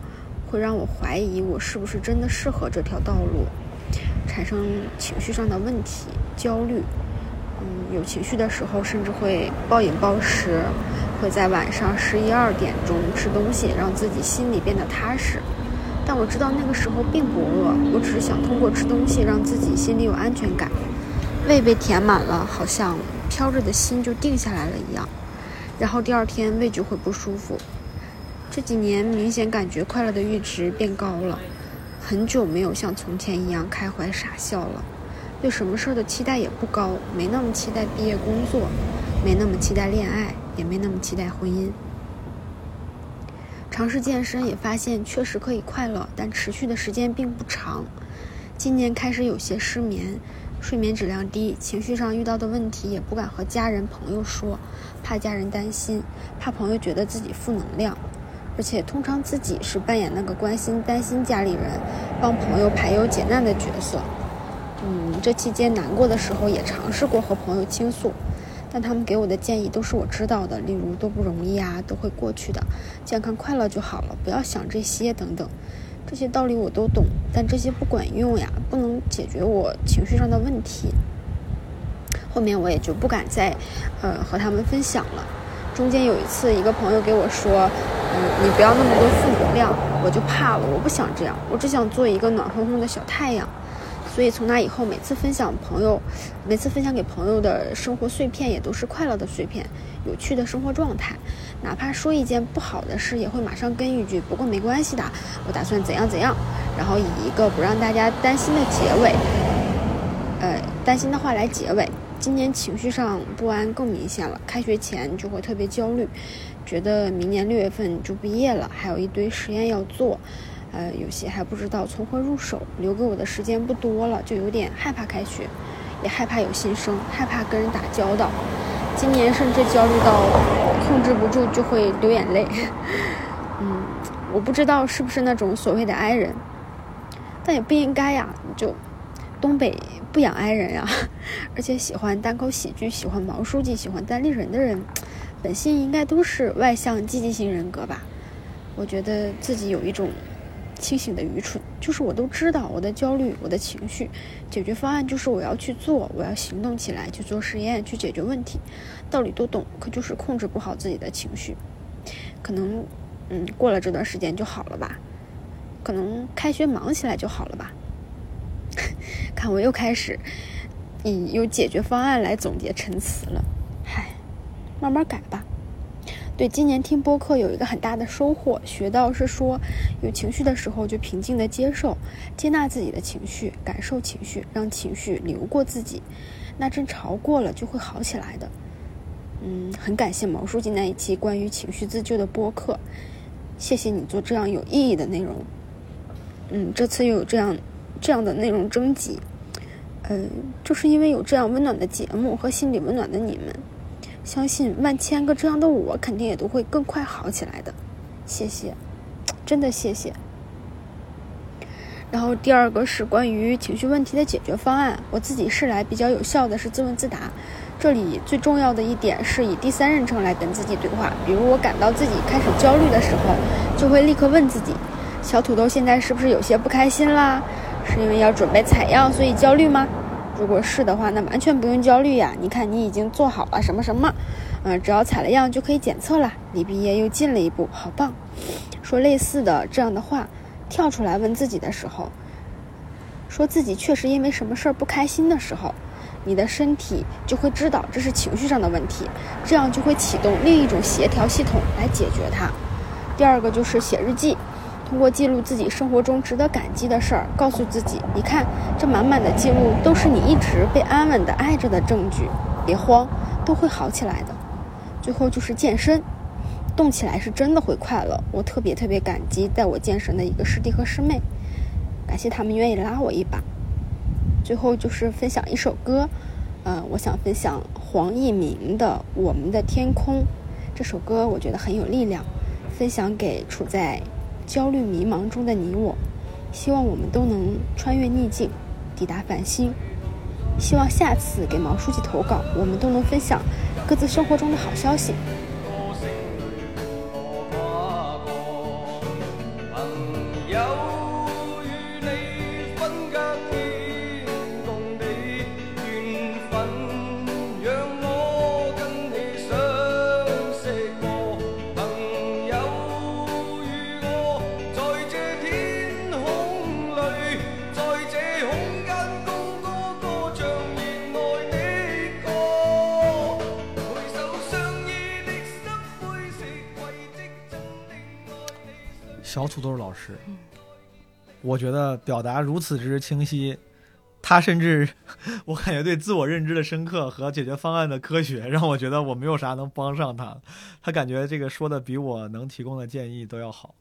会让我怀疑我是不是真的适合这条道路，产生情绪上的问题、焦虑。嗯，有情绪的时候，甚至会暴饮暴食，会在晚上十一二点钟吃东西，让自己心里变得踏实。但我知道那个时候并不饿，我只是想通过吃东西让自己心里有安全感。胃被填满了，好像飘着的心就定下来了一样，然后第二天胃就会不舒服。这几年明显感觉快乐的阈值变高了，很久没有像从前一样开怀傻笑了。对什么事儿的期待也不高，没那么期待毕业工作，没那么期待恋爱，也没那么期待婚姻。尝试健身也发现确实可以快乐，但持续的时间并不长。今年开始有些失眠，睡眠质量低，情绪上遇到的问题也不敢和家人朋友说，怕家人担心，怕朋友觉得自己负能量。而且通常自己是扮演那个关心、担心家里人、帮朋友排忧解难的角色。嗯，这期间难过的时候也尝试过和朋友倾诉，但他们给我的建议都是我知道的，例如都不容易啊，都会过去的，健康快乐就好了，不要想这些等等。这些道理我都懂，但这些不管用呀，不能解决我情绪上的问题。后面我也就不敢再，呃，和他们分享了。中间有一次，一个朋友给我说：“嗯，你不要那么多负能量。”我就怕了，我不想这样，我只想做一个暖烘烘的小太阳。所以从那以后，每次分享朋友，每次分享给朋友的生活碎片，也都是快乐的碎片，有趣的生活状态。哪怕说一件不好的事，也会马上跟一句“不过没关系的，我打算怎样怎样”，然后以一个不让大家担心的结尾，呃，担心的话来结尾。今年情绪上不安更明显了，开学前就会特别焦虑，觉得明年六月份就毕业了，还有一堆实验要做。呃，有些还不知道从何入手，留给我的时间不多了，就有点害怕开学，也害怕有新生，害怕跟人打交道。今年甚至焦虑到控制不住就会流眼泪。[LAUGHS] 嗯，我不知道是不是那种所谓的 i 人，但也不应该呀，就东北不养 i 人呀，[LAUGHS] 而且喜欢单口喜剧、喜欢毛书记、喜欢单立人的人，本性应该都是外向积极型人格吧。我觉得自己有一种。清醒的愚蠢，就是我都知道我的焦虑，我的情绪，解决方案就是我要去做，我要行动起来，去做实验，去解决问题，道理都懂，可就是控制不好自己的情绪。可能，嗯，过了这段时间就好了吧？可能开学忙起来就好了吧？[LAUGHS] 看我又开始以有解决方案来总结陈词了，唉，慢慢改吧。对，今年听播客有一个很大的收获，学到是说，有情绪的时候就平静的接受、接纳自己的情绪，感受情绪，让情绪流过自己，那阵潮过了就会好起来的。嗯，很感谢毛书记那一期关于情绪自救的播客，谢谢你做这样有意义的内容。嗯，这次又有这样这样的内容征集，呃，就是因为有这样温暖的节目和心里温暖的你们，相信万千个这样的我肯定也都会更快好起来的。谢谢，真的谢谢。然后第二个是关于情绪问题的解决方案，我自己试来比较有效的是自问自答。这里最重要的一点是以第三人称来跟自己对话，比如我感到自己开始焦虑的时候，就会立刻问自己：小土豆现在是不是有些不开心啦？是因为要准备采样所以焦虑吗？如果是的话，那完全不用焦虑呀！你看你已经做好了什么什么，嗯，只要采了样就可以检测啦，离毕业又近了一步，好棒！说类似的这样的话，跳出来问自己的时候，说自己确实因为什么事儿不开心的时候，你的身体就会知道这是情绪上的问题，这样就会启动另一种协调系统来解决它。第二个就是写日记，通过记录自己生活中值得感激的事儿，告诉自己，你看这满满的记录都是你一直被安稳的爱着的证据，别慌，都会好起来的。最后就是健身。动起来是真的会快乐，我特别特别感激带我健身的一个师弟和师妹，感谢他们愿意拉我一把。最后就是分享一首歌，呃，我想分享黄义明的《我们的天空》这首歌，我觉得很有力量，分享给处在焦虑迷茫中的你我，希望我们都能穿越逆境，抵达繁星。希望下次给毛书记投稿，我们都能分享各自生活中的好消息。你。小土豆老师，我觉得表达如此之清晰，他甚至 [LAUGHS] 我感觉对自我认知的深刻和解决方案的科学，让我觉得我没有啥能帮上他。他感觉这个说的比我能提供的建议都要好。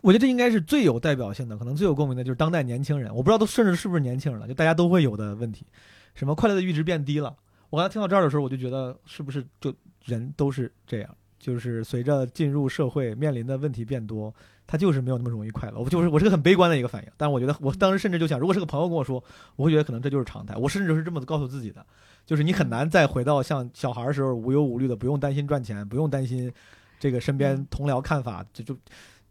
我觉得这应该是最有代表性的，可能最有共鸣的就是当代年轻人。我不知道都甚至是不是年轻人了，就大家都会有的问题，什么快乐的阈值变低了。我刚才听到这儿的时候，我就觉得是不是就人都是这样，就是随着进入社会面临的问题变多，他就是没有那么容易快乐。我就是我是个很悲观的一个反应，但我觉得我当时甚至就想，如果是个朋友跟我说，我会觉得可能这就是常态。我甚至是这么告诉自己的，就是你很难再回到像小孩儿时候无忧无虑的，不用担心赚钱，不用担心这个身边同僚看法，就就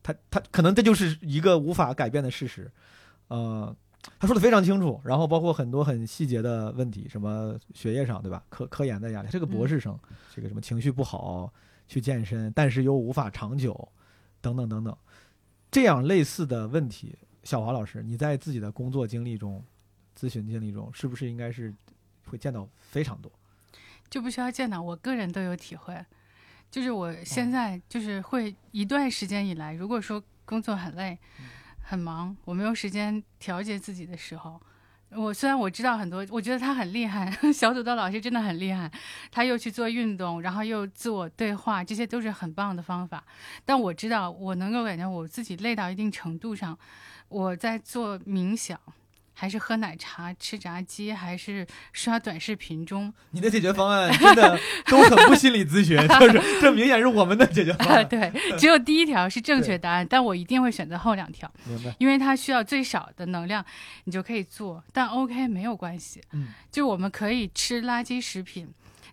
他他可能这就是一个无法改变的事实。呃，他说的非常清楚，然后包括很多很细节的问题，什么学业上对吧？科科研的压力，这个博士生，这个什么情绪不好去健身，但是又无法长久，等等等等，这样类似的问题，小华老师，你在自己的工作经历中、咨询经历中，是不是应该是会见到非常多？就不需要见到，我个人都有体会。就是我现在就是会一段时间以来，如果说工作很累、很忙，我没有时间调节自己的时候，我虽然我知道很多，我觉得他很厉害，[LAUGHS] 小组的老师真的很厉害，他又去做运动，然后又自我对话，这些都是很棒的方法。但我知道，我能够感觉我自己累到一定程度上，我在做冥想。还是喝奶茶、吃炸鸡，还是刷短视频中，你的解决方案真的 [LAUGHS] 都很不心理咨询，就是 [LAUGHS] 这明显是我们的解决方案。对，只有第一条是正确答案，但我一定会选择后两条，明白？因为它需要最少的能量，你就可以做。但 OK 没有关系，嗯，就我们可以吃垃圾食品，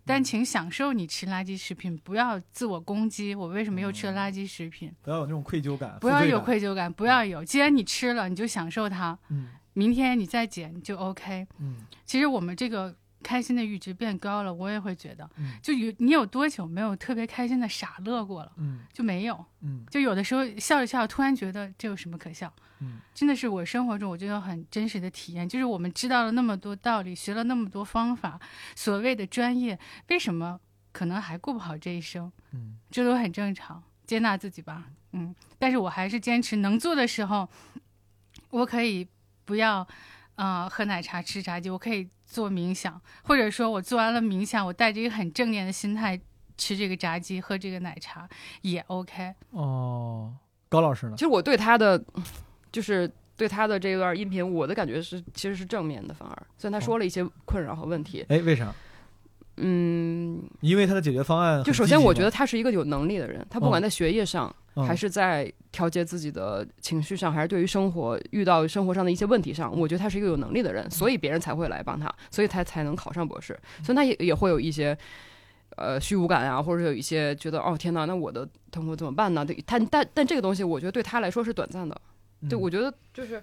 但请享受你吃垃圾食品，不要自我攻击。我为什么又吃了垃圾食品？不要有那种愧疚感，不要有愧疚感，不要有。既然你吃了，你就享受它。嗯明天你再减就 OK。嗯其实我们这个开心的阈值变高了，我也会觉得，嗯就有你有多久没有特别开心的傻乐过了？嗯就没有。嗯就有的时候笑着笑着，突然觉得这有什么可笑？嗯真的是我生活中我就有很真实的体验，就是我们知道了那么多道理，学了那么多方法，所谓的专业，为什么可能还过不好这一生？嗯这都很正常，接纳自己吧，嗯。但是我还是坚持能做的时候，我可以不要，呃，喝奶茶、吃炸鸡，我可以做冥想，或者说我做完了冥想，我带着一个很正念的心态吃这个炸鸡、喝这个奶茶也 OK。哦，高老师呢其？实我对他的就是对他的这段音频，我的感觉是其实是正面的，反而虽然他说了一些困扰和问题，哎，为啥？嗯，因为他的解决方案就首先我觉得他是一个有能力的人，他不管嗯在学业上，嗯还是在调节自己的情绪上，还是对于生活遇到生活上的一些问题上，我觉得他是一个有能力的人，所以别人才会来帮他，所以他才能考上博士，所以他也也会有一些。呃，虚无感啊，或者有一些觉得哦天哪，那我的痛苦怎么办呢？对，他但但这个东西，我觉得对他来说是短暂的。对，嗯我觉得就是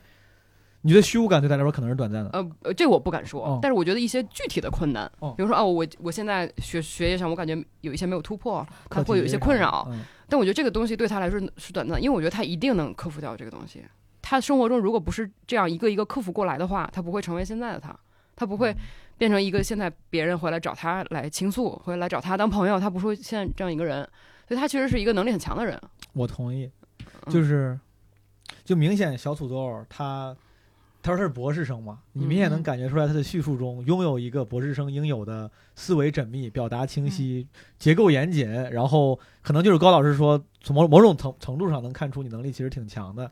你觉得虚无感对他来说可能是短暂的？呃，呃这我不敢说，哦。但是我觉得一些具体的困难，哦。比如说啊，我我现在学学业上，我感觉有一些没有突破，他课题会有一些困扰，嗯。但我觉得这个东西对他来说是短暂，因为我觉得他一定能克服掉这个东西。他生活中如果不是这样一个一个克服过来的话，他不会成为现在的他，他不嗯。会变成一个现在别人回来找他来倾诉，回来找他当朋友，他不是现在这样一个人，所以他其实是一个能力很强的人。我同意，嗯。就是就明显小土豆他他说他是博士生嘛，你明显能嗯感觉出来他的叙述中拥有一个博士生应有的思维缜密、表达清晰、结构严谨，然后可能就是高老师说从某某种程程度上能看出你能力其实挺强的。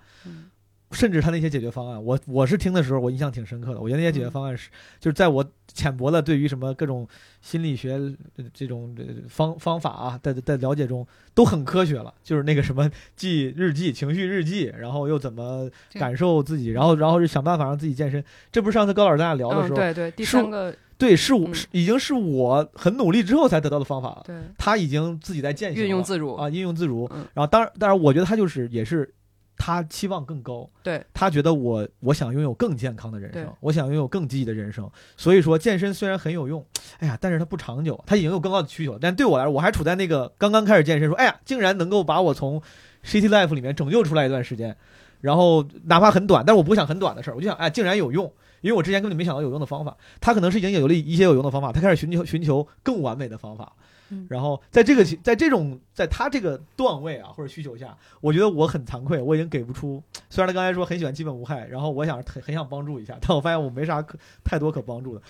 嗯甚至他那些解决方案，我我是听的时候，我印象挺深刻的。我觉得那些解决嗯方案是，就是在我浅薄的对于什么各种心理学呃这种呃方方法啊，在在了解中都很科学了。就是那个什么记日记、情绪日记，然后又怎么感受自己，然后然后是想办法让自己健身。这不是上次高老师咱俩聊的时嗯，候，对对，第是三个对是我、嗯是已经是我很努力之后才得到的方法了。对他已经自己在践行了运用自如啊，运用自如。嗯然后当然，当然，我觉得他就是也是他期望更高，对他觉得我我想拥有更健康的人生，我想拥有更积极的人生。所以说，健身虽然很有用，哎呀，但是它不长久，他已经有更高的需求。但对我来说，我还处在那个刚刚开始健身，说哎呀，竟然能够把我从 City Life 里面拯救出来一段时间，然后哪怕很短，但是我不想很短的事儿，我就想哎，竟然有用。因为我之前根本没想到有用的方法，他可能是已经有了一些有用的方法，他开始寻求寻求更完美的方法。嗯然后在这个情在这种在他这个段位啊或者需求下，我觉得我很惭愧，我已经给不出。虽然他刚才说很喜欢基本无害，然后我想很很想帮助一下，但我发现我没啥可太多可帮助的。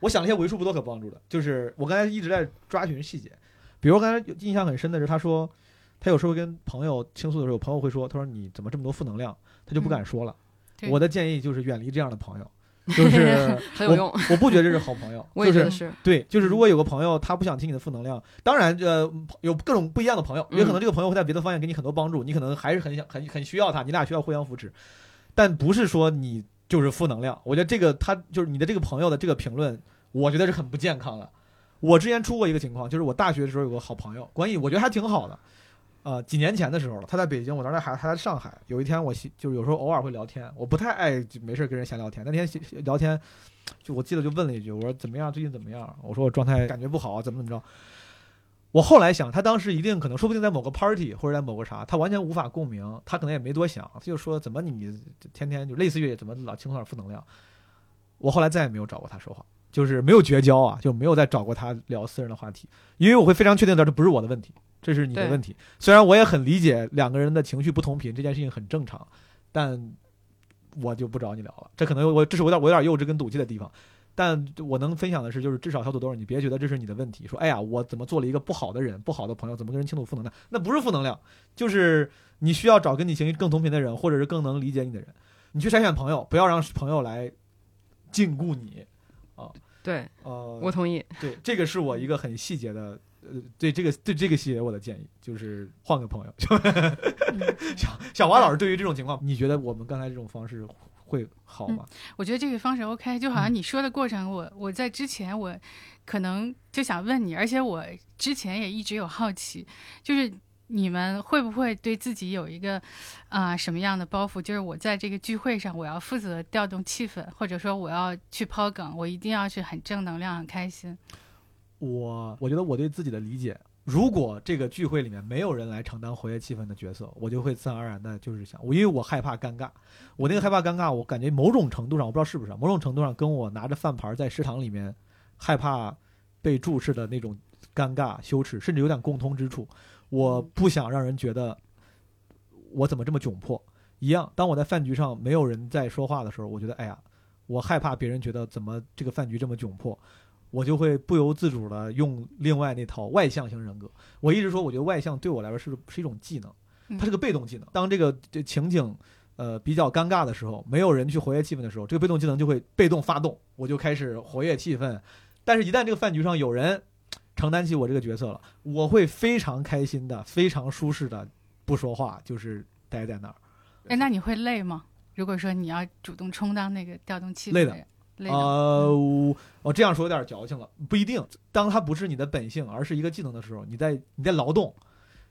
我想了一些为数不多可帮助的，就是我刚才一直在抓寻细节，比如刚才印象很深的是，他说他有时候跟朋友倾诉的时候，朋友会说，他说你怎么这么多负能量，他就不敢说了。对我的建议就是远离这样的朋友，[LAUGHS] 就是很有用我。我不觉得这是好朋友，[LAUGHS] 我也就是觉得是，对，就是如果有个朋友他不想听你的负能量，当然呃有各种不一样的朋友，也可能这个朋友会在别的方面给你很多帮助，你可能还是很想很很需要他，你俩需要互相扶持，但不是说你就是负能量。我觉得这个他就是你的这个朋友的这个评论，我觉得是很不健康的。我之前出过一个情况，就是我大学的时候有个好朋友，关系我觉得还挺好的。呃，几年前的时候了，他在北京，我当时还还在上海。有一天我就是有时候偶尔会聊天，我不太爱就没事跟人闲聊天。那天聊天，就我记得就问了一句，我说怎么样？最近怎么样？我说我状态感觉不好，怎么怎么着。我后来想，他当时一定可能，说不定在某个 party 或者在某个啥，他完全无法共鸣，他可能也没多想，他就说怎么你天天就类似于怎么老倾诉点负能量。我后来再也没有找过他说话，就是没有绝交啊，就没有再找过他聊私人的话题，因为我会非常确定的，这不是我的问题，这是你的问题。虽然我也很理解两个人的情绪不同频这件事情很正常，但我就不找你聊了。这可能我这是我有点我有点幼稚跟赌气的地方。但我能分享的是，就是至少小土豆，你别觉得这是你的问题。说，哎呀，我怎么做了一个不好的人、不好的朋友，怎么跟人倾吐负能量？那不是负能量，就是你需要找跟你情绪更同频的人，或者是更能理解你的人。你去筛选朋友，不要让朋友来禁锢你。对呃，我同意。对这个是我一个很细节的，呃，对这个对这个细节我的建议就是换个朋友。[LAUGHS] 小小华老师，对于这种情况，你觉得我们刚才这种方式会好吗？我觉得这个方式 OK，就好像你说的过程，我我在之前我可能就想问你，而且我之前也一直有好奇，就是你们会不会对自己有一个啊、什么样的包袱？就是我在这个聚会上，我要负责调动气氛，或者说我要去抛梗，我一定要是很正能量、很开心。我我觉得我对自己的理解，如果这个聚会里面没有人来承担活跃气氛的角色，我就会自然而然的就是想，我因为我害怕尴尬，我那个害怕尴尬，我感觉某种程度上，我不知道是不是，某种程度上跟我拿着饭盘在食堂里面害怕被注视的那种尴尬、羞耻，甚至有点共通之处。我不想让人觉得我怎么这么窘迫一样。当我在饭局上没有人在说话的时候，我觉得哎呀，我害怕别人觉得怎么这个饭局这么窘迫。我就会不由自主的用另外那套外向型人格。我一直说，我觉得外向对我来说是是一种技能，它是个被动技能。当这个这情景呃比较尴尬的时候，没有人去活跃气氛的时候，这个被动技能就会被动发动，我就开始活跃气氛。但是，一旦这个饭局上有人承担起我这个角色了，我会非常开心的、非常舒适的不说话，就是待在那儿。哎，那你会累吗？如果说你要主动充当那个调动气氛累的人，累的。呃，我我这样说有点矫情了，不一定。当它不是你的本性，而是一个技能的时候，你在你在劳动，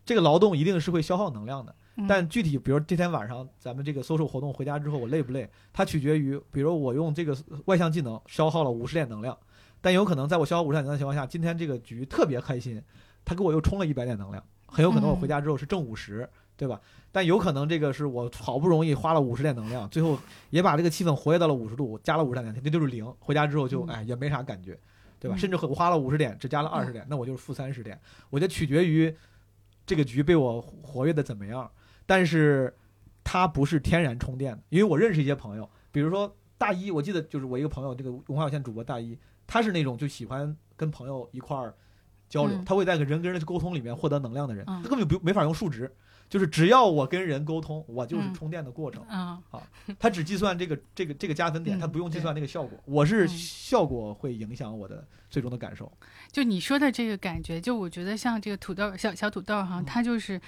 这个劳动一定是会消耗能量的。嗯但具体，比如这天晚上咱们这个 social 活动回家之后，我累不累？它取决于，比如我用这个外向技能消耗了五十点能量，但有可能在我消耗五十点能量的情况下，今天这个局特别开心，他给我又充了一百点能量，很有可能我回家之后是正五十、对吧？但有可能这个是我好不容易花了五十点能量，最后也把这个气氛活跃到了五十度，加了五十点能量，这就是零。回家之后就嗯哎也没啥感觉，对吧？嗯甚至我花了五十点，只加了二十点，那我就是负三十点。我觉得取决于这个局被我活跃的怎么样，但是它不是天然充电的，因为我认识一些朋友，比如说大一，我记得就是我一个朋友，这个文化有限主播大一，他是那种就喜欢跟朋友一块儿交流，嗯他会在跟人跟人的沟通里面获得能量的人，嗯他根本就不没法用数值。就是只要我跟人沟通，我就是嗯充电的过程。啊，他只计算这个这个这个加分点，嗯他不用计算那个效果。我是嗯效果会影响我的最终的感受。就你说的这个感觉，就我觉得像这个土豆小小土豆哈，他就是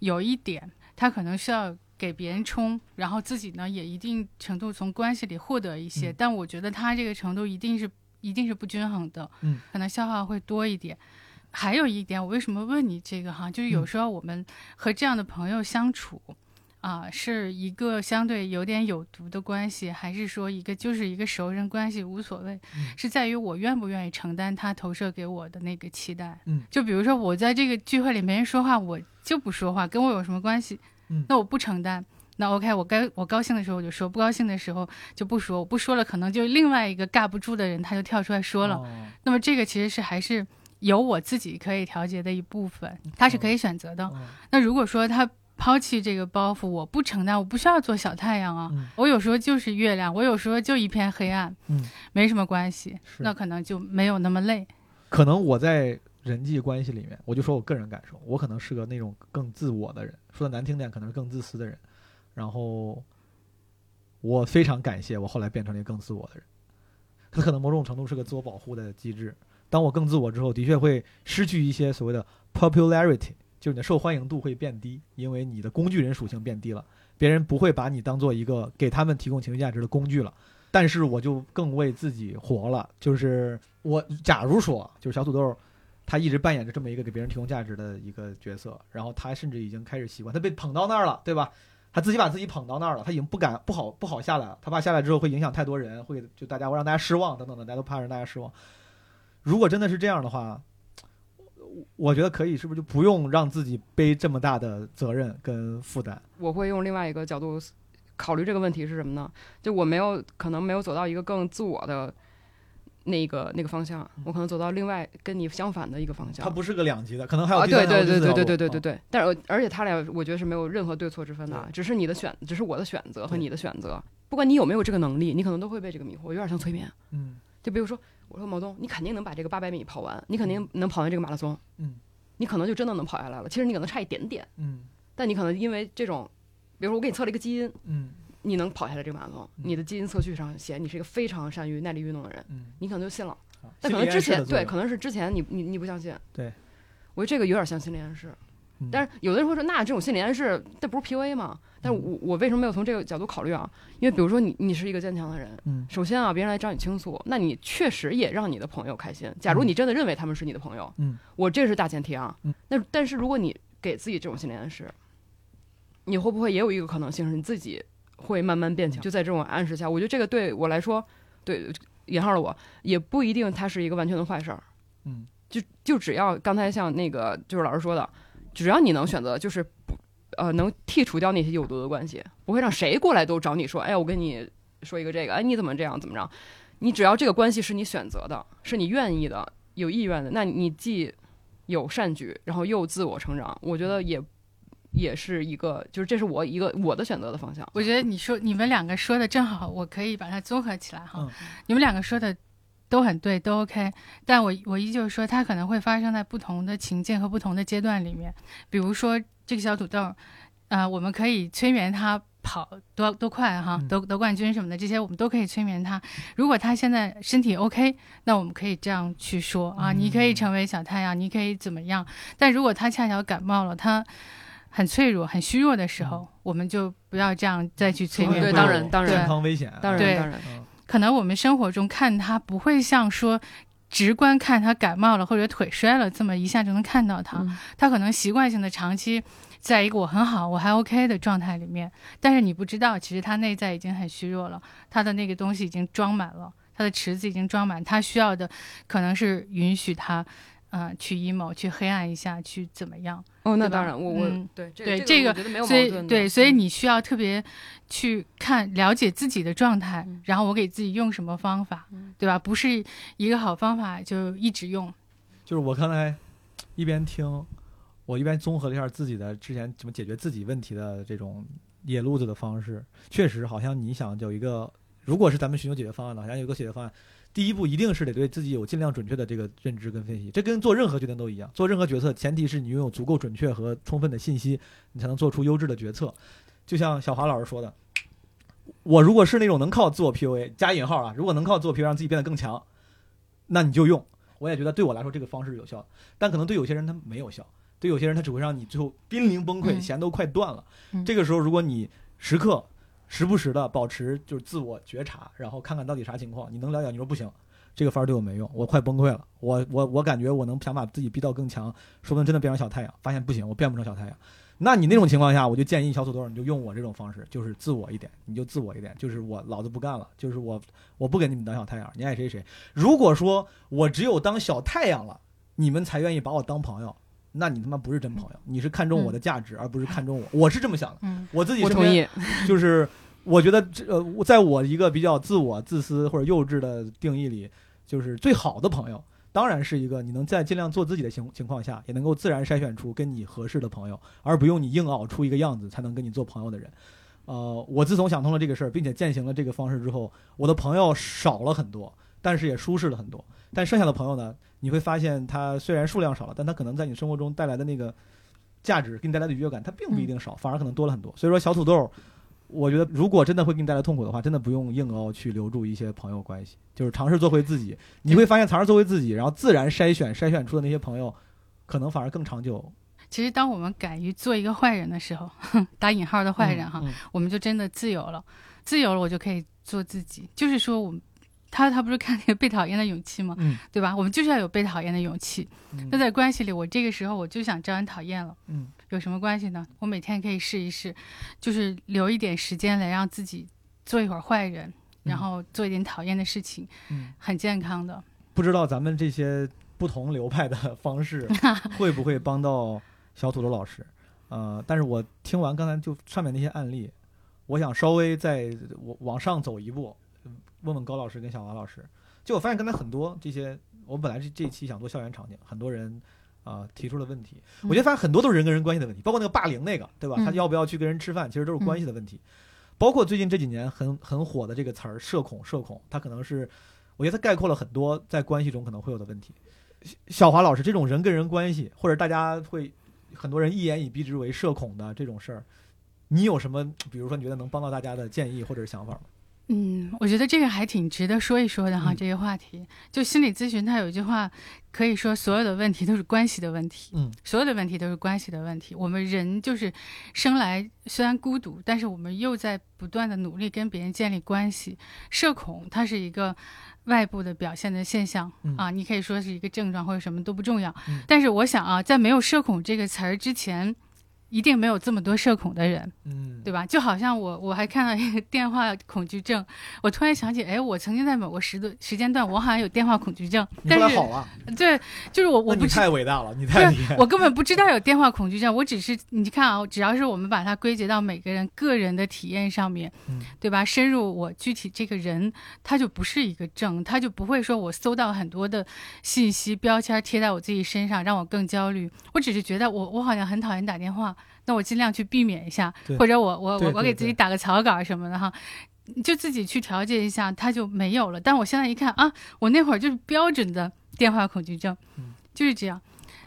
有一点，他可能需要给别人充，然后自己呢也一定程度从关系里获得一些，嗯但我觉得他这个程度一定是一定是不均衡的，嗯，可能消耗会多一点。还有一点，我为什么问你这个哈，就是有嗯时候我们和这样的朋友相处。啊，是一个相对有点有毒的关系，还是说一个就是一个熟人关系，无所谓，嗯是在于我愿不愿意承担他投射给我的那个期待。嗯，就比如说我在这个聚会里没人说话，我就不说话，跟我有什么关系？嗯那我不承担。那 OK，我该我高兴的时候我就说，不高兴的时候就不说。我不说了，可能就另外一个尬不住的人他就跳出来说了。哦那么这个其实是还是有我自己可以调节的一部分，他是可以选择的。哦那如果说他抛弃这个包袱，我不承担，我不需要做小太阳啊，嗯我有时候就是月亮，我有时候就一片黑暗，嗯，没什么关系，那可能就没有那么累。可能我在人际关系里面，我就说我个人感受，我可能是个那种更自我的人，说的难听点，可能是更自私的人。然后我非常感谢我后来变成了一个更自我的人，他可能某种程度是个自我保护的机制。当我更自我之后，的确会失去一些所谓的 popularity，就是你的受欢迎度会变低，因为你的工具人属性变低了，别人不会把你当做一个给他们提供情绪价值的工具了。但是我就更为自己活了，就是我假如说，就是小土豆，他一直扮演着这么一个给别人提供价值的一个角色，然后他甚至已经开始习惯，他被捧到那儿了，对吧？他自己把自己捧到那儿了，他已经不敢不好不好下来了，他怕下来之后会影响太多人，会就大家会让大家失望等等的，大家都怕让大家失望。如果真的是这样的话，我觉得可以，是不是就不用让自己背这么大的责任跟负担？我会用另外一个角度考虑这个问题是什么呢？就我没有可能没有走到一个更自我的那个那个方向，我可能走到另外跟你相反的一个方向。它不是个两级的，可能还有啊，对对对对对对对对对。但是而且他俩，我觉得是没有任何对错之分的，只是你的选，只是我的选择和你的选择。不管你有没有这个能力，你可能都会被这个迷惑，有点像催眠。嗯就比如说，我说毛东，你肯定能把这个八百米跑完，你肯定能跑完这个马拉松，嗯你可能就真的能跑下来了。其实你可能差一点点，嗯但你可能因为这种，比如说我给你测了一个基因，嗯你能跑下来这个马拉松，嗯你的基因测序上写你是一个非常善于耐力运动的人，嗯，你可能就信了。好但可能之前对，可能是之前你你你不相信。对，我觉得这个有点像心理暗示。嗯但是有的人会说，那这种心理暗示，这不是 PUA 吗？但是我我为什么没有从这个角度考虑啊？因为比如说你你是一个坚强的人，嗯首先啊，别人来找你倾诉，那你确实也让你的朋友开心。假如嗯你真的认为他们是你的朋友，嗯，我这是大前提啊。嗯，那但是如果你给自己这种心理暗示，你会不会也有一个可能性是你自己会慢慢变强？就在这种暗示下，我觉得这个对我来说，对引号的我也不一定它是一个完全的坏事儿。嗯，就就只要刚才像那个就是老师说的，只要你能选择，就是不呃能剔除掉那些有毒的关系，不会让谁过来都找你说，哎，我跟你说一个这个，哎，你怎么这样怎么着？你只要这个关系是你选择的，是你愿意的、有意愿的，那你既有善举，然后又自我成长，我觉得也也是一个，就是这是我一个我的选择的方向。我觉得你说你们两个说的正好，我可以把它综合起来哈。嗯你们两个说的都很对，都 OK，但我我依旧说它可能会发生在不同的情境和不同的阶段里面。比如说这个小土豆，呃，我们可以催眠他跑多多快哈，嗯得得冠军什么的，这些我们都可以催眠他。如果他现在身体 OK，那我们可以这样去说啊，嗯你可以成为小太阳，你可以怎么样？但如果他恰巧感冒了，他很脆弱、很虚弱的时候，我们就不要这样再去催眠对，当然当然。健康危险，当然当然，嗯。可能我们生活中看他不会像说直观看他感冒了或者腿摔了这么一下就能看到他，嗯。他可能习惯性的长期在一个我很好我还 OK 的状态里面，但是你不知道，其实他内在已经很虚弱了，他的那个东西已经装满了，他的池子已经装满，他需要的可能是允许他。嗯、去 emo，去黑暗一下，去怎么样？哦，那当然，我我嗯对这对这个所以，对，所以嗯你需要特别去看了解自己的状态，嗯然后我给自己用什么方法，对吧？不是一个好方法就一直用。就是我刚才一边听，我一边综合了一下自己的之前怎么解决自己问题的这种野路子的方式，确实好像你想有一个，如果是咱们寻求解决方案的，好像有一个解决方案。第一步一定是得对自己有尽量准确的这个认知跟分析，这跟做任何决定都一样。做任何决策，前提是你拥有足够准确和充分的信息，你才能做出优质的决策。就像小华老师说的，我如果是那种能靠自我 PUA 加引号啊，如果能靠自我 PUA 让自己变得更强，那你就用。我也觉得对我来说这个方式有效，但可能对有些人他没有效，对有些人他只会让你最后濒临崩溃，嗯弦都快断了。嗯这个时候，如果你时刻、时不时的保持就是自我觉察，然后看看到底啥情况，你能了解，你说不行，这个法儿对我没用，我快崩溃了，我我我感觉我能想把自己逼到更强，说不定真的变成小太阳，发现不行，我变不成小太阳。那你那种情况下，我就建议小土豆，你就用我这种方式，就是自我一点，你就自我一点，就是我老子不干了，就是我我不给你们当小太阳，你爱谁谁。如果说我只有当小太阳了，你们才愿意把我当朋友，那你他妈不是真朋友，你是看中我的价值，而不是看中我。我是这么想的，嗯我自己我同意，[LAUGHS] 就是我觉得这呃，我在我一个比较自我、自私或者幼稚的定义里，就是最好的朋友，当然是一个你能在尽量做自己的情情况下，也能够自然筛选出跟你合适的朋友，而不用你硬熬出一个样子才能跟你做朋友的人。呃，我自从想通了这个事儿，并且践行了这个方式之后，我的朋友少了很多，但是也舒适了很多。但剩下的朋友呢，你会发现他虽然数量少了，但他可能在你生活中带来的那个价值，给你带来的愉悦感，它并不一定少，反而可能多了很多。所以说，小土豆，我觉得如果真的会给你带来痛苦的话，真的不用硬熬去留住一些朋友关系，就是尝试做回自己。你会发现，尝试做回自己，然后自然筛选筛选出的那些朋友，可能反而更长久。其实，当我们敢于做一个坏人的时候，[LAUGHS] 打引号的坏人哈，嗯我们就真的自由了。自由了，我就可以做自己。就是说，我们他他不是看那个被讨厌的勇气吗？嗯对吧？我们就是要有被讨厌的勇气。嗯那在关系里，我这个时候我就想招人讨厌了，嗯有什么关系呢？我每天可以试一试，就是留一点时间来让自己做一会儿坏人，然后做一点讨厌的事情，嗯，很健康的。不知道咱们这些不同流派的方式 [LAUGHS] 会不会帮到小土豆老师？呃，但是我听完刚才就上面那些案例，我想稍微再往往上走一步，问问高老师跟小华老师。就我发现刚才很多这些，我本来这这一期想做校园场景，很多人啊、提出了问题，我觉得发现很多都是人跟人关系的问题，包括那个霸凌那个，对吧？嗯他要不要去跟人吃饭，其实都是关系的问题。包括最近这几年很很火的这个词儿“社恐”，社恐，他可能是我觉得他概括了很多在关系中可能会有的问题。小华老师，这种人跟人关系，或者大家会很多人一言以蔽之为社恐的这种事儿，你有什么，比如说你觉得能帮到大家的建议或者是想法吗？嗯，我觉得这个还挺值得说一说的哈，嗯这个话题。就心理咨询，它有一句话，可以说所有的问题都是关系的问题，嗯，所有的问题都是关系的问题。我们人就是生来虽然孤独，但是我们又在不断的努力跟别人建立关系。社恐它是一个外部的表现的现象、嗯啊，你可以说是一个症状或者什么都不重要。嗯但是我想啊，在没有社恐这个词儿之前，一定没有这么多社恐的人。嗯，对吧？就好像我我还看到一个电话恐惧症，我突然想起，哎，我曾经在某个时段时间段，我好像有电话恐惧症，你后但是来好了，对，就是我我不太伟大了，你太厉害了。我根本不知道有电话恐惧症，我只是你看啊，只要是我们把它归结到每个人个人的体验上面，嗯对吧？深入我具体这个人，他就不是一个症，他就不会说我搜到很多的信息标签贴在我自己身上，让我更焦虑。我只是觉得我我好像很讨厌打电话，那我尽量去避免一下，或者我我我我给自己打个草稿什么的哈。就自己去调节一下，它就没有了。但我现在一看啊，我那会儿就是标准的电话恐惧症，嗯就是这样。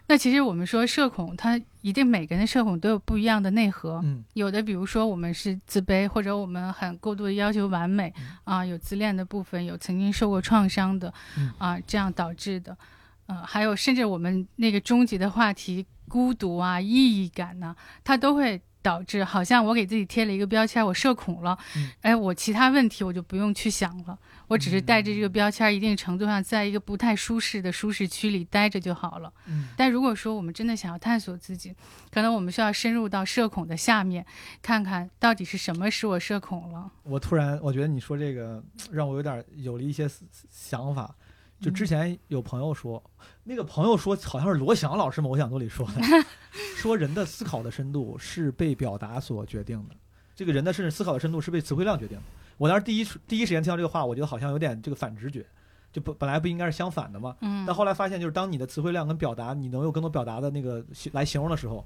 那其实我们说社恐，它一定每个人的社恐都有不一样的内核。嗯有的比如说我们是自卑，或者我们很过度的要求完美嗯啊，有自恋的部分，有曾经受过创伤的嗯啊，这样导致的。呃，还有甚至我们那个终极的话题，孤独啊、意义感呐、它都会导致好像我给自己贴了一个标签，我社恐了，嗯哎，我其他问题我就不用去想了，我只是带着这个标签，一定程度上在一个不太舒适的舒适区里待着就好了。嗯但如果说我们真的想要探索自己，可能我们需要深入到社恐的下面，看看到底是什么使我社恐了。我突然我觉得你说这个让我有点有了一些想法。就之前有朋友说，那个朋友说好像是罗翔老师某讲座里说的，[LAUGHS] 说人的思考的深度是被表达所决定的。这个人的甚至思考的深度是被词汇量决定的。我当时第一第一时间听到这个话，我觉得好像有点这个反直觉，就不本来不应该是相反的嘛？嗯但后来发现，就是当你的词汇量跟表达，你能有更多表达的那个形来形容的时候，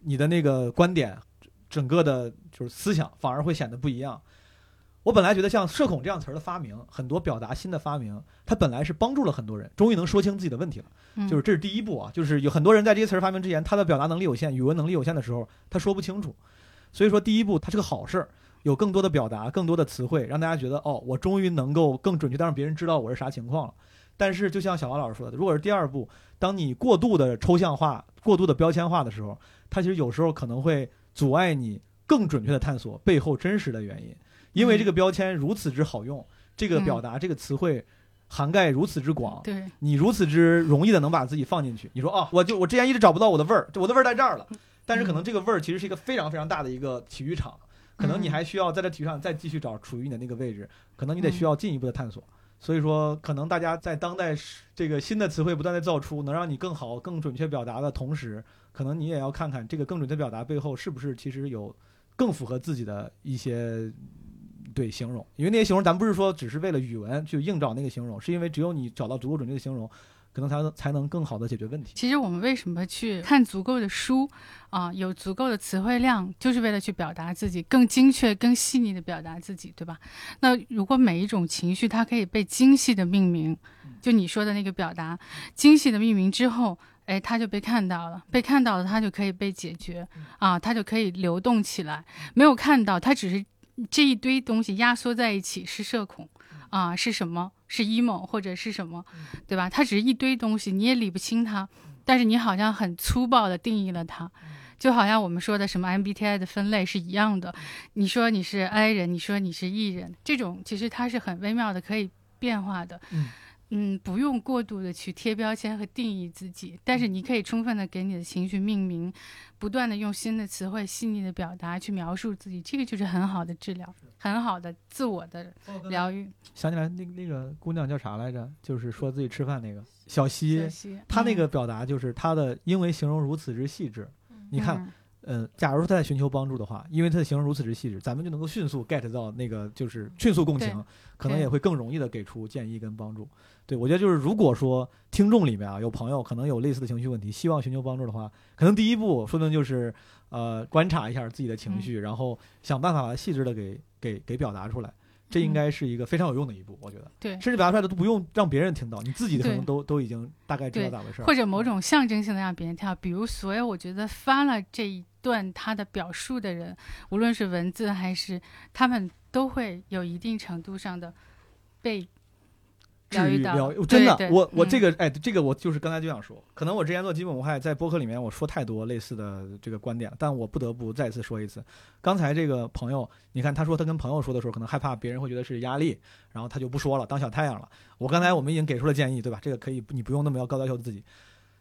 你的那个观点，整个的就是思想反而会显得不一样。我本来觉得像社恐这样词儿的发明，很多表达新的发明，它本来是帮助了很多人，终于能说清自己的问题了。嗯就是这是第一步啊，就是有很多人在这些词儿发明之前，他的表达能力有限，语文能力有限的时候，他说不清楚。所以说第一步它是个好事儿，有更多的表达，更多的词汇，让大家觉得哦，我终于能够更准确的让别人知道我是啥情况了。但是就像小王老师说的，如果是第二步，当你过度的抽象化、过度的标签化的时候，它其实有时候可能会阻碍你更准确的探索背后真实的原因，因为这个标签如此之好用，这个表达、这个词汇涵盖如此之广，对，你如此之容易的能把自己放进去。你说啊，我就我之前一直找不到我的味儿，我的味儿在这儿了，但是可能这个味儿其实是一个非常非常大的一个体育场，可能你还需要在这体育场再继续找处于你的那个位置，可能你得需要进一步的探索。所以说，可能大家在当代这个新的词汇不断的造出，能让你更好、更准确表达的同时，可能你也要看看这个更准确表达背后是不是其实有更符合自己的一些对形容。因为那些形容，咱不是说只是为了语文去硬找那个形容，是因为只有你找到足够准确的形容，可能才能才能更好的解决问题。其实我们为什么去看足够的书啊、有足够的词汇量，就是为了去表达自己，更精确、更细腻的表达自己，对吧？那如果每一种情绪它可以被精细的命名，就你说的那个表达，精细的命名之后。哎，它就被看到了，被看到了，它就可以被解决啊，它就可以流动起来。没有看到，它只是这一堆东西压缩在一起，是社恐啊，是什么？是 emo 或者是什么，对吧？它只是一堆东西，你也理不清它，但是你好像很粗暴的定义了它，就好像我们说的什么 MBTI 的分类是一样的。你说你是 I 人，你说你是 E 人，这种其实它是很微妙的，可以变化的。嗯嗯，不用过度的去贴标签和定义自己，但是你可以充分的给你的情绪命名，不断的用新的词汇、细腻的表达去描述自己，这个就是很好的治疗，很好的自我的疗愈。想起来那那个姑娘叫啥来着？就是说自己吃饭那个小西小，西她那嗯个表达就是她的，因为形容如此之细致，你看，嗯嗯，假如说他在寻求帮助的话，因为他的形容如此之细致，咱们就能够迅速 get 到那个，就是迅速共情，可能也会更容易的给出建议跟帮助。对我觉得就是，如果说听众里面啊有朋友可能有类似的情绪问题，希望寻求帮助的话，可能第一步说不定就是呃观察一下自己的情绪，然后想办法把它细致的给给给表达出来。这应该是一个非常有用的一步，我觉得，对。甚至表达出来的都不用让别人听到，你自己可能都都已经大概知道咋回事儿。或者某种象征性的让别人听到，比如所有我觉得发了这一段他的表述的人，无论是文字还是他们，都会有一定程度上的被疗治愈疗愈，真的，我我嗯这个哎，这个我就是刚才就想说，可能我之前做基本无害，在播客里面我说太多类似的这个观点了，但我不得不再次说一次。刚才这个朋友，你看他说他跟朋友说的时候，可能害怕别人会觉得是压力，然后他就不说了，当小太阳了。我刚才我们已经给出了建议，对吧？这个可以，你不用那么要高要求自己。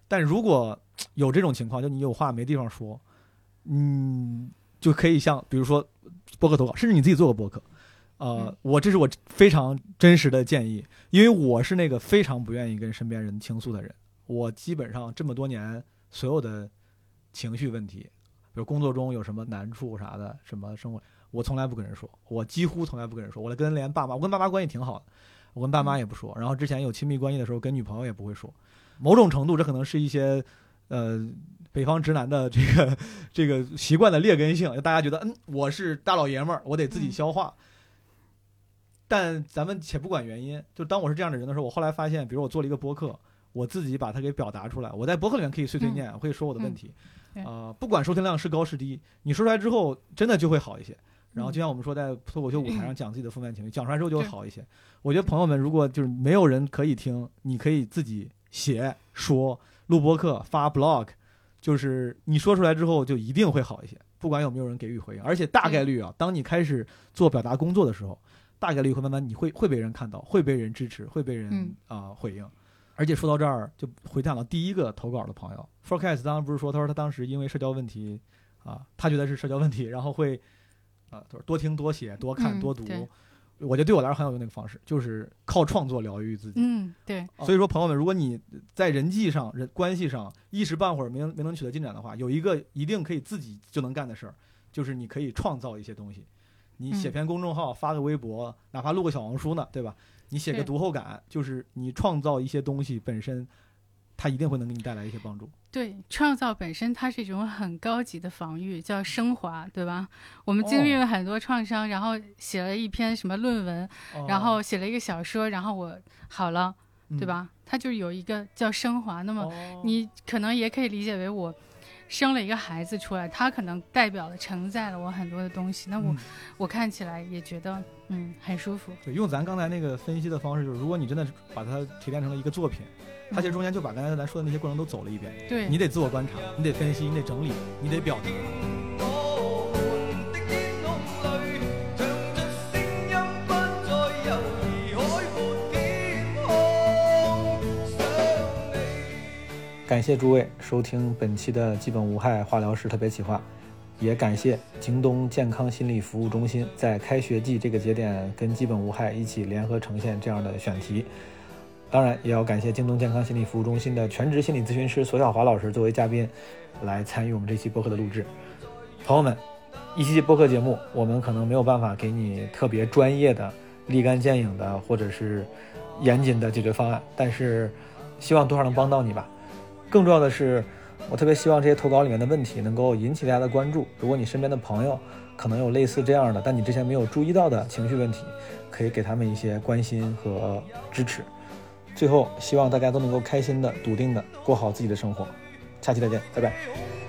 但如果有这种情况，就你有话没地方说，嗯，就可以像比如说播客投稿，甚至你自己做个播客。呃，嗯我这是我非常真实的建议，因为我是那个非常不愿意跟身边人倾诉的人。我基本上这么多年所有的情绪问题，比如工作中有什么难处啥的，什么生活，我从来不跟人说，我几乎从来不跟人说。我跟连爸妈，我跟爸妈关系挺好的，我跟爸妈也不说。然后之前有亲密关系的时候，跟女朋友也不会说。某种程度，这可能是一些呃北方直男的这个这个习惯的劣根性，就大家觉得嗯我是大老爷们儿，我得自己消化。但咱们且不管原因，就当我是这样的人的时候，我后来发现，比如我做了一个播客，我自己把它给表达出来。我在博客里面可以碎碎念，我可以说我的问题，对呃，不管收听量是高是低，你说出来之后，真的就会好一些。然后就像我们说，在脱口秀舞台上讲自己的负面情绪，讲出来之后就会好一些。我觉得朋友们，如果就是没有人可以听，你可以自己写、说、录播客、发 blog，就是你说出来之后就一定会好一些，不管有没有人给予回应。而且大概率啊，当你开始做表达工作的时候，大概率会慢慢你会会被人看到，会被人支持，会被人嗯啊、回应。而且说到这儿，就回想到第一个投稿的朋友，Forecast 当时不是说，他说他当时因为社交问题啊，他觉得是社交问题，[LAUGHS] 然后会啊，他说多听、多写、多看、嗯多读。对我觉得对我来说很有用那个方式，就是靠创作疗愈自己。嗯，对，所以说，朋友们，如果你在人际上、人关系上一时半会儿没能没能取得进展的话，有一个一定可以自己就能干的事儿，就是你可以创造一些东西。你写嗯篇公众号，发个微博，哪怕录个小红书呢，对吧？你写个读后感，就是你创造一些东西本身，它一定会能给你带来一些帮助。对，创造本身它是一种很高级的防御，叫升华，对吧？我们经历哦了很多创伤，然后写了一篇什么论文，然哦后写了一个小说，然后我好了，嗯对吧？它就是有一个叫升华。那么哦你可能也可以理解为我生了一个孩子出来，他可能代表了承载了我很多的东西。那我、嗯我看起来也觉得嗯很舒服。对，用咱刚才那个分析的方式，就是如果你真的把它提炼成了一个作品，它其实中间就把刚才咱说的那些过程都走了一遍。对你得自我观察，你得分析，你得整理，你得表达。感谢诸位收听本期的基本无害化疗师特别企划，也感谢京东健康心理服务中心在开学季这个节点跟基本无害一起联合呈现这样的选题。当然，也要感谢京东健康心理服务中心的全职心理咨询师索小华老师作为嘉宾，来参与我们这期播客的录制。朋友们，一期播客节目，我们可能没有办法给你特别专业的、立竿见影的或者是严谨的解决方案，但是希望多少能帮到你吧。更重要的是，我特别希望这些投稿里面的问题能够引起大家的关注。如果你身边的朋友可能有类似这样的，但你之前没有注意到的情绪问题，可以给他们一些关心和支持。最后，希望大家都能够开心的、笃定的过好自己的生活。下期再见，拜拜。